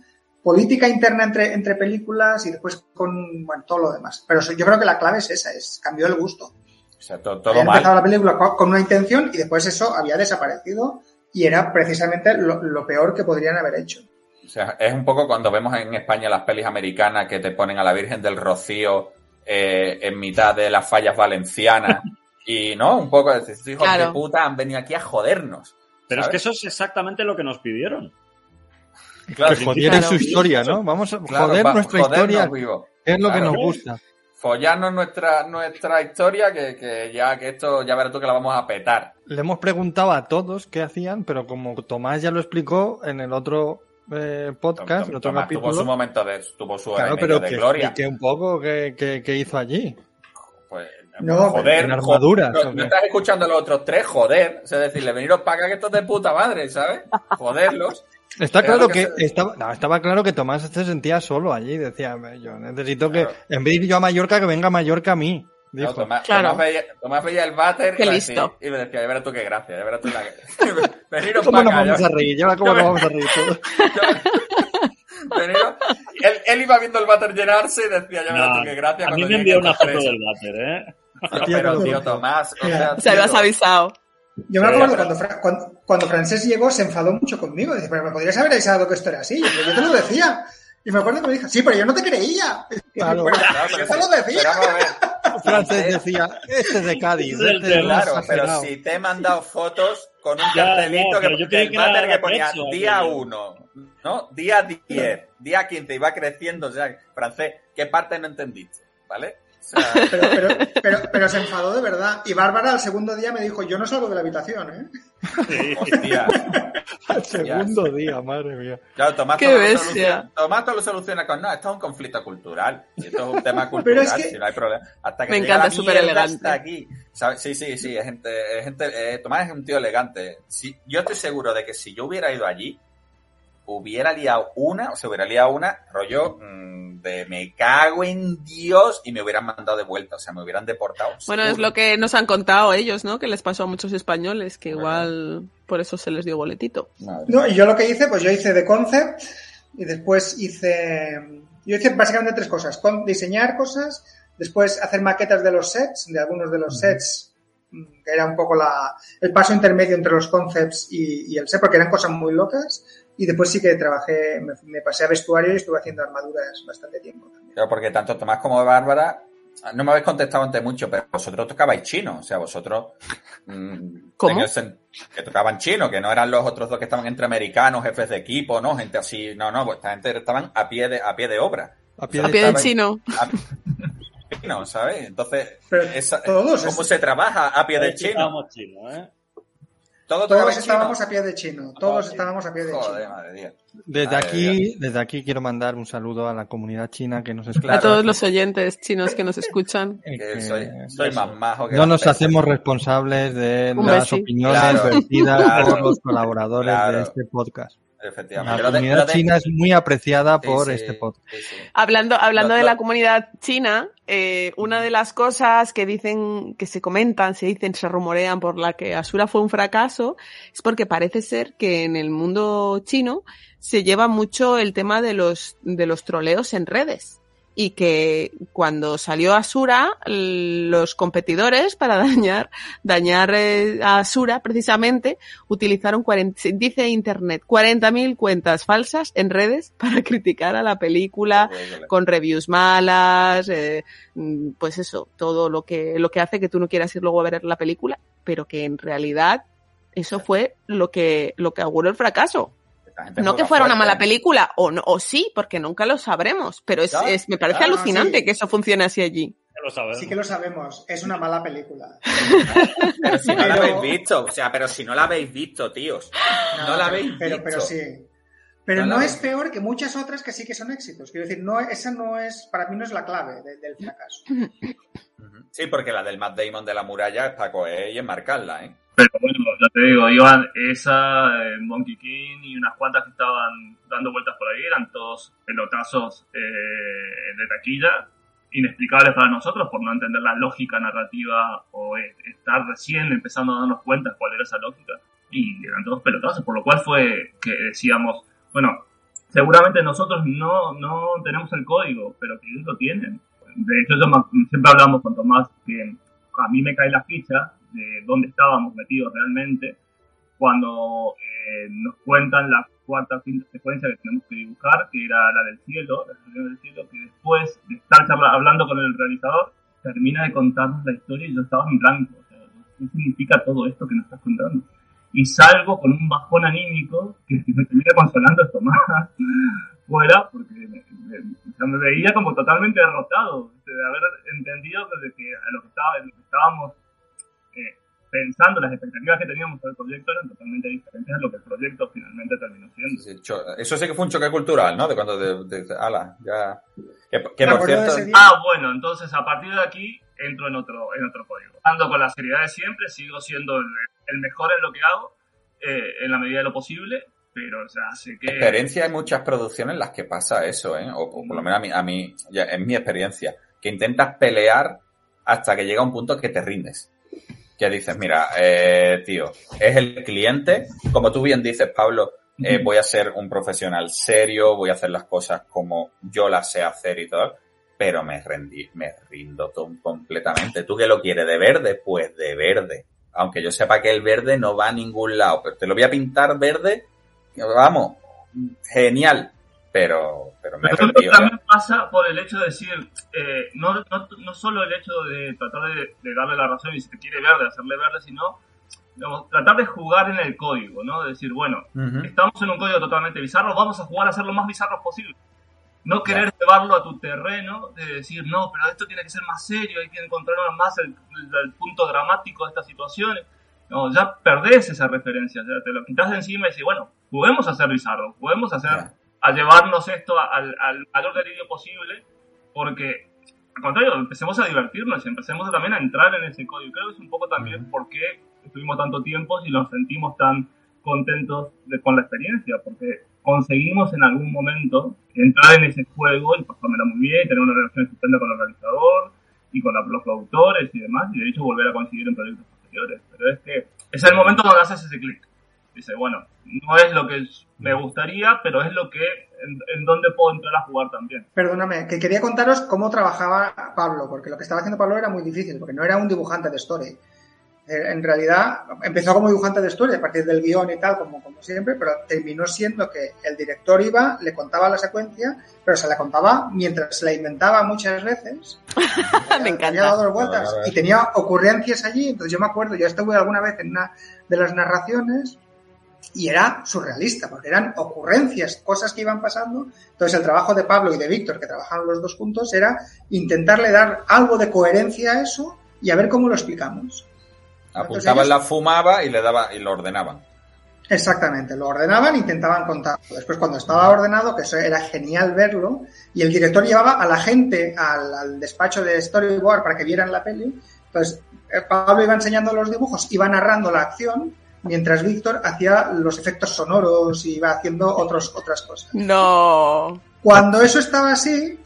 política interna entre, entre películas y después con bueno, todo lo demás. Pero yo creo que la clave es esa, es cambió el gusto. O sea, todo, todo había mal. empezado la película con, con, una intención y después eso había desaparecido y era precisamente lo, lo, peor que podrían haber hecho. O sea, es un poco cuando vemos en España las pelis americanas que te ponen a la Virgen del Rocío eh, en mitad de las fallas valencianas y, ¿no? Un poco de hijos claro. de puta han venido aquí a jodernos. Pero ¿sabes? es que eso es exactamente lo que nos pidieron. Claro, que jodieran claro, su historia, ¿no? Vamos a claro, joder va, nuestra historia. Vivo. Es lo claro, que nos gusta. Follarnos nuestra, nuestra historia, que, que, ya que esto, ya verás tú que la vamos a petar. Le hemos preguntado a todos qué hacían, pero como Tomás ya lo explicó en el otro eh, podcast, Tomás capítulo. Tuvo su momento de, tuvo su claro, pero de que gloria. explique un poco qué, qué, qué hizo allí. Pues, no, joder, en armadura. No, no, estás escuchando a los otros tres, joder. Es decirle, veniros para acá que esto es de puta madre, ¿sabes? Joderlos. Está claro que, que estaba, no, estaba claro que Tomás se sentía solo allí. Decía, yo necesito claro. que, en vez de ir yo a Mallorca, que venga a Mallorca a mí. Dijo. No, Tomás, claro. Tomás, veía, Tomás, veía, el váter qué y, listo. y me decía, ya verás tú qué gracia, ya verás tú la Veniros ¿Cómo para nos acá, vamos yo, a reír? Lleva cómo nos vamos a reír todos. Veniros. Él, él, iba viendo el váter llenarse y decía, ya verás no, tú qué gracia. A mí me envió una foto del váter, ¿eh? No, pero tío Tomás, o sea, o sea, lo has avisado. Yo me acuerdo cuando, cuando, cuando, Francés llegó se enfadó mucho conmigo. Dice, pero me podrías haber avisado que esto era así. Yo, yo te lo decía. Y me acuerdo que me dijo, sí, pero yo no te creía. Claro, claro, pero lo decía. Francés decía, este es de Cádiz. Este es claro, pero si te he mandado fotos con un ya, cartelito no, que, que, el váter que ponía pecho, día 1, ¿no? Día 10, día 15, y va creciendo. O sea, francés, ¿qué parte no entendiste? ¿Vale? O sea... pero, pero, pero, pero, se enfadó de verdad. Y Bárbara al segundo día me dijo, yo no salgo de la habitación, ¿eh? Sí. Hostia. al segundo día, madre mía. Claro, Tomás, Qué todo bestia. Lo Tomás todo lo soluciona con, no, esto es un conflicto cultural. Esto es un tema cultural, es que... si no hay problema. Hasta que me encanta, súper elegante. Hasta aquí. ¿Sabes? Sí, sí, sí, es gente, es gente eh, Tomás es un tío elegante. Si, yo estoy seguro de que si yo hubiera ido allí, hubiera liado una, o se hubiera liado una, rollo mmm, de me cago en Dios y me hubieran mandado de vuelta, o sea, me hubieran deportado. Bueno, seguro. es lo que nos han contado ellos, ¿no? Que les pasó a muchos españoles, que igual por eso se les dio boletito. Madre. No, y yo lo que hice, pues yo hice de concept y después hice, yo hice básicamente tres cosas, con diseñar cosas, después hacer maquetas de los sets, de algunos de los sets, que era un poco la, el paso intermedio entre los concepts y, y el set, porque eran cosas muy locas. Y después sí que trabajé, me, me, pasé a vestuario y estuve haciendo armaduras bastante tiempo también. Claro, porque tanto Tomás como Bárbara, no me habéis contestado antes mucho, pero vosotros tocabais chino, o sea, vosotros... Mmm, ¿Cómo? que tocaban chino, que no eran los otros dos que estaban entre americanos, jefes de equipo, ¿no? Gente así, no, no, pues esta gente estaban a pie de, a pie de obra. A pie de, a pie de chino. A, chino, ¿sabes? Entonces, esa, todos ¿cómo es... se trabaja a pie de chino? chino ¿eh? Todos, todos estábamos chino? a pie de chino. Todos estábamos a pie de Joder, chino. Madre. Desde madre aquí, desde aquí quiero mandar un saludo a la comunidad china que nos escucha. A todos los oyentes chinos que nos escuchan. Que soy, soy más majo que No nos hacemos responsables de un las opiniones claro. vertidas claro. por los colaboradores de este podcast. Efectivamente. La comunidad de, china es muy apreciada por sí, este podcast. Sí. Hablando, hablando lo, de la comunidad china, eh, una de las cosas que dicen, que se comentan, se dicen, se rumorean por la que Asura fue un fracaso, es porque parece ser que en el mundo chino se lleva mucho el tema de los, de los troleos en redes y que cuando salió Asura, los competidores para dañar, dañar eh, a Asura precisamente utilizaron 40, dice internet, 40.000 cuentas falsas en redes para criticar a la película con reviews malas, eh, pues eso, todo lo que, lo que hace que tú no quieras ir luego a ver la película, pero que en realidad eso fue lo que, lo que auguró el fracaso. No que fuera una mala película, o, no, o sí, porque nunca lo sabremos, pero es, me parece alucinante sí. que eso funcione así allí. Sí que lo sabemos, es una mala película. pero si no pero... la habéis visto, o sea, pero si no la habéis visto, tíos. No, no la habis pero, visto. Pero sí. Pero no, es peor que muchas otras que sí que son éxitos. Quiero decir, no, esa no es, para mí no es la clave del fracaso. Sí, porque la del Matt Damon de la muralla es para coger y enmarcarla, ¿eh? Pero bueno, ya te digo, iban esa, eh, Monkey King y unas cuantas que estaban dando vueltas por ahí, eran todos pelotazos eh, de taquilla, inexplicables para nosotros por no entender la lógica narrativa o estar recién empezando a darnos cuenta cuál era esa lógica. Y eran todos pelotazos, por lo cual fue que decíamos, bueno, seguramente nosotros no, no tenemos el código, pero que ellos lo tienen. De hecho, siempre hablamos con Tomás que a mí me cae la ficha de dónde estábamos metidos realmente cuando eh, nos cuentan la cuarta quinta secuencia que tenemos que dibujar, que era la del cielo, la del cielo, que después de estar hablando con el realizador, termina de contarnos la historia y yo estaba en blanco. O sea, ¿Qué significa todo esto que nos estás contando? Y salgo con un bajón anímico que me termina consolando esto más fuera, porque me, veía como totalmente derrotado, de haber entendido que, que a lo que, estaba, lo que estábamos eh, pensando, las expectativas que teníamos sobre el proyecto eran totalmente diferentes a lo que el proyecto finalmente terminó siendo. eso sí que fue un choque cultural, ¿no? De cuando de, ala, ya... Que, por cierto... Ah, bueno, entonces a partir de aquí entro en otro, en otro código. Ando con la seriedad de siempre, sigo siendo el, mejor en lo que hago, eh, en la medida de lo posible, pero o sea, sé que... Experiencia hay muchas producciones en las que pasa eso, ¿eh? O, por lo menos a mí, a mí ya, es mi experiencia, que intentas pelear hasta que llega un punto que te rindes que dices, mira, eh, tío, es el cliente, como tú bien dices, Pablo, eh, voy a ser un profesional serio, voy a hacer las cosas como yo las sé hacer y todo, pero me rendí, me rindo todo completamente. ¿Tú qué lo quieres de verde? Pues de verde. Aunque yo sepa que el verde no va a ningún lado, pero te lo voy a pintar verde, vamos, genial pero, pero me también pasa por el hecho de decir, eh, no, no, no, solo el hecho de tratar de, darle la razón y si te quiere verde, hacerle verde, sino digamos, tratar de jugar en el código, ¿no? De decir, bueno, estamos en un código totalmente bizarro, vamos a jugar a ser lo más bizarro posible. No querer llevarlo a tu terreno, de decir, no, pero esto tiene que ser más serio, hay que encontrar más el, punto dramático de estas situaciones. No, ya perdés esa referencia, ya te lo quitas de encima y decís, bueno, juguemos a ser bizarro, juguemos a ser a llevarnos esto al, al mayor delirio posible, porque al contrario, empecemos a divertirnos y empecemos también a entrar en ese código. Creo que es un poco también por qué estuvimos tanto tiempo y nos sentimos tan contentos con la experiencia, porque conseguimos en algún momento entrar en ese juego y pasármela muy bien, tener una relación estupenda con el realizador y con los productores y demás, y de hecho volver a conseguir en proyectos posteriores. Pero es que es el momento donde haces ese clic. Dice, bueno, no es lo que me gustaría, pero es lo que, en, donde puedo entrar a jugar también. Perdóname, que quería contaros cómo trabajaba Pablo, porque lo que estaba haciendo Pablo era muy difícil, porque no era un dibujante de story. Eh, en realidad empezó como dibujante de story a partir del guion y tal, como, como siempre, pero terminó siendo que el director iba, le contaba la secuencia, pero se la contaba mientras se la inventaba muchas veces. me encanta. vueltas y tenía ocurrencias allí. Entonces yo me acuerdo, yo estuve alguna vez en una de las narraciones y era surrealista, porque eran ocurrencias, cosas que iban pasando. Entonces el trabajo de Pablo y de Víctor, que trabajaron los dos juntos, era intentarle dar algo de coherencia a eso y a ver cómo lo explicamos. Apuntaban la fumaba y le daba y lo ordenaban. Exactamente, lo ordenaban, intentaban contarlo. Después cuando estaba ordenado, que eso era genial verlo, y el director llevaba a la gente al, al despacho de storyboard para que vieran la peli, entonces eh, Pablo iba enseñando los dibujos, iba narrando la acción mientras Víctor hacía los efectos sonoros y iba haciendo otros, otras cosas. No. Cuando eso estaba así,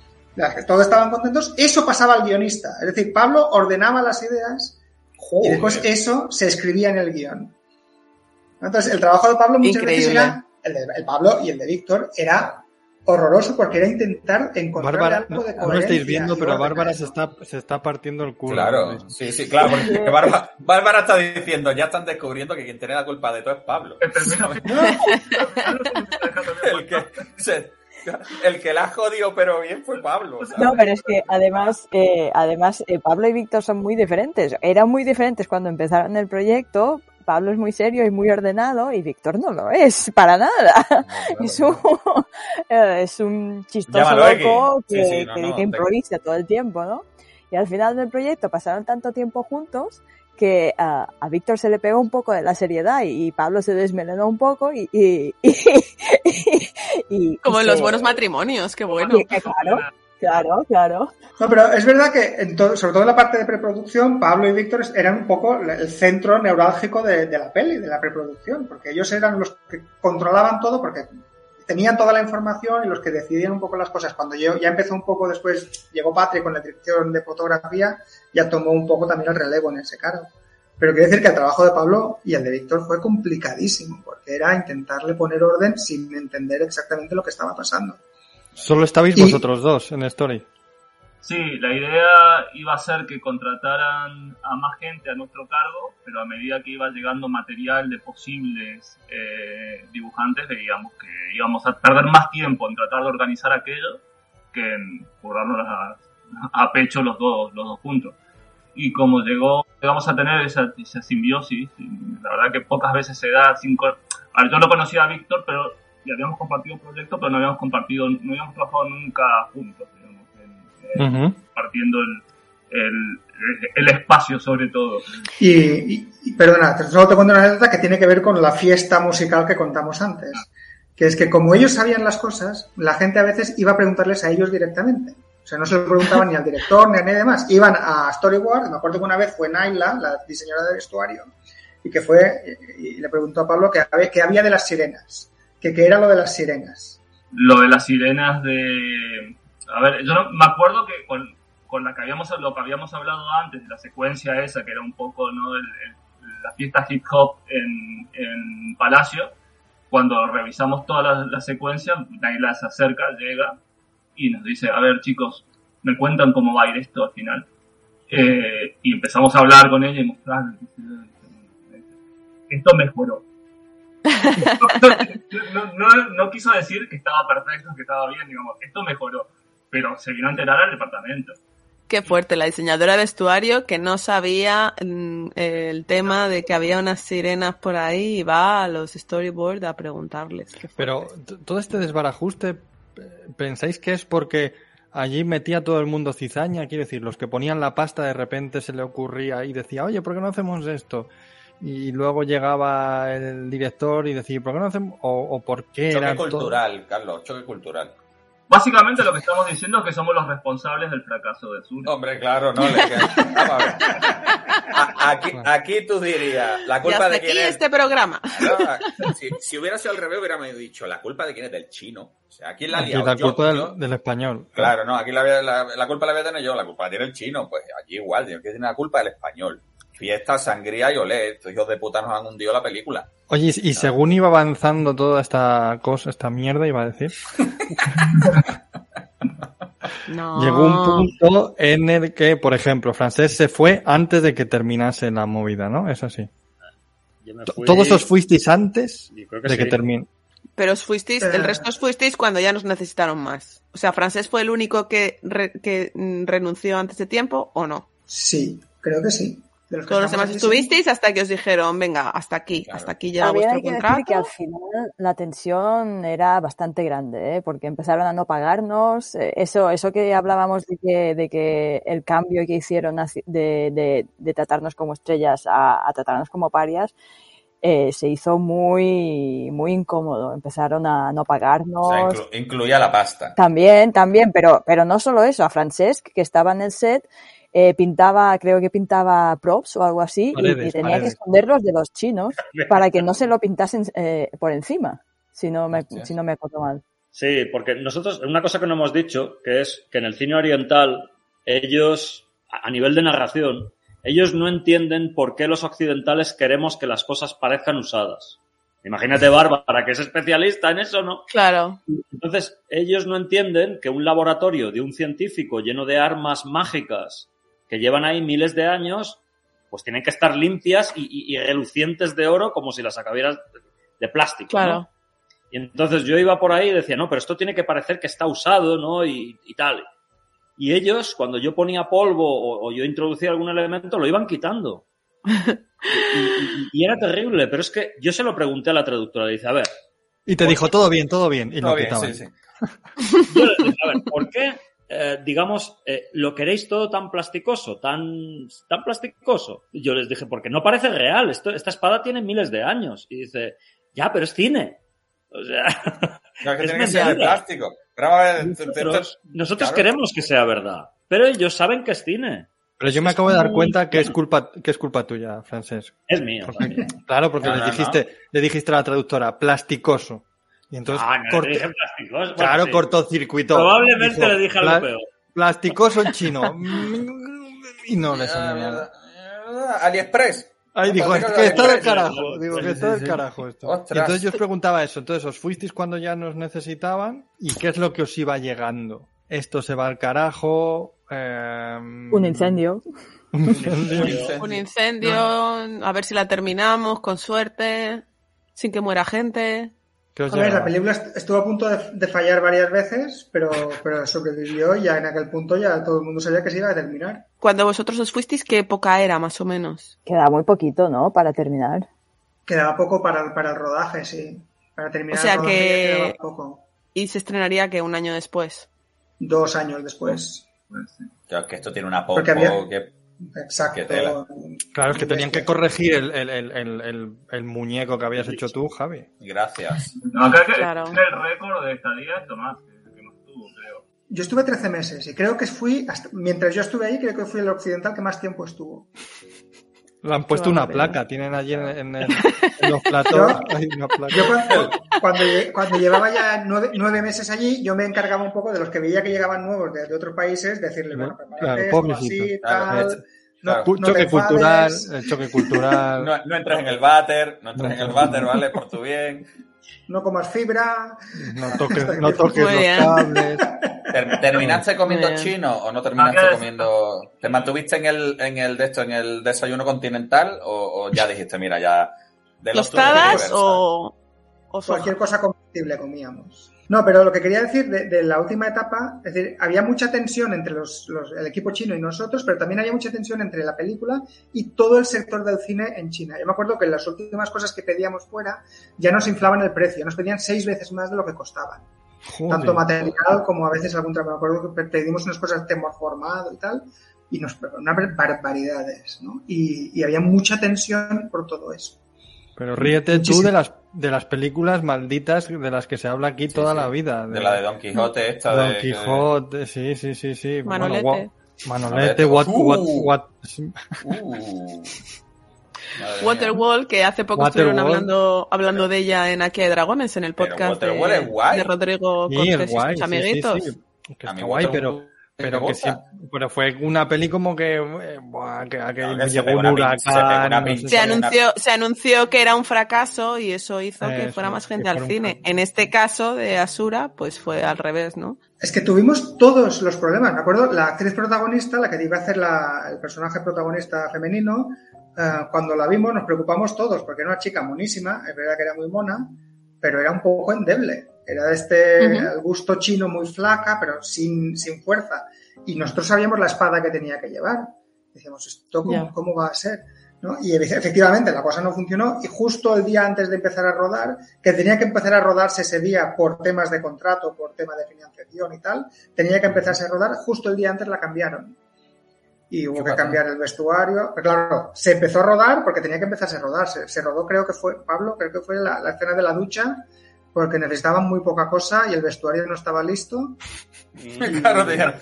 todos estaban contentos, eso pasaba al guionista. Es decir, Pablo ordenaba las ideas y después eso se escribía en el guion. Entonces, el trabajo de Pablo muchas veces era, el, de, el Pablo y el de Víctor, era horroroso porque era intentar encontrar algo de coherencia. No lo estáis viendo, pero Bárbara se está, se está partiendo el culo. Claro, sí, sí, claro, porque Bárbara, está diciendo, ya están descubriendo que quien tiene la culpa de todo es Pablo. el, que el que la ha jodido pero bien fue Pablo. No, pero es que además, eh, además eh, Pablo y Víctor son muy diferentes. Eran muy diferentes cuando empezaron el proyecto, Pablo es muy serio y muy ordenado y Víctor no lo es, para nada. es, un, eh, es un chistoso loco que, improvisa todo el tiempo, ¿no? Y al final del proyecto pasaron tanto tiempo juntos que a Víctor se le pegó un poco de la seriedad y, Pablo se desmelenó un poco y, y, Y, Como y en los buenos matrimonios, qué bueno. Sí, que claro, claro, claro. No, pero es verdad que, en sobre todo en la parte de preproducción, Pablo y Víctor eran un poco el centro neurálgico de, de la peli, de la preproducción, porque ellos eran los que controlaban todo, porque tenían toda la información y los que decidían un poco las cosas. Cuando yo ya empezó un poco después, llegó Patrick con la dirección de fotografía, ya tomó un poco también el relevo en ese cargo. Pero quiero decir que el trabajo de Pablo y el de Víctor fue complicadísimo, porque era intentarle poner orden sin entender exactamente lo que estaba pasando. Solo estabais Y- vosotros dos en Story. Sí, la idea iba a ser que contrataran a más gente a nuestro cargo, pero a medida que iba llegando material de posibles eh, dibujantes, veíamos que íbamos a perder más tiempo en tratar de organizar aquello que en curarnos a, a pecho los dos, los dos juntos. Y como llegó, llegamos a tener esa, esa simbiosis, la verdad que pocas veces se da sin... A ver, yo lo conocía a Víctor, pero ya habíamos compartido proyectos, pero no habíamos compartido, no habíamos trabajado nunca juntos, digamos, en- en- Ujú. compartiendo el, el, el espacio sobre todo. Y, y- y, perdona, te- solo te cuento una anécdota que tiene que ver con la fiesta musical que contamos antes. Que es que como ellos sabían las cosas, la gente a veces iba a preguntarles a ellos directamente. O sea, no se lo preguntaban ni al director ni a nadie más. Iban a Storyboard, me acuerdo que una vez fue Naila, la diseñadora de vestuario, y que fue, y y le preguntó a Pablo que, había- que había de las sirenas, que era lo de las sirenas. Lo de las sirenas de... A ver, yo no- me acuerdo que con, con la que habíamos, lo que habíamos hablado antes, la secuencia esa, que era un poco ¿no? El- el- fiesta hip hop en, en Palacio, cuando revisamos toda la, la secuencia, Naila se acerca, llega y nos dice, a ver chicos, me cuentan cómo va a ir esto al final. Eh, y empezamos a hablar con ella y mostrarle. Esto mejoró. No, no, no quiso decir que estaba perfecto, que estaba bien, digamos, esto mejoró, pero se vino a enterar al departamento. Qué fuerte, la diseñadora de vestuario que no sabía mm, el tema de que había unas sirenas por ahí y va a los storyboard a preguntarles. Qué. Pero todo este desbarajuste, eh, ¿pensáis que es porque allí metía todo el mundo cizaña? Quiero decir, los que ponían la pasta de repente se le ocurría y decía, oye, ¿por qué no hacemos esto? Y luego llegaba el director y decía, ¿por qué no hacemos? O, o por qué Choque era todo- cultural, Carlos, choque cultural. Básicamente lo que estamos diciendo es que somos los responsables del fracaso de Sur. Hombre, claro, no le aquí, aquí tú dirías, la Y culpa hasta de aquí quién es. este programa. No, si, si hubiera sido al revés, hubiéramos dicho, ¿la culpa de quién es? Del chino. O sea, ¿a quién la Aquí liado? la Yo- culpa del, yo- del español. Claro, no, aquí la, la, la culpa la voy a tener yo, la culpa la tiene el chino. Pues allí igual, tiene que tener la culpa del español. Fiesta, sangría y olé. Estos hijos de puta nos han hundido la película. Oye, y según iba avanzando toda esta cosa, esta mierda, iba a decir, No. llegó un punto en el que, por ejemplo, Francés se fue antes de que terminase la movida, ¿no? Es así. Fui- ¿Todos os fuisteis antes que de que termine? Pero os fuisteis, el resto os fuisteis cuando ya nos necesitaron más. O sea, Francés fue el único que, re- que mm, renunció antes de tiempo o no. Sí, creo que sí. De los que Todos los demás aquí, sí. estuvisteis hasta que os dijeron, venga, hasta aquí, hasta aquí También vuestro hay que decir contrato. que al final la tensión era bastante grande, ¿eh? porque empezaron a no pagarnos. eh, Eso, eso que hablábamos de que, de que el cambio que hicieron de, de- de tratarnos como estrellas a, a tratarnos como parias eh, se hizo muy, muy incómodo. Empezaron a no pagarnos. O sea, inclu- incluía la pasta. También, también, pero, pero no solo eso, a Francesc, que estaba en el set, eh, pintaba, creo que pintaba props o algo así, y- tenía paredes. que esconderlos de los chinos para que no se lo pintasen eh, por encima, si no me, si no me acuerdo mal. Sí, porque nosotros, una cosa que no hemos dicho, que es que en el cine oriental, ellos, a a nivel de narración, ellos no entienden por qué los occidentales queremos que las cosas parezcan usadas. Imagínate Bárbara, que es especialista en eso, ¿no? Claro. Entonces, ellos no entienden que un laboratorio de un científico lleno de armas mágicas que llevan ahí miles de años, pues tienen que estar limpias y, y- y relucientes de oro como si las acabieras de plástico, Claro. ¿no? Y entonces yo iba por ahí y decía, no, pero esto tiene que parecer que está usado, ¿no? Y, y tal. Y ellos, cuando yo ponía polvo o, o yo introducía algún elemento, lo iban quitando. Y, y- y era terrible, pero es que yo se lo pregunté a la traductora, le dice, a ver, Y te dijo todo bien, todo bien, y Todo lo bien, quitaban. sí, sí. Yo les dije, a ver, ¿por qué, eh, digamos, eh, lo queréis todo tan plasticoso, tan, tan plasticoso? Y yo les dije, porque no parece real, esto, esta espada tiene miles de años. Y dice, ya, pero es cine. O sea, No, es que es tiene que ser de plástico. Pero a ver, nosotros, tú- nosotros claro. queremos que sea verdad, pero ellos saben que es cine. Pero yo me acabo de dar cuenta que es culpa, que es culpa tuya, Francesc. Es mío. también. Claro, porque No, le no, dijiste, le dijiste a la traductora plasticoso. Y entonces Ah, no, dije plásticos. Bueno, claro, sí. cortocircuitó. Probablemente Dijo, le dije algo "Pla- peor. Plasticoso en chino. y no le salió nada. Ah, AliExpress. Ahí dijo, es que está del carajo. Digo, que está del carajo esto. Ostras. Y entonces yo os preguntaba eso. Entonces, ¿os fuisteis cuando ya nos necesitaban? ¿Y qué es lo que os iba llegando? Esto se va al carajo. eh, Un incendio. un incendio. Un incendio, a ver si la terminamos con suerte, sin que muera gente. ¿Qué os A ver, la película est- estuvo a punto de, de fallar varias veces, pero, pero sobrevivió y ya en aquel punto ya todo el mundo sabía que se iba a terminar. Cuando vosotros os fuisteis, ¿qué época era, más o menos? Queda muy poquito, ¿no? Para terminar. Quedaba poco para, el- para el rodaje, sí. Para terminar O sea el rodaje ya que- quedaba poco. Y se estrenaría que un año después. Dos años después. Claro, es que esto tiene una poco había- que... Exacto. Claro, es que tenían que corregir el, el, el, el, el- el muñeco que habías hecho tú, Javi. Gracias. No, acá que Claro. es el récord de estadía es Tomás, que, que más tuvo, creo. Yo estuve 13 meses y creo que fui, hasta- mientras yo estuve ahí, creo que fui el occidental que más tiempo estuvo. Le han puesto una placa, tienen allí en, en el- en los platos. hay una placa. Yo cuando, cuando, lle- cuando llevaba ya nueve, nueve meses allí, yo me encargaba un poco de los que veía que llegaban nuevos de, de otros países, decirle, bueno, prepárate Claro, así, Claro, tal, claro. no, choque cultural, el choque cultural. No, no entres en el váter, no entres en el váter, ¿vale? Por tu bien. no comas fibra. No toques, no toques los bien. cables. Ter- ¿Terminaste comiendo chino o no terminaste Ah, comiendo? ¿Te mantuviste en el, en el de esto, en el desayuno continental o, o ya dijiste, mira, ya de los ¿Tostadas o, o soja? Cualquier cosa comestible comíamos. No, pero lo que quería decir de, de la última etapa, es decir, había mucha tensión entre los, los- el equipo chino y nosotros, pero también había mucha tensión entre la película y todo el sector del cine en China. Yo me acuerdo que las últimas cosas que pedíamos fuera ya nos inflaban el precio, nos pedían seis veces más de lo que costaban. Joder. Tanto material como a veces algún trabajo. Me acuerdo que pedimos unas cosas termoformado y tal, y nos unas barbaridades, ¿no? Y, y había mucha tensión por todo eso. Pero ríete tú de las, de las películas malditas de las que se habla aquí toda sí. la vida. De la de Don Quijote, esta Don de... Quijote, sí, sí, sí, sí. Bueno, Manolete. gua- Manolete, what, what, Uh. what, Uh. Mía. Waterwall, que hace poco estuvieron hablando, hablando de ella en Aquí hay Dragones, en el podcast de, Waterwall es guay. de Rodrigo Sí, Cortés es y guay, sus sí, sí, amiguitos. sí. Que A está guay, pero, pero que sí, pero fue una peli como que, eh, buah, que, se llegó un se huracán. no Se qué. anunció, se anunció que era un fracaso y eso hizo que fuera más gente al cine. fracaso. En este caso de Asura, pues fue al revés, ¿no? Es que tuvimos todos los problemas. Me acuerdo, la actriz protagonista, la que iba a hacer la- el personaje protagonista femenino, eh, cuando la vimos nos preocupamos todos, porque era una chica monísima, es verdad que era muy mona, pero era un poco endeble. Era de este gusto chino muy flaca, pero sin, sin fuerza. Y nosotros sabíamos la espada que tenía que llevar. Decíamos, ¿esto cómo, va a ser? ¿No? Y efe- efectivamente la cosa no funcionó y justo el día antes de empezar a rodar, que tenía que empezar a rodarse ese día por temas de contrato, por tema de financiación y tal, tenía que empezarse a rodar, justo el día antes la cambiaron. Y hubo que cambiar el vestuario. Pero claro, se empezó a rodar porque tenía que empezarse a rodar. Se, se rodó, creo que fue, Pablo, creo que fue la, la escena de la ducha, porque necesitaban muy poca cosa y el vestuario no estaba listo. Claro, vestido,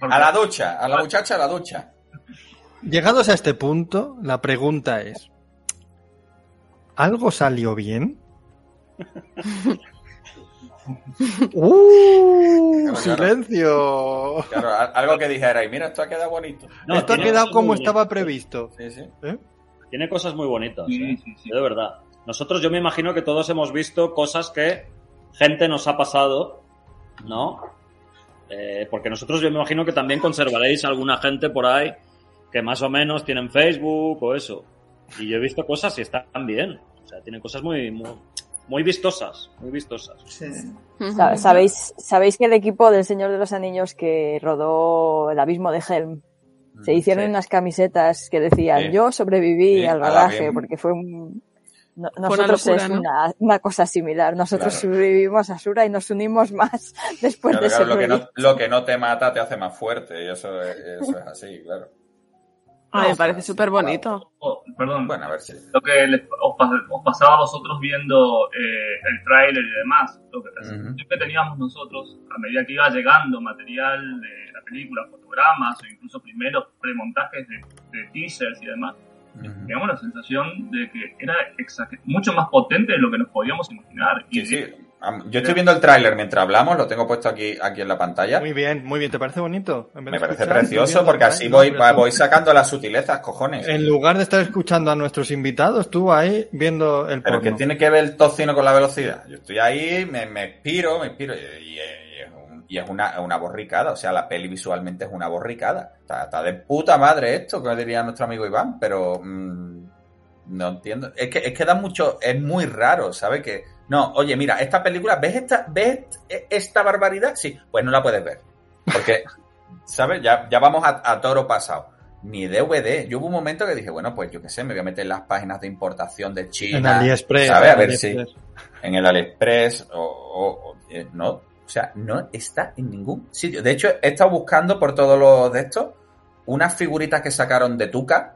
a la ducha, a la muchacha a la ducha. Llegados a este punto, la pregunta es: ¿algo salió bien? ¡Uh! Claro. ¡Silencio! Claro, algo que dijera, y mira, esto ha quedado bonito. No, Esto ha quedado como estaba previsto. Sí, sí. ¿Eh? Tiene cosas muy bonitas, Sí, ¿eh? sí, sí. de verdad. Nosotros, yo me imagino que todos hemos visto cosas que gente nos ha pasado, ¿no? Eh, porque nosotros, yo me imagino que también conservaréis alguna gente por ahí que más o menos tienen Facebook o eso. Y yo he visto cosas y están bien. O sea, tienen cosas muy, muy, muy vistosas, muy vistosas. Sí. Sa- ¿Sabéis, ¿Sabéis que el equipo del Señor de los Anillos que rodó El Abismo de Helm se hicieron Sí. unas camisetas que decían Sí. yo sobreviví Sí, al rodaje porque fue un... no- nosotros locura, es ¿no? una, una cosa similar. Nosotros Claro. sobrevivimos a Sura y nos unimos más después Claro, de claro, ese lo, que no, proyecto. lo que no te mata te hace más fuerte, y eso es, eso es así, claro. Ay, me parece súper bonito. Oh, perdón. Bueno, a ver si. Lo que les- os, pas- os pasaba a vosotros viendo eh, el tráiler y demás. Lo que, la sensación que teníamos nosotros a medida que iba llegando material de la película, fotogramas o incluso primeros premontajes de, de teasers y demás, teníamos la sensación de que era mucho más potente de lo que nos podíamos imaginar. Y Sí, sí. Am- Yo estoy viendo el tráiler mientras hablamos, lo tengo puesto aquí, aquí en la pantalla. Muy bien, muy bien. ¿Te parece bonito? En vez de Me parece precioso porque así voy, voy sacando las sutilezas, cojones. En lugar de estar escuchando a nuestros invitados, tú ahí viendo el Pero porno. que tiene que ver el tocino con la velocidad. Yo estoy ahí, me, me expiro, me expiro y, y- y y es una, una borricada. O sea, la peli visualmente es una borricada. Está, está de puta madre esto, que diría nuestro amigo Iván, pero mm, no entiendo. Es que, es que da mucho, es muy raro, ¿sabes? Que, no, oye, mira, esta película, ¿ves esta, ves esta barbaridad? Sí, pues no la puedes ver. Porque, ¿sabes? Ya, ya vamos a, a toro pasado. Ni DVD. Yo hubo un momento que dije, bueno, pues yo qué sé, me voy a meter en las páginas de importación de China. En AliExpress, ¿Sabes? A ver si en el AliExpress o, o- o- eh, no. O sea, no está en ningún sitio. De hecho, he estado buscando por todos los de estos unas figuritas que sacaron de Tuca,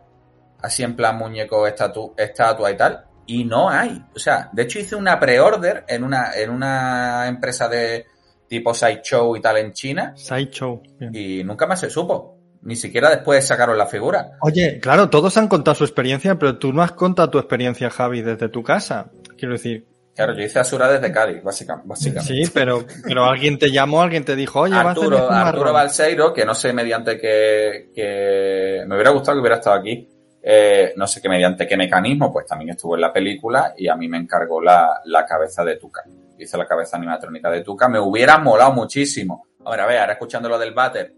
así en plan muñeco, estatu- estatua y tal, y no hay. O sea, de hecho hice una pre-order en una, en una empresa de tipo Sideshow y tal en China. Sideshow. Y nunca más se supo. Ni siquiera después sacaron la figura. Oye, claro, todos han contado su experiencia, pero tú no has contado tu experiencia, Javi, desde tu casa. Quiero decir, Claro, yo hice Asura desde Cádiz, básica- básicamente. sí, pero, pero alguien te llamó, alguien te dijo, oye, a Arturo, Arturo. Balseiro, que no sé mediante qué, qué- me hubiera gustado que hubiera estado aquí, eh, no sé qué mediante qué mecanismo, pues también estuvo en la película y a mí me encargó la, la cabeza de Tuca. Hice la cabeza animatrónica de Tuca, me hubiera molado muchísimo. Ahora, a ver, ahora escuchando lo del váter,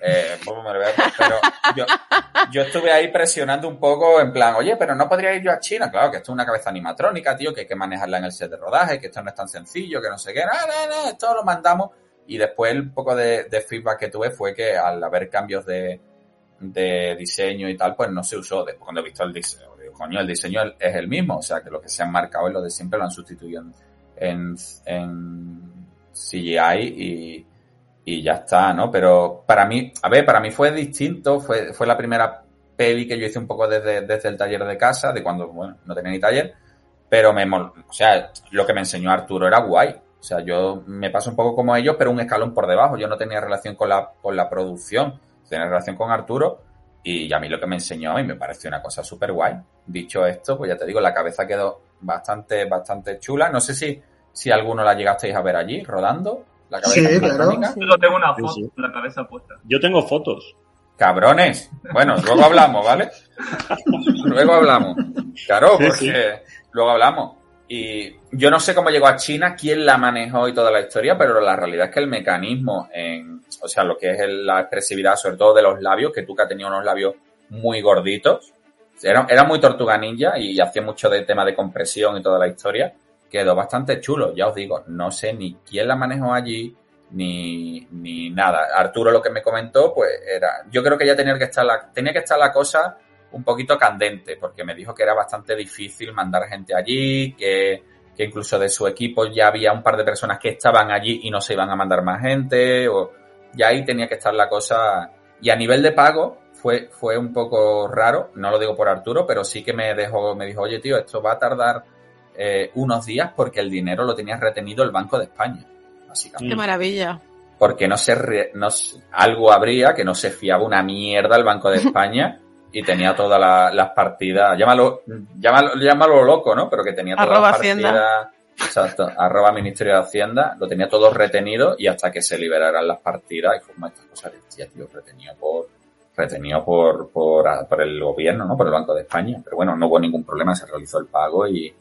eh, pero yo, yo estuve ahí presionando un poco en plan, oye, pero no podría ir yo a China. Claro, que esto es una cabeza animatrónica, tío, que hay que manejarla en el set de rodaje, que esto no es tan sencillo, que no sé qué. No, no, no, esto lo mandamos. Y después el poco de, feedback que tuve fue que al haber cambios de, de diseño y tal, pues no se usó. Después cuando he visto el diseño, coño, el diseño es el mismo. O sea, que lo que se han marcado es lo de siempre, lo han sustituido en, en CGI y, y ya está, ¿no? Pero para mí, a ver, para mí fue distinto, fue, fue la primera peli que yo hice un poco desde, desde el taller de casa, de cuando, bueno, no tenía ni taller, pero me, o sea, lo que me enseñó Arturo era guay. O sea, yo me paso un poco como ellos, pero un escalón por debajo. Yo no tenía relación con la, con la producción, tenía relación con Arturo y a mí lo que me enseñó mí me pareció una cosa súper guay. Dicho esto, pues ya te digo, la cabeza quedó bastante, bastante chula. No sé si, si alguno la llegasteis a ver allí, rodando. La cabeza Sí, claro. Yo tengo una foto sí. la cabeza puesta. Yo tengo fotos. Cabrones. Bueno, luego hablamos, ¿vale? luego hablamos. Claro, Sí, porque sí. luego hablamos. Y yo no sé cómo llegó a China, quién la manejó y toda la historia, pero la realidad es que el mecanismo en, o sea, lo que es el- la expresividad, sobre todo de los labios, que Tuca tenía unos labios muy gorditos, era, era muy tortuga ninja y hacía mucho de tema de compresión y toda la historia, quedó bastante chulo, ya os digo, no sé ni quién la manejó allí, ni, ni nada. Arturo lo que me comentó, pues era, yo creo que ya tenía que estar la, tenía que estar la cosa un poquito candente, porque me dijo que era bastante difícil mandar gente allí, que, que incluso de su equipo ya había un par de personas que estaban allí y no se iban a mandar más gente, o ya ahí tenía que estar la cosa. Y a nivel de pago fue, fue un poco raro, no lo digo por Arturo, pero sí que me dejó, me dijo, oye tío, esto va a tardar eh, unos días porque el dinero lo tenía retenido el Banco de España, básicamente Qué maravilla. porque no se, re- no algo habría que no se fiaba una mierda el Banco de España y tenía todas la- las partidas, llámalo, llámalo, llámalo loco, ¿no? Pero que tenía todas Arroba las partidas, exacto, arroba Ministerio de Hacienda, lo tenía todo retenido y hasta que se liberaran las partidas y como estas cosas, decía, tío, retenido por, retenido por, por, por el gobierno, ¿no? Por el Banco de España. Pero bueno, no hubo ningún problema, se realizó el pago y,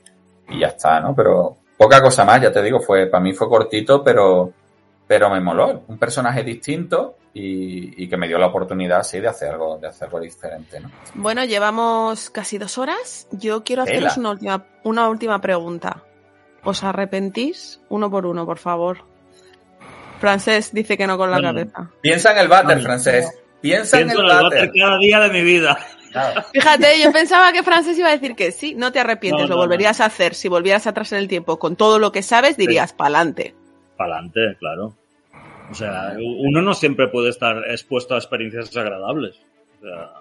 y ya está, ¿no? Pero poca cosa más, ya te digo, fue, para mí fue cortito, pero, pero me moló. Un personaje distinto y, y que me dio la oportunidad, sí, de hacer algo, de hacer algo diferente, ¿no? Bueno, llevamos casi dos horas. Yo quiero haceros una última, una última pregunta. ¿Os arrepentís? Uno por uno, por favor. Francés dice que no con la cabeza. Piensa en el váter, francés. Piensa en Pienso el en el váter. váter cada día de mi vida. Claro. Fíjate, yo pensaba que Francés iba a decir que sí. No te arrepientes, No, lo no, volverías a hacer. Si volvieras atrás en el tiempo con todo lo que sabes, dirías pa'lante. Para adelante, claro. O sea, uno no siempre puede estar expuesto a experiencias agradables. O sea,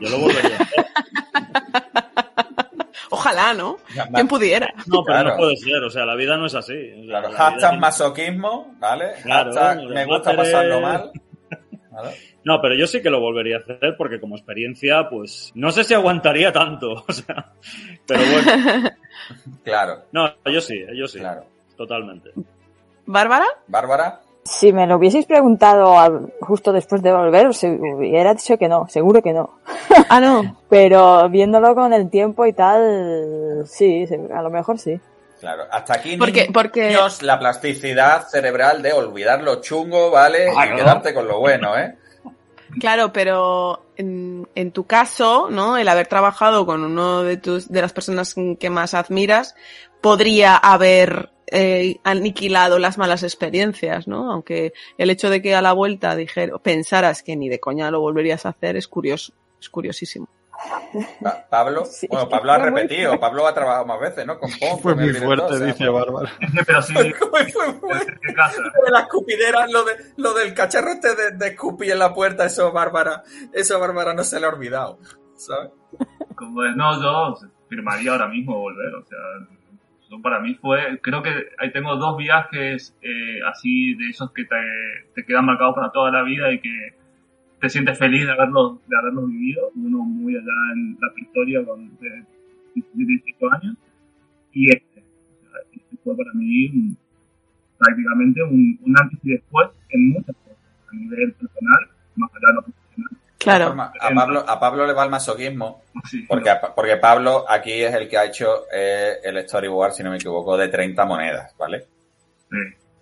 Yo lo volvería a hacer. Ojalá, ¿no? Ya, ¿Quién ma- pudiera? No, pero Claro. no puede ser. O sea, la vida no es así. O sea, Hashtag tiene- masoquismo, ¿vale? Claro, Hashtag me gusta pasarlo mal. ¿vale? No, pero yo sí que lo volvería a hacer porque como experiencia, pues no sé si aguantaría tanto. O sea, pero bueno. Claro, No, yo sí, yo sí. claro. Totalmente. ¿Bárbara? Bárbara, Si me lo hubieseis preguntado justo después de volver, os hubiera dicho que no, seguro que no. Ah, no. Pero viéndolo con el tiempo y tal, sí, sí, a lo mejor sí. claro. Hasta aquí Porque, niños, porque, la plasticidad cerebral de olvidar lo chungo, ¿vale? Claro. Y quedarte con lo bueno, ¿eh? Claro, pero en, en tu caso, ¿no? El haber trabajado con uno de tus, de las personas que más admiras, podría haber eh, aniquilado las malas experiencias, ¿no? Aunque el hecho de que a la vuelta dijera, pensaras que ni de coña lo volverías a hacer es curioso, es curiosísimo. Pa- Pablo, Sí, bueno, Pablo ha repetido. Pablo ha trabajado más veces, ¿no? Con Pon, Fue muy fuerte, o sea, dice Bárbara. Pero sí, Fue- fue- de las escupideras, lo, de, lo del cacharro este de, de escupir en la puerta, eso Bárbara, eso Bárbara no se le ha olvidado, ¿sabes? No, yo firmaría ahora mismo volver, o sea, para mí fue, creo que ahí tengo dos viajes eh, así de esos que te, te quedan marcados para toda la vida y que te sientes feliz de haberlos, de haberlos vivido, uno muy allá en la historia con de 18 años y este, o sea, este fue para mí un- prácticamente un, un antes y después en muchas cosas, a nivel personal, más allá de lo profesional. Claro. forma, a Pablo, a Pablo le va el masoquismo, Sí, porque, a- porque Pablo aquí es el que ha hecho eh, el storyboard, si no me equivoco, de 30 monedas, ¿vale? sí.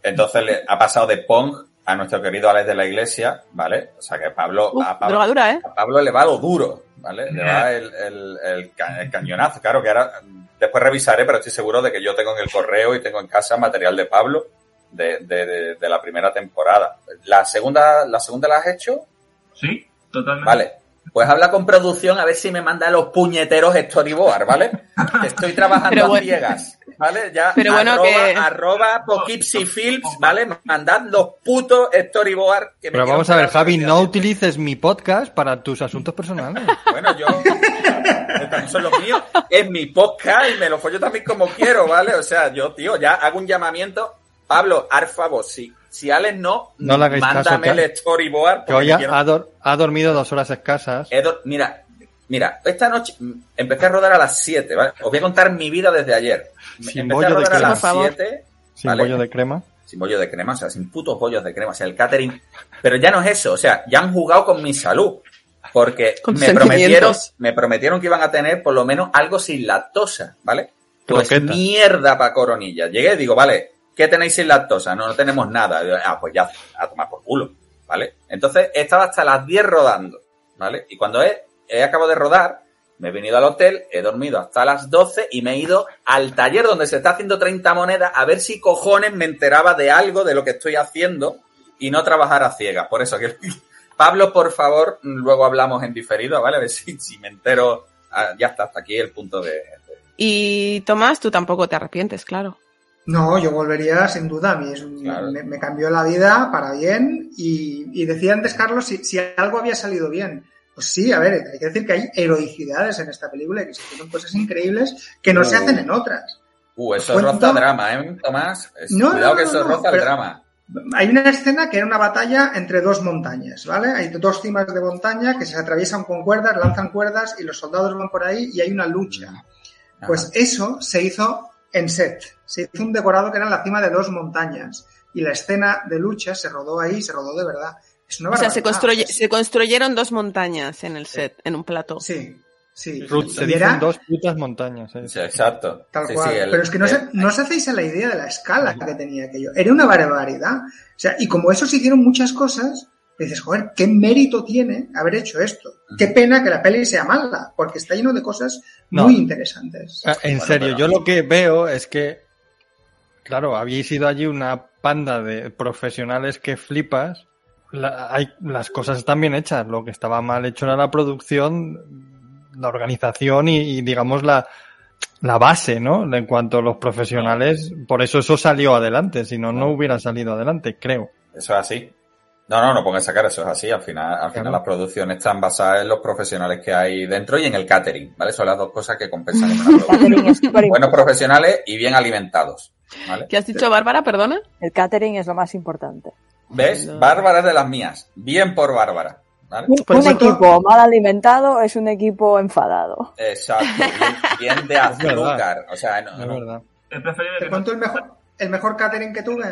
Entonces le ha pasado de Pong a nuestro querido Alex de la Iglesia, ¿vale? O sea que Pablo, Uf, a Pablo, drogadura, ¿eh? a Pablo le va lo duro, ¿vale? Le va el, el, el, ca- el cañonazo. Claro que ahora después revisaré, pero estoy seguro de que yo tengo en el correo y tengo en casa material de Pablo de, de, de, de la primera temporada. ¿La segunda, ¿La segunda la has hecho? Sí, totalmente. Vale. Pues habla con producción a ver si me manda los puñeteros storyboard, ¿vale? Estoy trabajando a ciegas, ¿vale? Ya, Pero bueno arroba, que- arroba Poughkeepsie Films, ¿vale? Mandad los putos storyboard que me Pero vamos a ver, Javi, no utilices mi podcast para tus asuntos personales. Bueno, yo. Estos son los míos. Es mi podcast y me lo follo también como quiero, ¿vale? O sea, yo, tío, ya hago un llamamiento. Pablo, haz favor, si, si Alex no, No le hagáis caso, mándame el storyboard. Que hoy ha, quiero- ha dor- ha dormido dos horas escasas. Mira, mira, esta noche empecé a rodar a las 7, ¿vale? Os voy a contar mi vida desde ayer. Sin empecé bollo a de rodar a las Por favor. 7. Sin vale. bollo de crema. Sin bollo de crema, o sea, sin putos bollos de crema, o sea, el catering. Pero ya no es eso, o sea, ya han jugado con mi salud. Porque me prometieron, me prometieron que iban a tener por lo menos algo sin lactosa, ¿vale? Pues mierda para coronilla. Llegué y digo, vale, ¿qué tenéis sin lactosa? No, no tenemos nada. Ah, pues ya, a tomar por culo, ¿vale? Entonces he estado hasta las 10 rodando, ¿vale? Y cuando he, he acabado de rodar, me he venido al hotel, he dormido hasta las 12 y me he ido al taller donde se está haciendo 30 monedas a ver si cojones me enteraba de algo de lo que estoy haciendo y no trabajar a ciegas. Por eso que... Pablo, por favor, luego hablamos en diferido, ¿vale? A ver si, me entero. Ah, ya está, hasta aquí el punto de- Y Tomás, tú tampoco te arrepientes, claro. No, yo volvería sin duda. A mí es un- Claro. me, me cambió la vida para bien. Y, y decía antes, Carlos, si, si algo había salido bien. Pues sí, a ver, hay que decir que hay heroicidades en esta película y que se hicieron cosas increíbles que no se Uh. hacen en otras. Uh, eso Cuento- roza drama, ¿eh, Tomás? Es- No, Cuidado no, que no, eso no, roza el drama. Hay una escena que era una batalla entre dos montañas, ¿vale? Hay dos cimas de montaña que se atraviesan con cuerdas, lanzan cuerdas y los soldados van por ahí y hay una lucha. Pues eso se hizo en set. Se hizo un decorado que era en la cima de dos montañas. Y la escena de lucha se rodó ahí, se rodó de verdad. Es una O sea, se, construye- se construyeron dos montañas en el set, en un plató. Sí, sí. Ruth, se Y dicen era dos putas montañas. eh. Sí, exacto. tal Sí, cual. sí, el- Pero es que no, el- se, no os hacéis a la idea de la escala que tenía aquello. Era una barbaridad. O sea, y como eso se hicieron muchas cosas, dices, joder, qué mérito tiene haber hecho esto. Qué pena que la peli sea mala, porque está lleno de cosas No. muy interesantes. Ah, En Bueno, serio, pero- yo lo que veo es que, claro, habéis ido allí una panda de profesionales que flipas. La- hay, las cosas están bien hechas. Lo que estaba mal hecho era la producción, la organización y, y, digamos, la, la base, ¿no? En cuanto a los profesionales. Por eso eso salió adelante. Si no, no hubiera salido adelante, creo. Eso es así. No, no, no pongas esa cara, eso es así. Al final, al final las producciones están basadas en los profesionales que hay dentro y en el catering, ¿vale? Son las dos cosas que compensan en una producción. Buenos profesionales y bien alimentados, ¿vale? ¿Qué has dicho, Bárbara? Perdona. El catering es lo más importante. ¿Ves? Bárbara es de las mías. Bien por Bárbara. ¿vale? Un, un equipo mal alimentado es un equipo enfadado. Exacto. Bien, bien de azúcar. O sea, no, Es no. verdad. Te cuento el mejor, el mejor catering que tuve.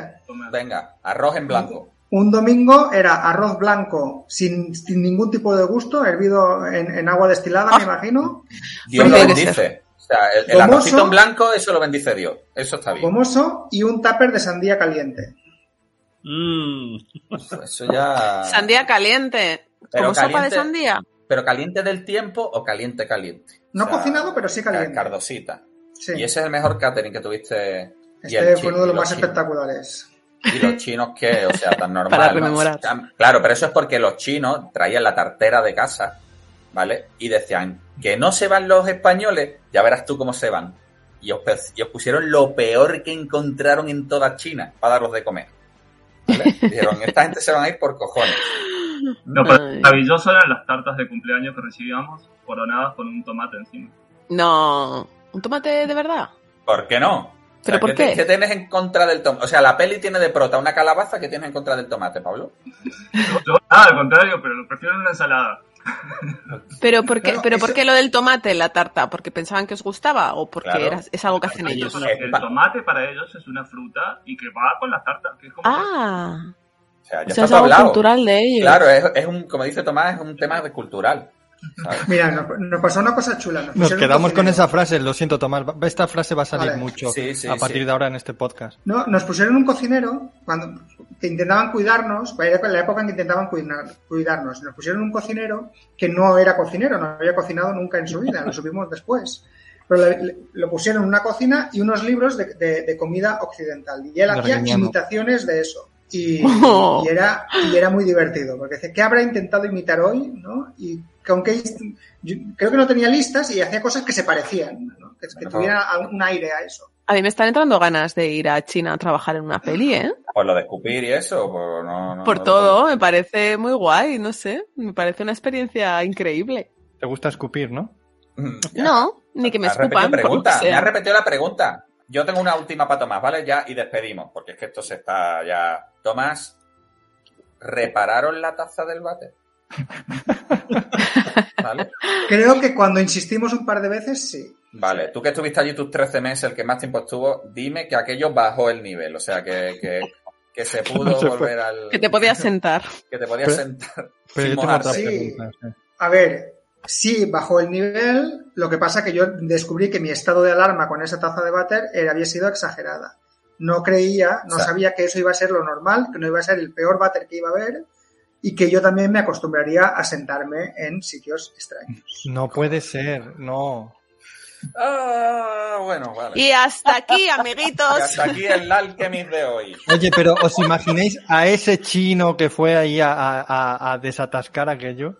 Venga, arroz en blanco. Un domingo era arroz blanco sin, sin ningún tipo de gusto, hervido en, en agua destilada, me imagino. Dios lo bendice. O sea, el, el Gomoso. arrocito en blanco, eso lo bendice Dios. Eso está bien. gomoso y un tupper de sandía caliente. Mm. Eso ya. Sandía caliente. Pero ¿Como sopa de caliente- sandía? Pero caliente del tiempo o caliente caliente. No O sea, cocinado, pero sí caliente. Cardosita. Sí. Y ese es el mejor catering que tuviste. Este fue uno de los más chinos. espectaculares. Y los chinos que, o sea, tan normal. Para ¿no? rememorar. Claro, pero eso es porque los chinos traían la tartera de casa, ¿vale? Y decían que no se van los españoles, ya verás tú cómo se van. Y os, pe- y os pusieron lo peor que encontraron en toda China para daros de comer. ¿Vale? Dijeron, esta gente se van a ir por cojones. Lo maravilloso eran las tartas de cumpleaños que recibíamos, coronadas con un tomate encima. No. ¿Un tomate de verdad? ¿Por qué no? O sea, ¿Pero por ¿qué, te- qué? tienes en contra del tomate? O sea, la peli tiene de prota una calabaza que tienes en contra del tomate, Pablo. Yo, nada, al contrario, pero lo prefiero en una ensalada. ¿Pero por qué, Claro, pero eso- por qué lo del tomate en la tarta? ¿Porque pensaban que os gustaba o porque Claro. era- es algo que hacen ellos? El tomate para ellos es una fruta y que va con las tartas. Que es como Ah, O sea, ya o sea, es algo hablado. cultural de ellos. Claro, es, es un, como dice Tomás, es un tema de cultural. ¿Sabes? Mira, nos, nos pasó una cosa chula. Nos, quedamos con esa frase, lo siento Tomás, esta frase va a salir Vale. mucho Sí, sí, a partir sí. de ahora en este podcast. No, nos pusieron un cocinero cuando que intentaban cuidarnos, era la época en que intentaban cuidar- cuidarnos. Nos pusieron un cocinero que no era cocinero, no había cocinado nunca en su vida, lo supimos después. Pero le- le- lo pusieron en una cocina y unos libros de, de- de comida occidental. Y él hacía imitaciones de eso. Y, Oh. y era, y era muy divertido, porque dice, ¿qué habrá intentado imitar hoy? ¿no? Y con qué inst- yo creo que no tenía listas y hacía cosas que se parecían, ¿no? que, que Ajá. tuviera un aire a eso. A mí me están entrando ganas de ir a China a trabajar en una peli, ¿eh? Por lo de escupir y eso, por no, no- Por no- todo, me parece muy guay, no sé. Me parece una experiencia increíble. ¿Te gusta escupir, no? Mm. No, ni que me escupan. por lo me ha repetido la pregunta. Yo tengo una última para Tomás, ¿vale? Ya, y despedimos, porque es que esto se está ya... Tomás, ¿repararon la taza del váter? ¿Vale? Creo que cuando insistimos un par de veces, sí. Vale, tú que estuviste allí tus 13 meses, el que más tiempo estuvo, dime que aquello bajó el nivel, o sea, que, que, que se pudo No se fue. volver al... Que te podías sentar. que te podías Pero- sentar Pero sin mojarse. Sí. A ver, sí bajó el nivel, lo que pasa que yo descubrí que mi estado de alarma con esa taza de váter era, había sido exagerada. No creía, no O sea- sabía que eso iba a ser lo normal, que no iba a ser el peor váter que iba a haber y que yo también me acostumbraría a sentarme en sitios extraños. No puede ser, no. Ah, bueno, vale. Y hasta aquí, Y amiguitos. hasta aquí el Alchemist de hoy. Oye, pero ¿os imagináis a ese chino que fue ahí a, a- desatascar aquello?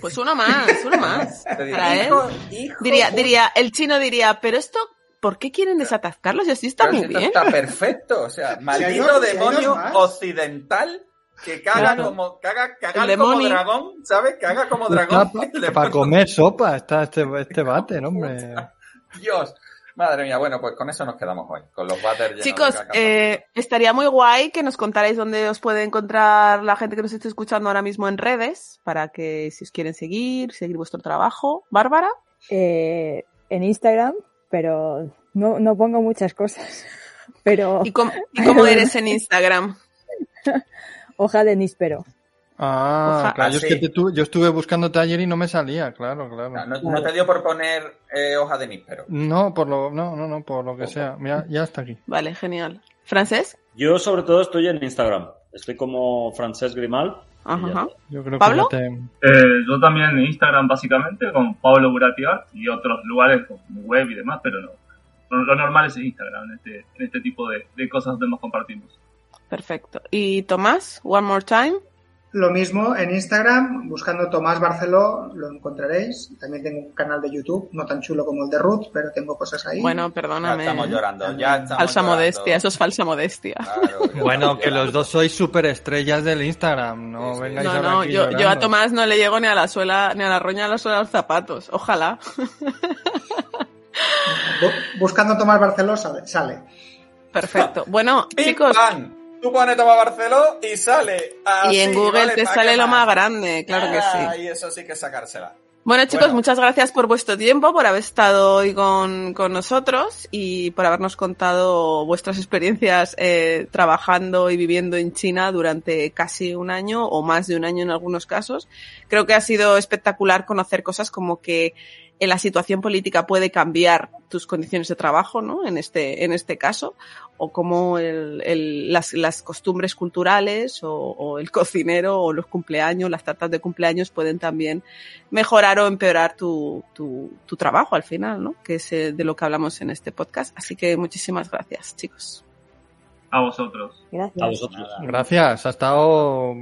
Pues uno más, uno más. Él. hijo- hijo Diría, diría, el chino diría, pero esto, ¿por qué quieren desatascarlos? Y así está Pero muy bien. está perfecto. O sea, maldito dos- si hay demonio occidental que caga Claro. como caga, cagar El como dragón, ¿sabes? Caga como dragón. Para demonio. comer sopa está este, este bate, ¿no, hombre. Dios. Madre mía, bueno, pues con eso nos quedamos hoy. Con los llenos Chicos, de eh, estaría muy guay que nos contarais dónde os puede encontrar la gente que nos esté escuchando ahora mismo en redes, para que si os quieren seguir, seguir vuestro trabajo. Bárbara, Eh, en Instagram, pero no, no pongo muchas cosas. Pero ¿y cómo, y cómo eres en Instagram? Hoja de níspero. Ah, claro, yo, es Ah, que sí. te tu- yo estuve buscándote ayer y no me salía, claro, claro. No, no- no te dio por poner eh, hoja de níspero. No, por lo, no, no, no, por lo que sea. Mira, ya está aquí. Vale, genial. ¿Francés? Yo sobre todo estoy en Instagram. Estoy como Francesc Grimal. Ajá. Yo creo ¿Pablo? que te... Eh, yo también en Instagram básicamente con Pablo Burati Art y otros lugares como web y demás, pero no. Lo, lo normal es Instagram en este, en este tipo de, de cosas donde nos compartimos. Perfecto. ¿Y Tomás? One more time. Lo mismo en Instagram, buscando Tomás Barceló, lo encontraréis. También tengo un canal de YouTube, no tan chulo como el de Ruth, pero tengo cosas ahí. Bueno, perdóname. Ya estamos llorando, ya estamos Falsa llorando. modestia, eso es falsa modestia. Bueno, que los dos sois superestrellas del Instagram, no vengáis No, ahora no, aquí yo, yo a. Tomás no le llego ni a la suela, ni a la roña de la suela de los zapatos. Ojalá. Bu- Buscando Tomás Barceló sale. sale. Perfecto. Bueno, chicos. Tú pones Toma Barceló y sale. y en Google ¿vale? te ¿Pa' sale lo más grande, claro que sí. Y eso sí que es sacársela. Bueno, chicos, Bueno. muchas gracias por vuestro tiempo, por haber estado hoy con, con nosotros y por habernos contado vuestras experiencias eh, trabajando y viviendo en China durante casi un año o más de un año en algunos casos. Creo que ha sido espectacular conocer cosas como que la situación política puede cambiar tus condiciones de trabajo, ¿no? En este, en este caso, o como el, el- las, las costumbres culturales o, o el cocinero o los cumpleaños, las tartas de cumpleaños pueden también mejorar o empeorar tu, tu, tu trabajo al final, ¿no? Que es eh, de lo que hablamos en este podcast. Así que muchísimas gracias, chicos. A vosotros. Gracias. A vosotros. Gracias, ha estado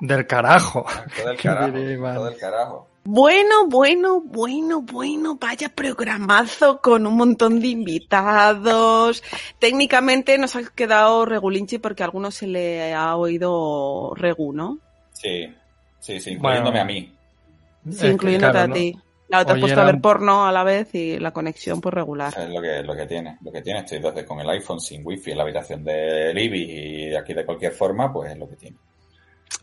del carajo. Todo el ¿Qué carajo. Todo el carajo. Bueno, bueno, bueno, bueno, vaya programazo con un montón de invitados. Técnicamente nos ha quedado regulinchi porque a algunos se le ha oído regu, ¿no? Sí, sí, sí, incluyéndome Bueno. a mí. Sí, incluyéndote claro, a ¿no? ti. Claro, te has puesto a ver porno a la vez y la conexión pues regular. Es lo que, lo que tiene, lo que tiene. Estoy desde con el iPhone sin wifi en la habitación del IBI y de aquí de cualquier forma, pues es lo que tiene.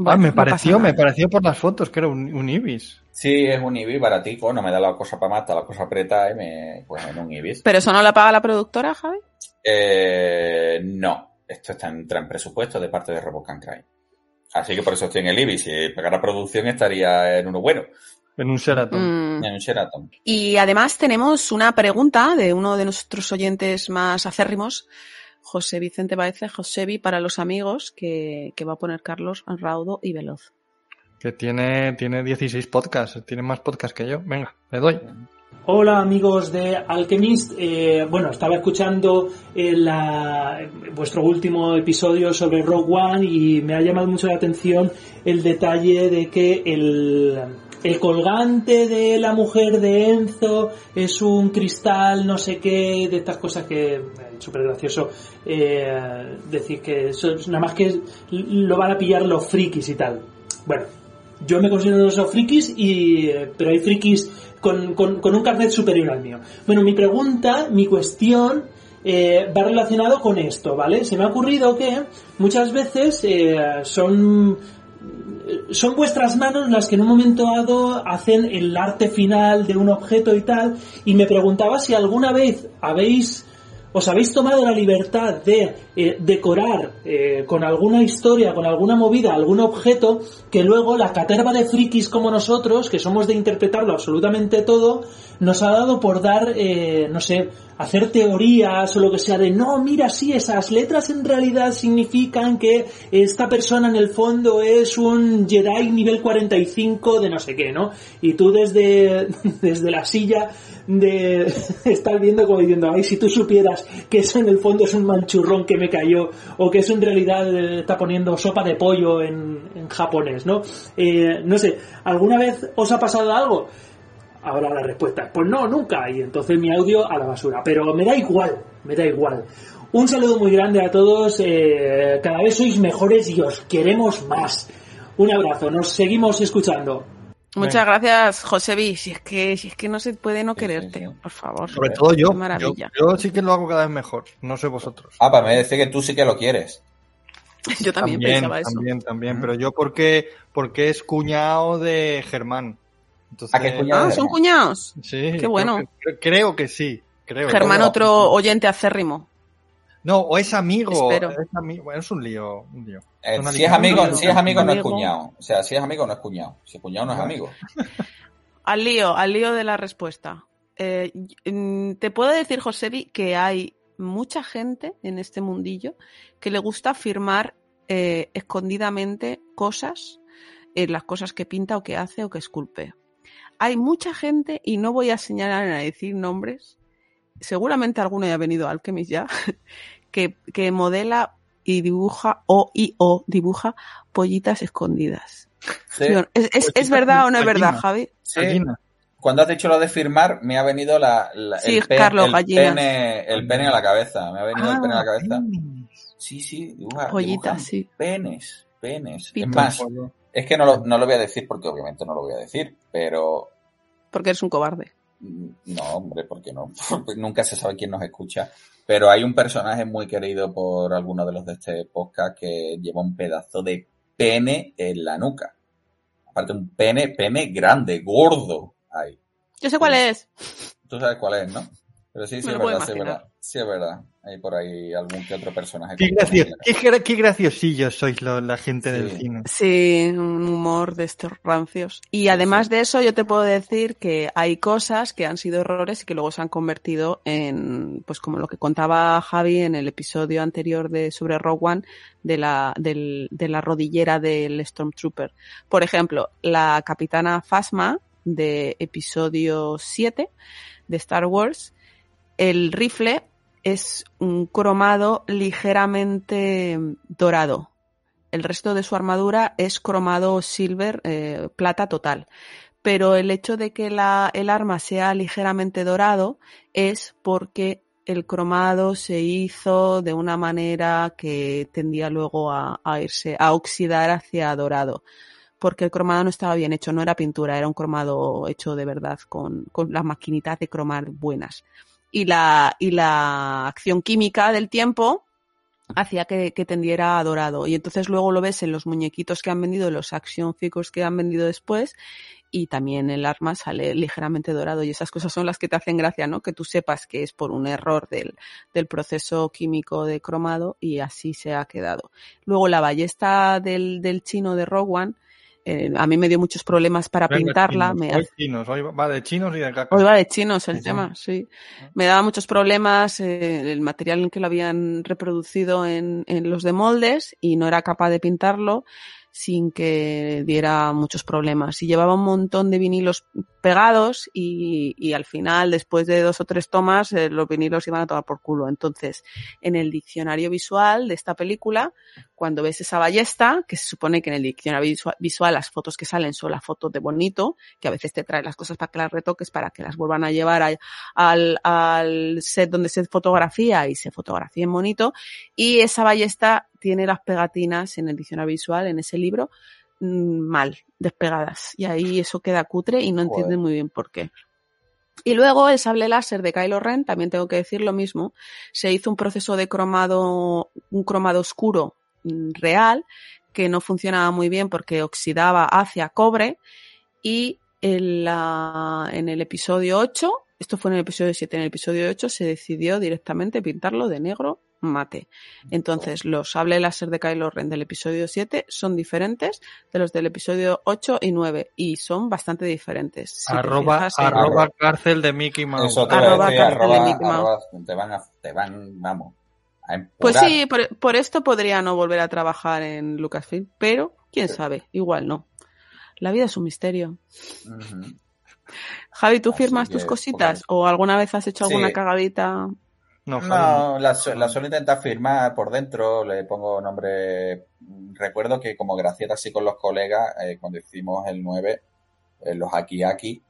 Ah, me no pareció, me pareció por las fotos que era un, un Ibis. Sí, es un IBI baratico, no me da la cosa para más, está la cosa apretada y me, pues en un IBIS. ¿Pero eso no la paga la productora, Javi? Eh, no, esto está entra en presupuesto de parte de Robocan Cry. Así que por eso estoy en el IBI. Si pagara producción estaría en uno bueno, En un Sheraton. Mm. en un Sheraton. Y además tenemos una pregunta de uno de nuestros oyentes más acérrimos, José Vicente Baeza, Josevi, para los amigos, que, que va a poner Carlos Raudo y Veloz. Que tiene, tiene 16 podcasts, tiene más podcasts que yo. Venga, le doy. Hola amigos de Alchemist. Eh, bueno, estaba escuchando eh, la- vuestro último episodio sobre Rogue One y me ha llamado mucho la atención el detalle de que el, el colgante de la mujer de Enzo es un cristal, no sé qué, de estas cosas que es súper gracioso eh, decir que eso es nada más que lo van a pillar los frikis y tal. Bueno, yo me considero uno de esos frikis, y, eh, pero hay frikis con, con- un carnet superior al mío. Bueno, mi pregunta, mi cuestión, eh, va relacionado con esto, ¿vale? Se me ha ocurrido que muchas veces eh, son son vuestras manos las que en un momento dado hacen el arte final de un objeto y tal, y me preguntaba si alguna vez habéis os habéis tomado la libertad de eh, decorar eh, con alguna historia, con alguna movida, algún objeto que luego la caterva de frikis como nosotros, que somos de interpretarlo absolutamente todo, nos ha dado por dar, eh, no sé, hacer teorías o lo que sea de, no, mira, sí, esas letras en realidad significan que esta persona en el fondo es un Jedi nivel 45 de no sé qué, ¿no? Y tú desde, desde la silla de estar viendo como diciendo, ay, si tú supieras que eso en el fondo es un manchurrón que me cayó o que eso en realidad eh, está poniendo sopa de pollo en, en japonés, ¿no? Eh, no sé, ¿alguna vez os ha pasado algo? Ahora la respuesta, pues no, nunca, y entonces mi audio a la basura, pero me da igual, me da igual. Un saludo muy grande a todos, eh, cada vez sois mejores y os queremos más. Un abrazo, nos seguimos escuchando. Muchas gracias, Josevi. Si es que, si es que no se puede no quererte, por favor. Sobre todo yo. Yo. maravilla. Yo sí que lo hago cada vez mejor. No sé vosotros. Ah, para mí decir que tú sí que lo quieres. Yo también, También, pensaba eso. también, también. Pero yo porque, porque es cuñado de Germán. Entonces, ¿A qué cuñado Ah, son cuñados. Sí. Qué creo bueno. que- creo que sí. Creo. Germán, otro oyente acérrimo. No, o es amigo. Espero. Es, ami- bueno, es un lío. Un lío. Eh, si es amigo, lío. si es amigo no es cuñado. O sea, si es amigo no es cuñado. Si es cuñado no es amigo. Al lío, al lío de la respuesta. Eh, mm, te puedo decir, Josevi, que hay mucha gente en este mundillo que le gusta firmar eh, escondidamente cosas, eh, las cosas que pinta o que hace o que esculpe. Hay mucha gente, y no voy a señalar ni a decir nombres, seguramente alguno ya ha venido a Alchemist ya, que, que modela y dibuja, o y o dibuja pollitas escondidas. Sí. ¿Es, es, es verdad o no es verdad, Javi? Sí. Cuando has dicho lo de firmar, me ha venido la, la- Sí, el, pe- Carlos, el pene, el pene a la cabeza. Me ha venido el Ah, pene a la cabeza. Sí, sí, dibuja, Pollitas, sí. Penes, penes. Es más, es que no lo, no lo voy a decir porque obviamente no lo voy a decir, pero Porque eres un cobarde. no, hombre, porque no. Porque Nunca se sabe quién nos escucha. Pero hay un personaje muy querido por algunos de los de este podcast que lleva un pedazo de pene en la nuca. Aparte, un pene, pene grande, gordo. Ahí. Yo sé cuál es. Tú sabes cuál es, ¿no? Pero sí, sí, es verdad, sí, es verdad. Sí, es verdad. Hay por ahí algún que otro personaje. Qué, con gracio- pene. qué, gra- qué graciosillos sois lo- la gente del cine. Sí, un humor de estos rancios. Y además de eso, yo te puedo decir que hay cosas que han sido errores y que luego se han convertido en, pues como lo que contaba Javi en el episodio anterior de sobre Rogue One, de la, del- de la rodillera del Stormtrooper. Por ejemplo, la capitana Phasma de episodio 7 de Star Wars, el rifle es un cromado ligeramente dorado. El resto de su armadura es cromado silver, eh, plata total. Pero el hecho de que la, el arma sea ligeramente dorado es porque el cromado se hizo de una manera que tendía luego a, a irse, a oxidar hacia dorado. Porque el cromado no estaba bien hecho, no era pintura, era un cromado hecho de verdad con, con las maquinitas de cromar buenas. Y la, y la acción química del tiempo hacía que, que tendiera a dorado. Y entonces luego lo ves en los muñequitos que han vendido, los action figures que han vendido después, y también el arma sale ligeramente dorado. Y esas cosas son las que te hacen gracia, ¿no? Que tú sepas que es por un error del, del proceso químico de cromado y así se ha quedado. Luego la ballesta del, del chino de One, eh, a mí me dio muchos problemas para Venga, pintarla. chinos, me hoy chinos, hoy va de chinos y de caca. Hoy va de chinos el Sí, sí. tema, sí. Me daba muchos problemas eh, el material en que lo habían reproducido en, en los de moldes y no era capaz de pintarlo sin que diera muchos problemas. Y llevaba un montón de vinilos pegados y, y al final, después de dos o tres tomas, eh, los vinilos iban a tomar por culo. Entonces, en el diccionario visual de esta película, cuando ves esa ballesta, que se supone que en el diccionario visua- visual las fotos que salen son las fotos de bonito, que a veces te trae las cosas para que las retoques, para que las vuelvan a llevar al, al set donde se fotografía y se fotografía en bonito, y esa ballesta tiene las pegatinas en el diccionario visual, en ese libro, mm, mal, despegadas. Y ahí eso queda cutre y no Joder. entiendes muy bien por qué. Y luego el sable láser de Kylo Ren, también tengo que decir lo mismo. Se hizo un proceso de cromado, un cromado oscuro mm, real, que no funcionaba muy bien porque oxidaba hacia cobre. Y en, la- en el episodio 8, esto fue en el episodio 7, en el episodio 8 se decidió directamente pintarlo de negro mate. Entonces, los sable láser de Kylo Ren del episodio 7 son diferentes de los del episodio 8 y 9 y son bastante diferentes. Si arroba, en- arroba cárcel de Mickey Mouse. Eso te Arroba decir, cárcel de arroba- Mickey Mouse. te van a, te van, vamos, a. Pues sí, por, por esto podría no volver a trabajar en Lucasfilm, pero quién sabe, igual no. La vida es un misterio. Ujú. Javi, ¿tú firmas que, tus cositas? ¿O alguna vez has hecho Sí. alguna cagadita? No, No, la, su- la suelo intentar firmar por dentro, le pongo nombre. Recuerdo que como gracieta así con los colegas, eh, cuando hicimos el 9, eh, los Aki Aki,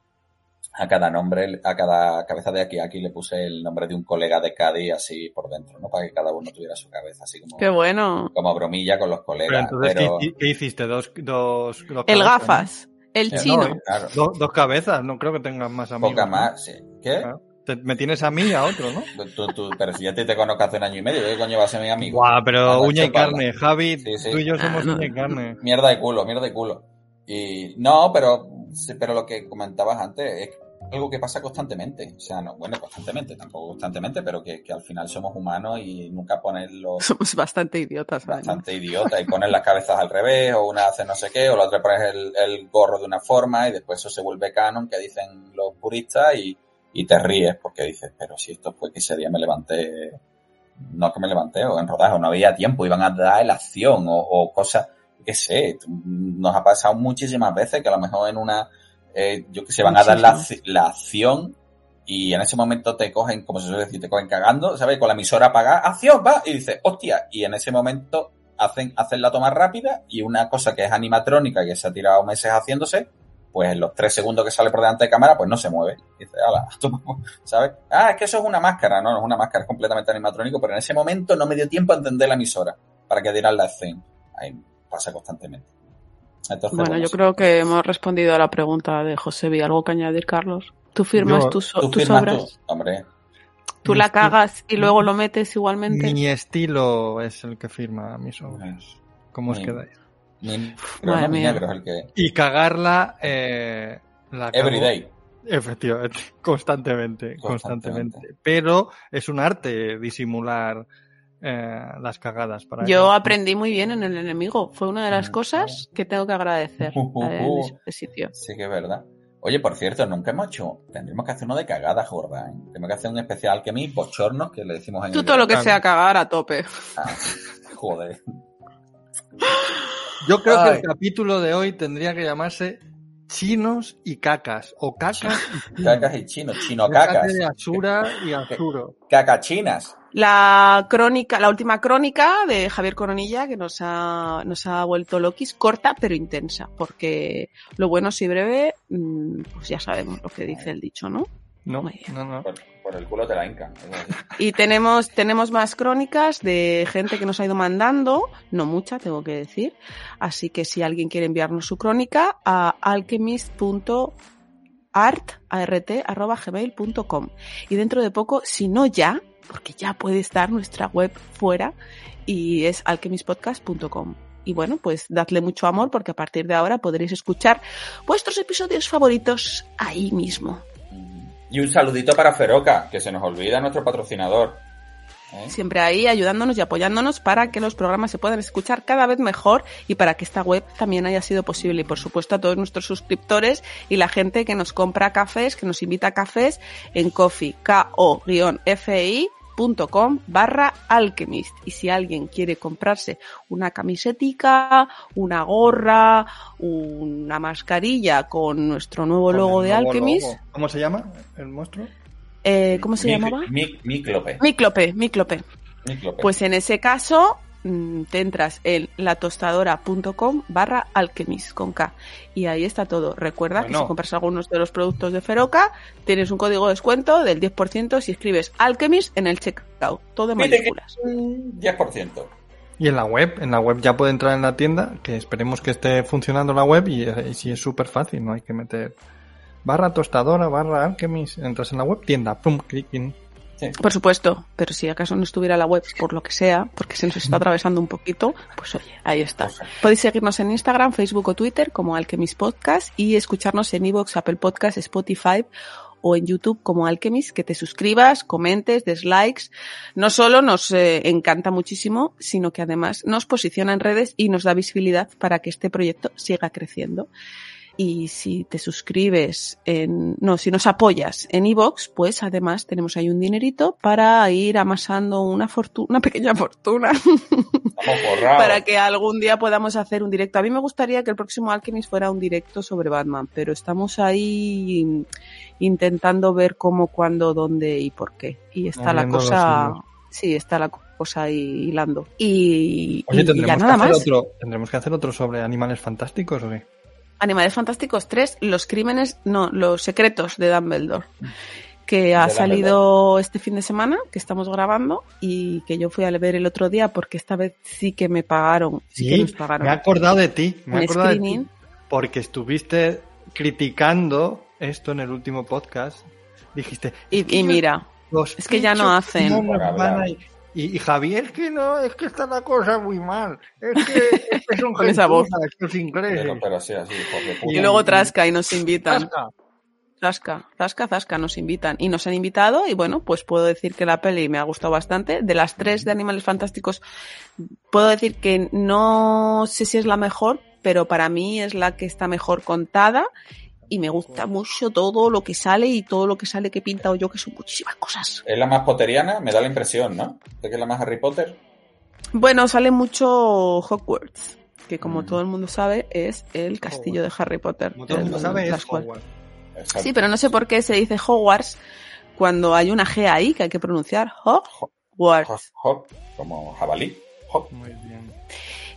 a cada nombre, a cada cabeza de Aki Aki le puse el nombre de un colega de Cádiz así por dentro, ¿no? Para que cada uno tuviera su cabeza, así como, Qué bueno. como bromilla con los Pero colegas. entonces, Pero, ¿qué, qué hiciste? ¿Dos, dos, dos El gafas, el ¿no? chino. No, claro, dos, dos cabezas, no creo que tengas más amigos. poca ¿no? más, sí. ¿Qué? Claro. Te- me tienes a mí y a otro, ¿no? Tú, tú- pero si ya te, te conozco hace un año y medio, ¿qué coño va a ser mi amigo? Guau, pero uña y carne. Javi, Sí, sí. tú y yo Ah, somos uña y carne. Mierda de culo, mierda de culo. Y no, pero, sí, pero lo que comentabas antes es algo que pasa constantemente. O sea, no, bueno, constantemente, tampoco constantemente, pero que, que al final somos humanos y nunca pones los Somos bastante idiotas. además. bastante idiotas y pones las cabezas al revés, o una hace no sé qué, o la otra pones el, el gorro de una forma y después eso se vuelve canon, que dicen los puristas, y, y te ríes porque dices, pero si esto fue que ese día me levanté, no que me levanté, o en rodaje, o no había tiempo, iban a dar la acción, o, o cosas, qué sé, nos ha pasado muchísimas veces que a lo mejor en una, eh, yo que sé, van a dar la, la acción y en ese momento te cogen, como se suele decir, te cogen cagando, ¿sabes? Con la emisora apagada, ¡acción, va! Y dices, hostia, y en ese momento hacen, hacen la toma rápida y una cosa que es animatrónica que se ha tirado meses haciéndose, pues en los tres segundos que sale por delante de cámara, pues no se mueve. Y dice, ala, ¿sabes? Ah, es que eso es una máscara, no, no es una máscara, es completamente animatrónico, pero en ese momento no me dio tiempo a entender la emisora para que dieran la escena. Ahí pasa constantemente. Entonces, bueno, bueno, yo creo que hemos respondido a la pregunta de José Vi. ¿Algo que añadir, Carlos? ¿Tú firmas Yo, tus, tú tus firmas obras? tú, hombre. ¿Tú la cagas y luego lo metes igualmente? Mi estilo es el que firma mis obras. ¿Cómo os Mi- quedáis? Madre mía. el que... Y cagarla, eh, la cago- Every day. Efectivamente, constantemente, constantemente. Pero es un arte disimular eh, las cagadas. Para Yo que- aprendí muy bien en el enemigo. Fue una de las cosas que tengo que agradecer a ese sitio. Sí que es verdad. Oye, por cierto, nunca hemos hecho... Tendríamos que hacer uno de cagadas, Jordán. Tenemos que hacer un especial que mí, bochornos, que le decimos en Tú el- todo lo que sea cagar a tope. Ah, joder. Yo creo que el capítulo de hoy tendría que llamarse Chinos y cacas. O cacas y chinos. Cacas y chinos, chino cacas. de Asura y Azuro. Cacachinas. La crónica, la última crónica de Javier Coronilla, que nos ha, nos ha vuelto loquis, corta pero intensa, porque lo bueno si breve, mm, pues ya sabemos lo que dice el dicho, ¿no? No, no, no. Por, por el culo te la así. Y tenemos, tenemos más crónicas de gente que nos ha ido mandando, no mucha, tengo que decir. Así que si alguien quiere enviarnos su crónica a alchemist.art.gmail.com y dentro de poco, si no ya, porque ya puede estar nuestra web fuera y es alchemistpodcast.com. Y bueno, pues dadle mucho amor porque a partir de ahora podréis escuchar vuestros episodios favoritos ahí mismo. Y un saludito para Feroca, que se nos olvida nuestro patrocinador. ¿Eh? siempre ahí ayudándonos y apoyándonos para que los programas se puedan escuchar cada vez mejor y para que esta web también haya sido posible. Y por supuesto a todos nuestros suscriptores y la gente que nos compra cafés, que nos invita a cafés en coffee, ko-fi.com barra alchemist. Y si alguien quiere comprarse una camisetica, una gorra, una mascarilla con nuestro nuevo logo de Alchemist, logo. ¿Cómo se llama el monstruo? eh, ¿cómo se Mic- llamaba? Mic- Miclope. Miclope, Miclope. Miclope. Pues en ese caso te entras en latostadora.com barra alchemist con K y ahí está todo. Recuerda que si compras algunos de los productos de Feroca tienes un código de descuento del 10% si escribes alchemist en el checkout. Todo en mayúsculas. 10%. Y en la web, en la web ya puede entrar en la tienda, que esperemos que esté funcionando la web y, y si es súper fácil, no hay que meter barra tostadora, barra alchemist, entras en la web, tienda, pum, clic Por supuesto, pero si acaso no estuviera la web por lo que sea, porque se nos está atravesando un poquito, pues oye, ahí está. Podéis seguirnos en Instagram, Facebook o Twitter como Alchemist Podcast y escucharnos en iVoox, Apple Podcast, Spotify o en YouTube como Alchemist, que te suscribas, comentes, des likes. No solo nos eh, encanta muchísimo, sino que además nos posiciona en redes y nos da visibilidad para que este proyecto siga creciendo. Y si te suscribes en, no, si nos apoyas en iVoox, pues además tenemos ahí un dinerito para ir amasando una fortuna, una pequeña fortuna para que algún día podamos hacer un directo. A mí me gustaría que el próximo Alchemist fuera un directo sobre Batman, pero estamos ahí intentando ver cómo, cuándo, dónde y por qué. Y está la cosa, sí, está la cosa ahí hilando. Y, Oye, y- ya tendremos que, nada hacer más. otro, tendremos que hacer otro sobre animales fantásticos, ¿o qué? Animales Fantásticos 3, los crímenes, no, los secretos de Dumbledore, que ha salido este fin de semana, que estamos grabando, y que yo fui a ver el otro día porque esta vez sí que me pagaron, sí, que Sí, nos pagaron. me he acordado de ti, me he acordado de ti, porque estuviste criticando esto en el último podcast. Dijiste, Y, y mira, los es que ya no hacen. no Y, y Javier, es que no, es que está la cosa muy mal. Es que, es que son Con esa voz. estos ingleses. Pero, pero sí, así, hijos de puta. Y luego Trasca y nos invitan. Zasca. Zasca, Zasca, Zasca nos invitan. Y nos han invitado y bueno, pues puedo decir que la peli me ha gustado bastante. De las tres de Animales Fantásticos, puedo decir que no sé si es la mejor, pero para mí es la que está mejor contada. Y me gusta mucho todo lo que sale y todo lo que sale que he pintado yo, que son muchísimas cosas. Es la más potteriana, me da la impresión, ¿no? De que es la más Harry Potter. Bueno, sale mucho Hogwarts, que como Mm. todo el mundo sabe es el castillo de Harry Potter. Como todo el mundo el- sabe, es cual- Hogwarts. Sí, pero no sé por qué se dice Hogwarts cuando hay una G ahí que hay que pronunciar. Hogwarts. como jabalí. Muy bien.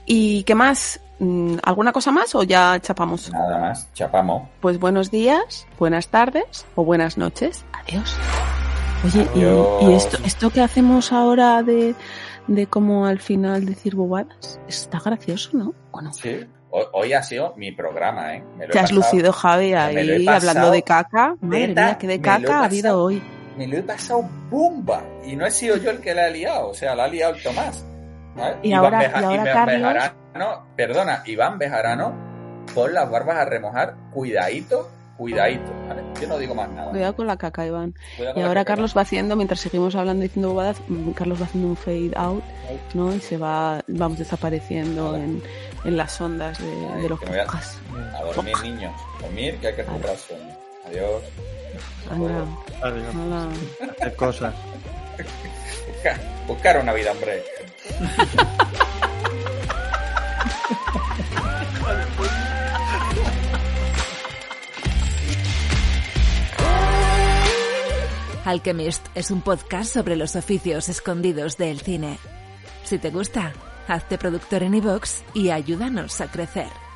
¿Y qué más? Mm, ¿Alguna cosa más o ya chapamos? Nada más, chapamos. Pues buenos días, buenas tardes o buenas noches. Adiós. Oye, ¿y, Adiós. y esto, esto que hacemos ahora de, de como al final decir bobadas? Está gracioso, ¿no? ¿O no? Sí. Hoy, ha sido mi programa, ¿eh? Me lo Te has pasado- lucido, Javi, ahí hablando de caca. Madre neta, mía, qué de caca ha habido hoy. Me lo he pasado bomba. Y no he sido yo el que la ha liado. O sea, la ha liado el Tomás. ¿vale? Y Iván ahora- y ahora Carlos- Bejarano, perdona, Iván Bejarano, pon las barbas a remojar. Cuidadito, cuidadito. ¿vale? Yo no digo más nada. Cuidado con la caca, Iván. Y con ahora caca. Carlos va haciendo, mientras seguimos hablando y diciendo bobadas, mm, Carlos va haciendo un fade out, ¿no? Y se va, vamos desapareciendo en, en las ondas de, de los a- podcasts. A dormir, niños. Dormir, que hay que recuperar sueño. Adiós. Anda, Adiós. anda. Hacer cosas. Buscar, buscar una vida, hombre. Alchemist es un podcast sobre los oficios escondidos del cine. Si te gusta, hazte productor en iVoox y ayúdanos a crecer.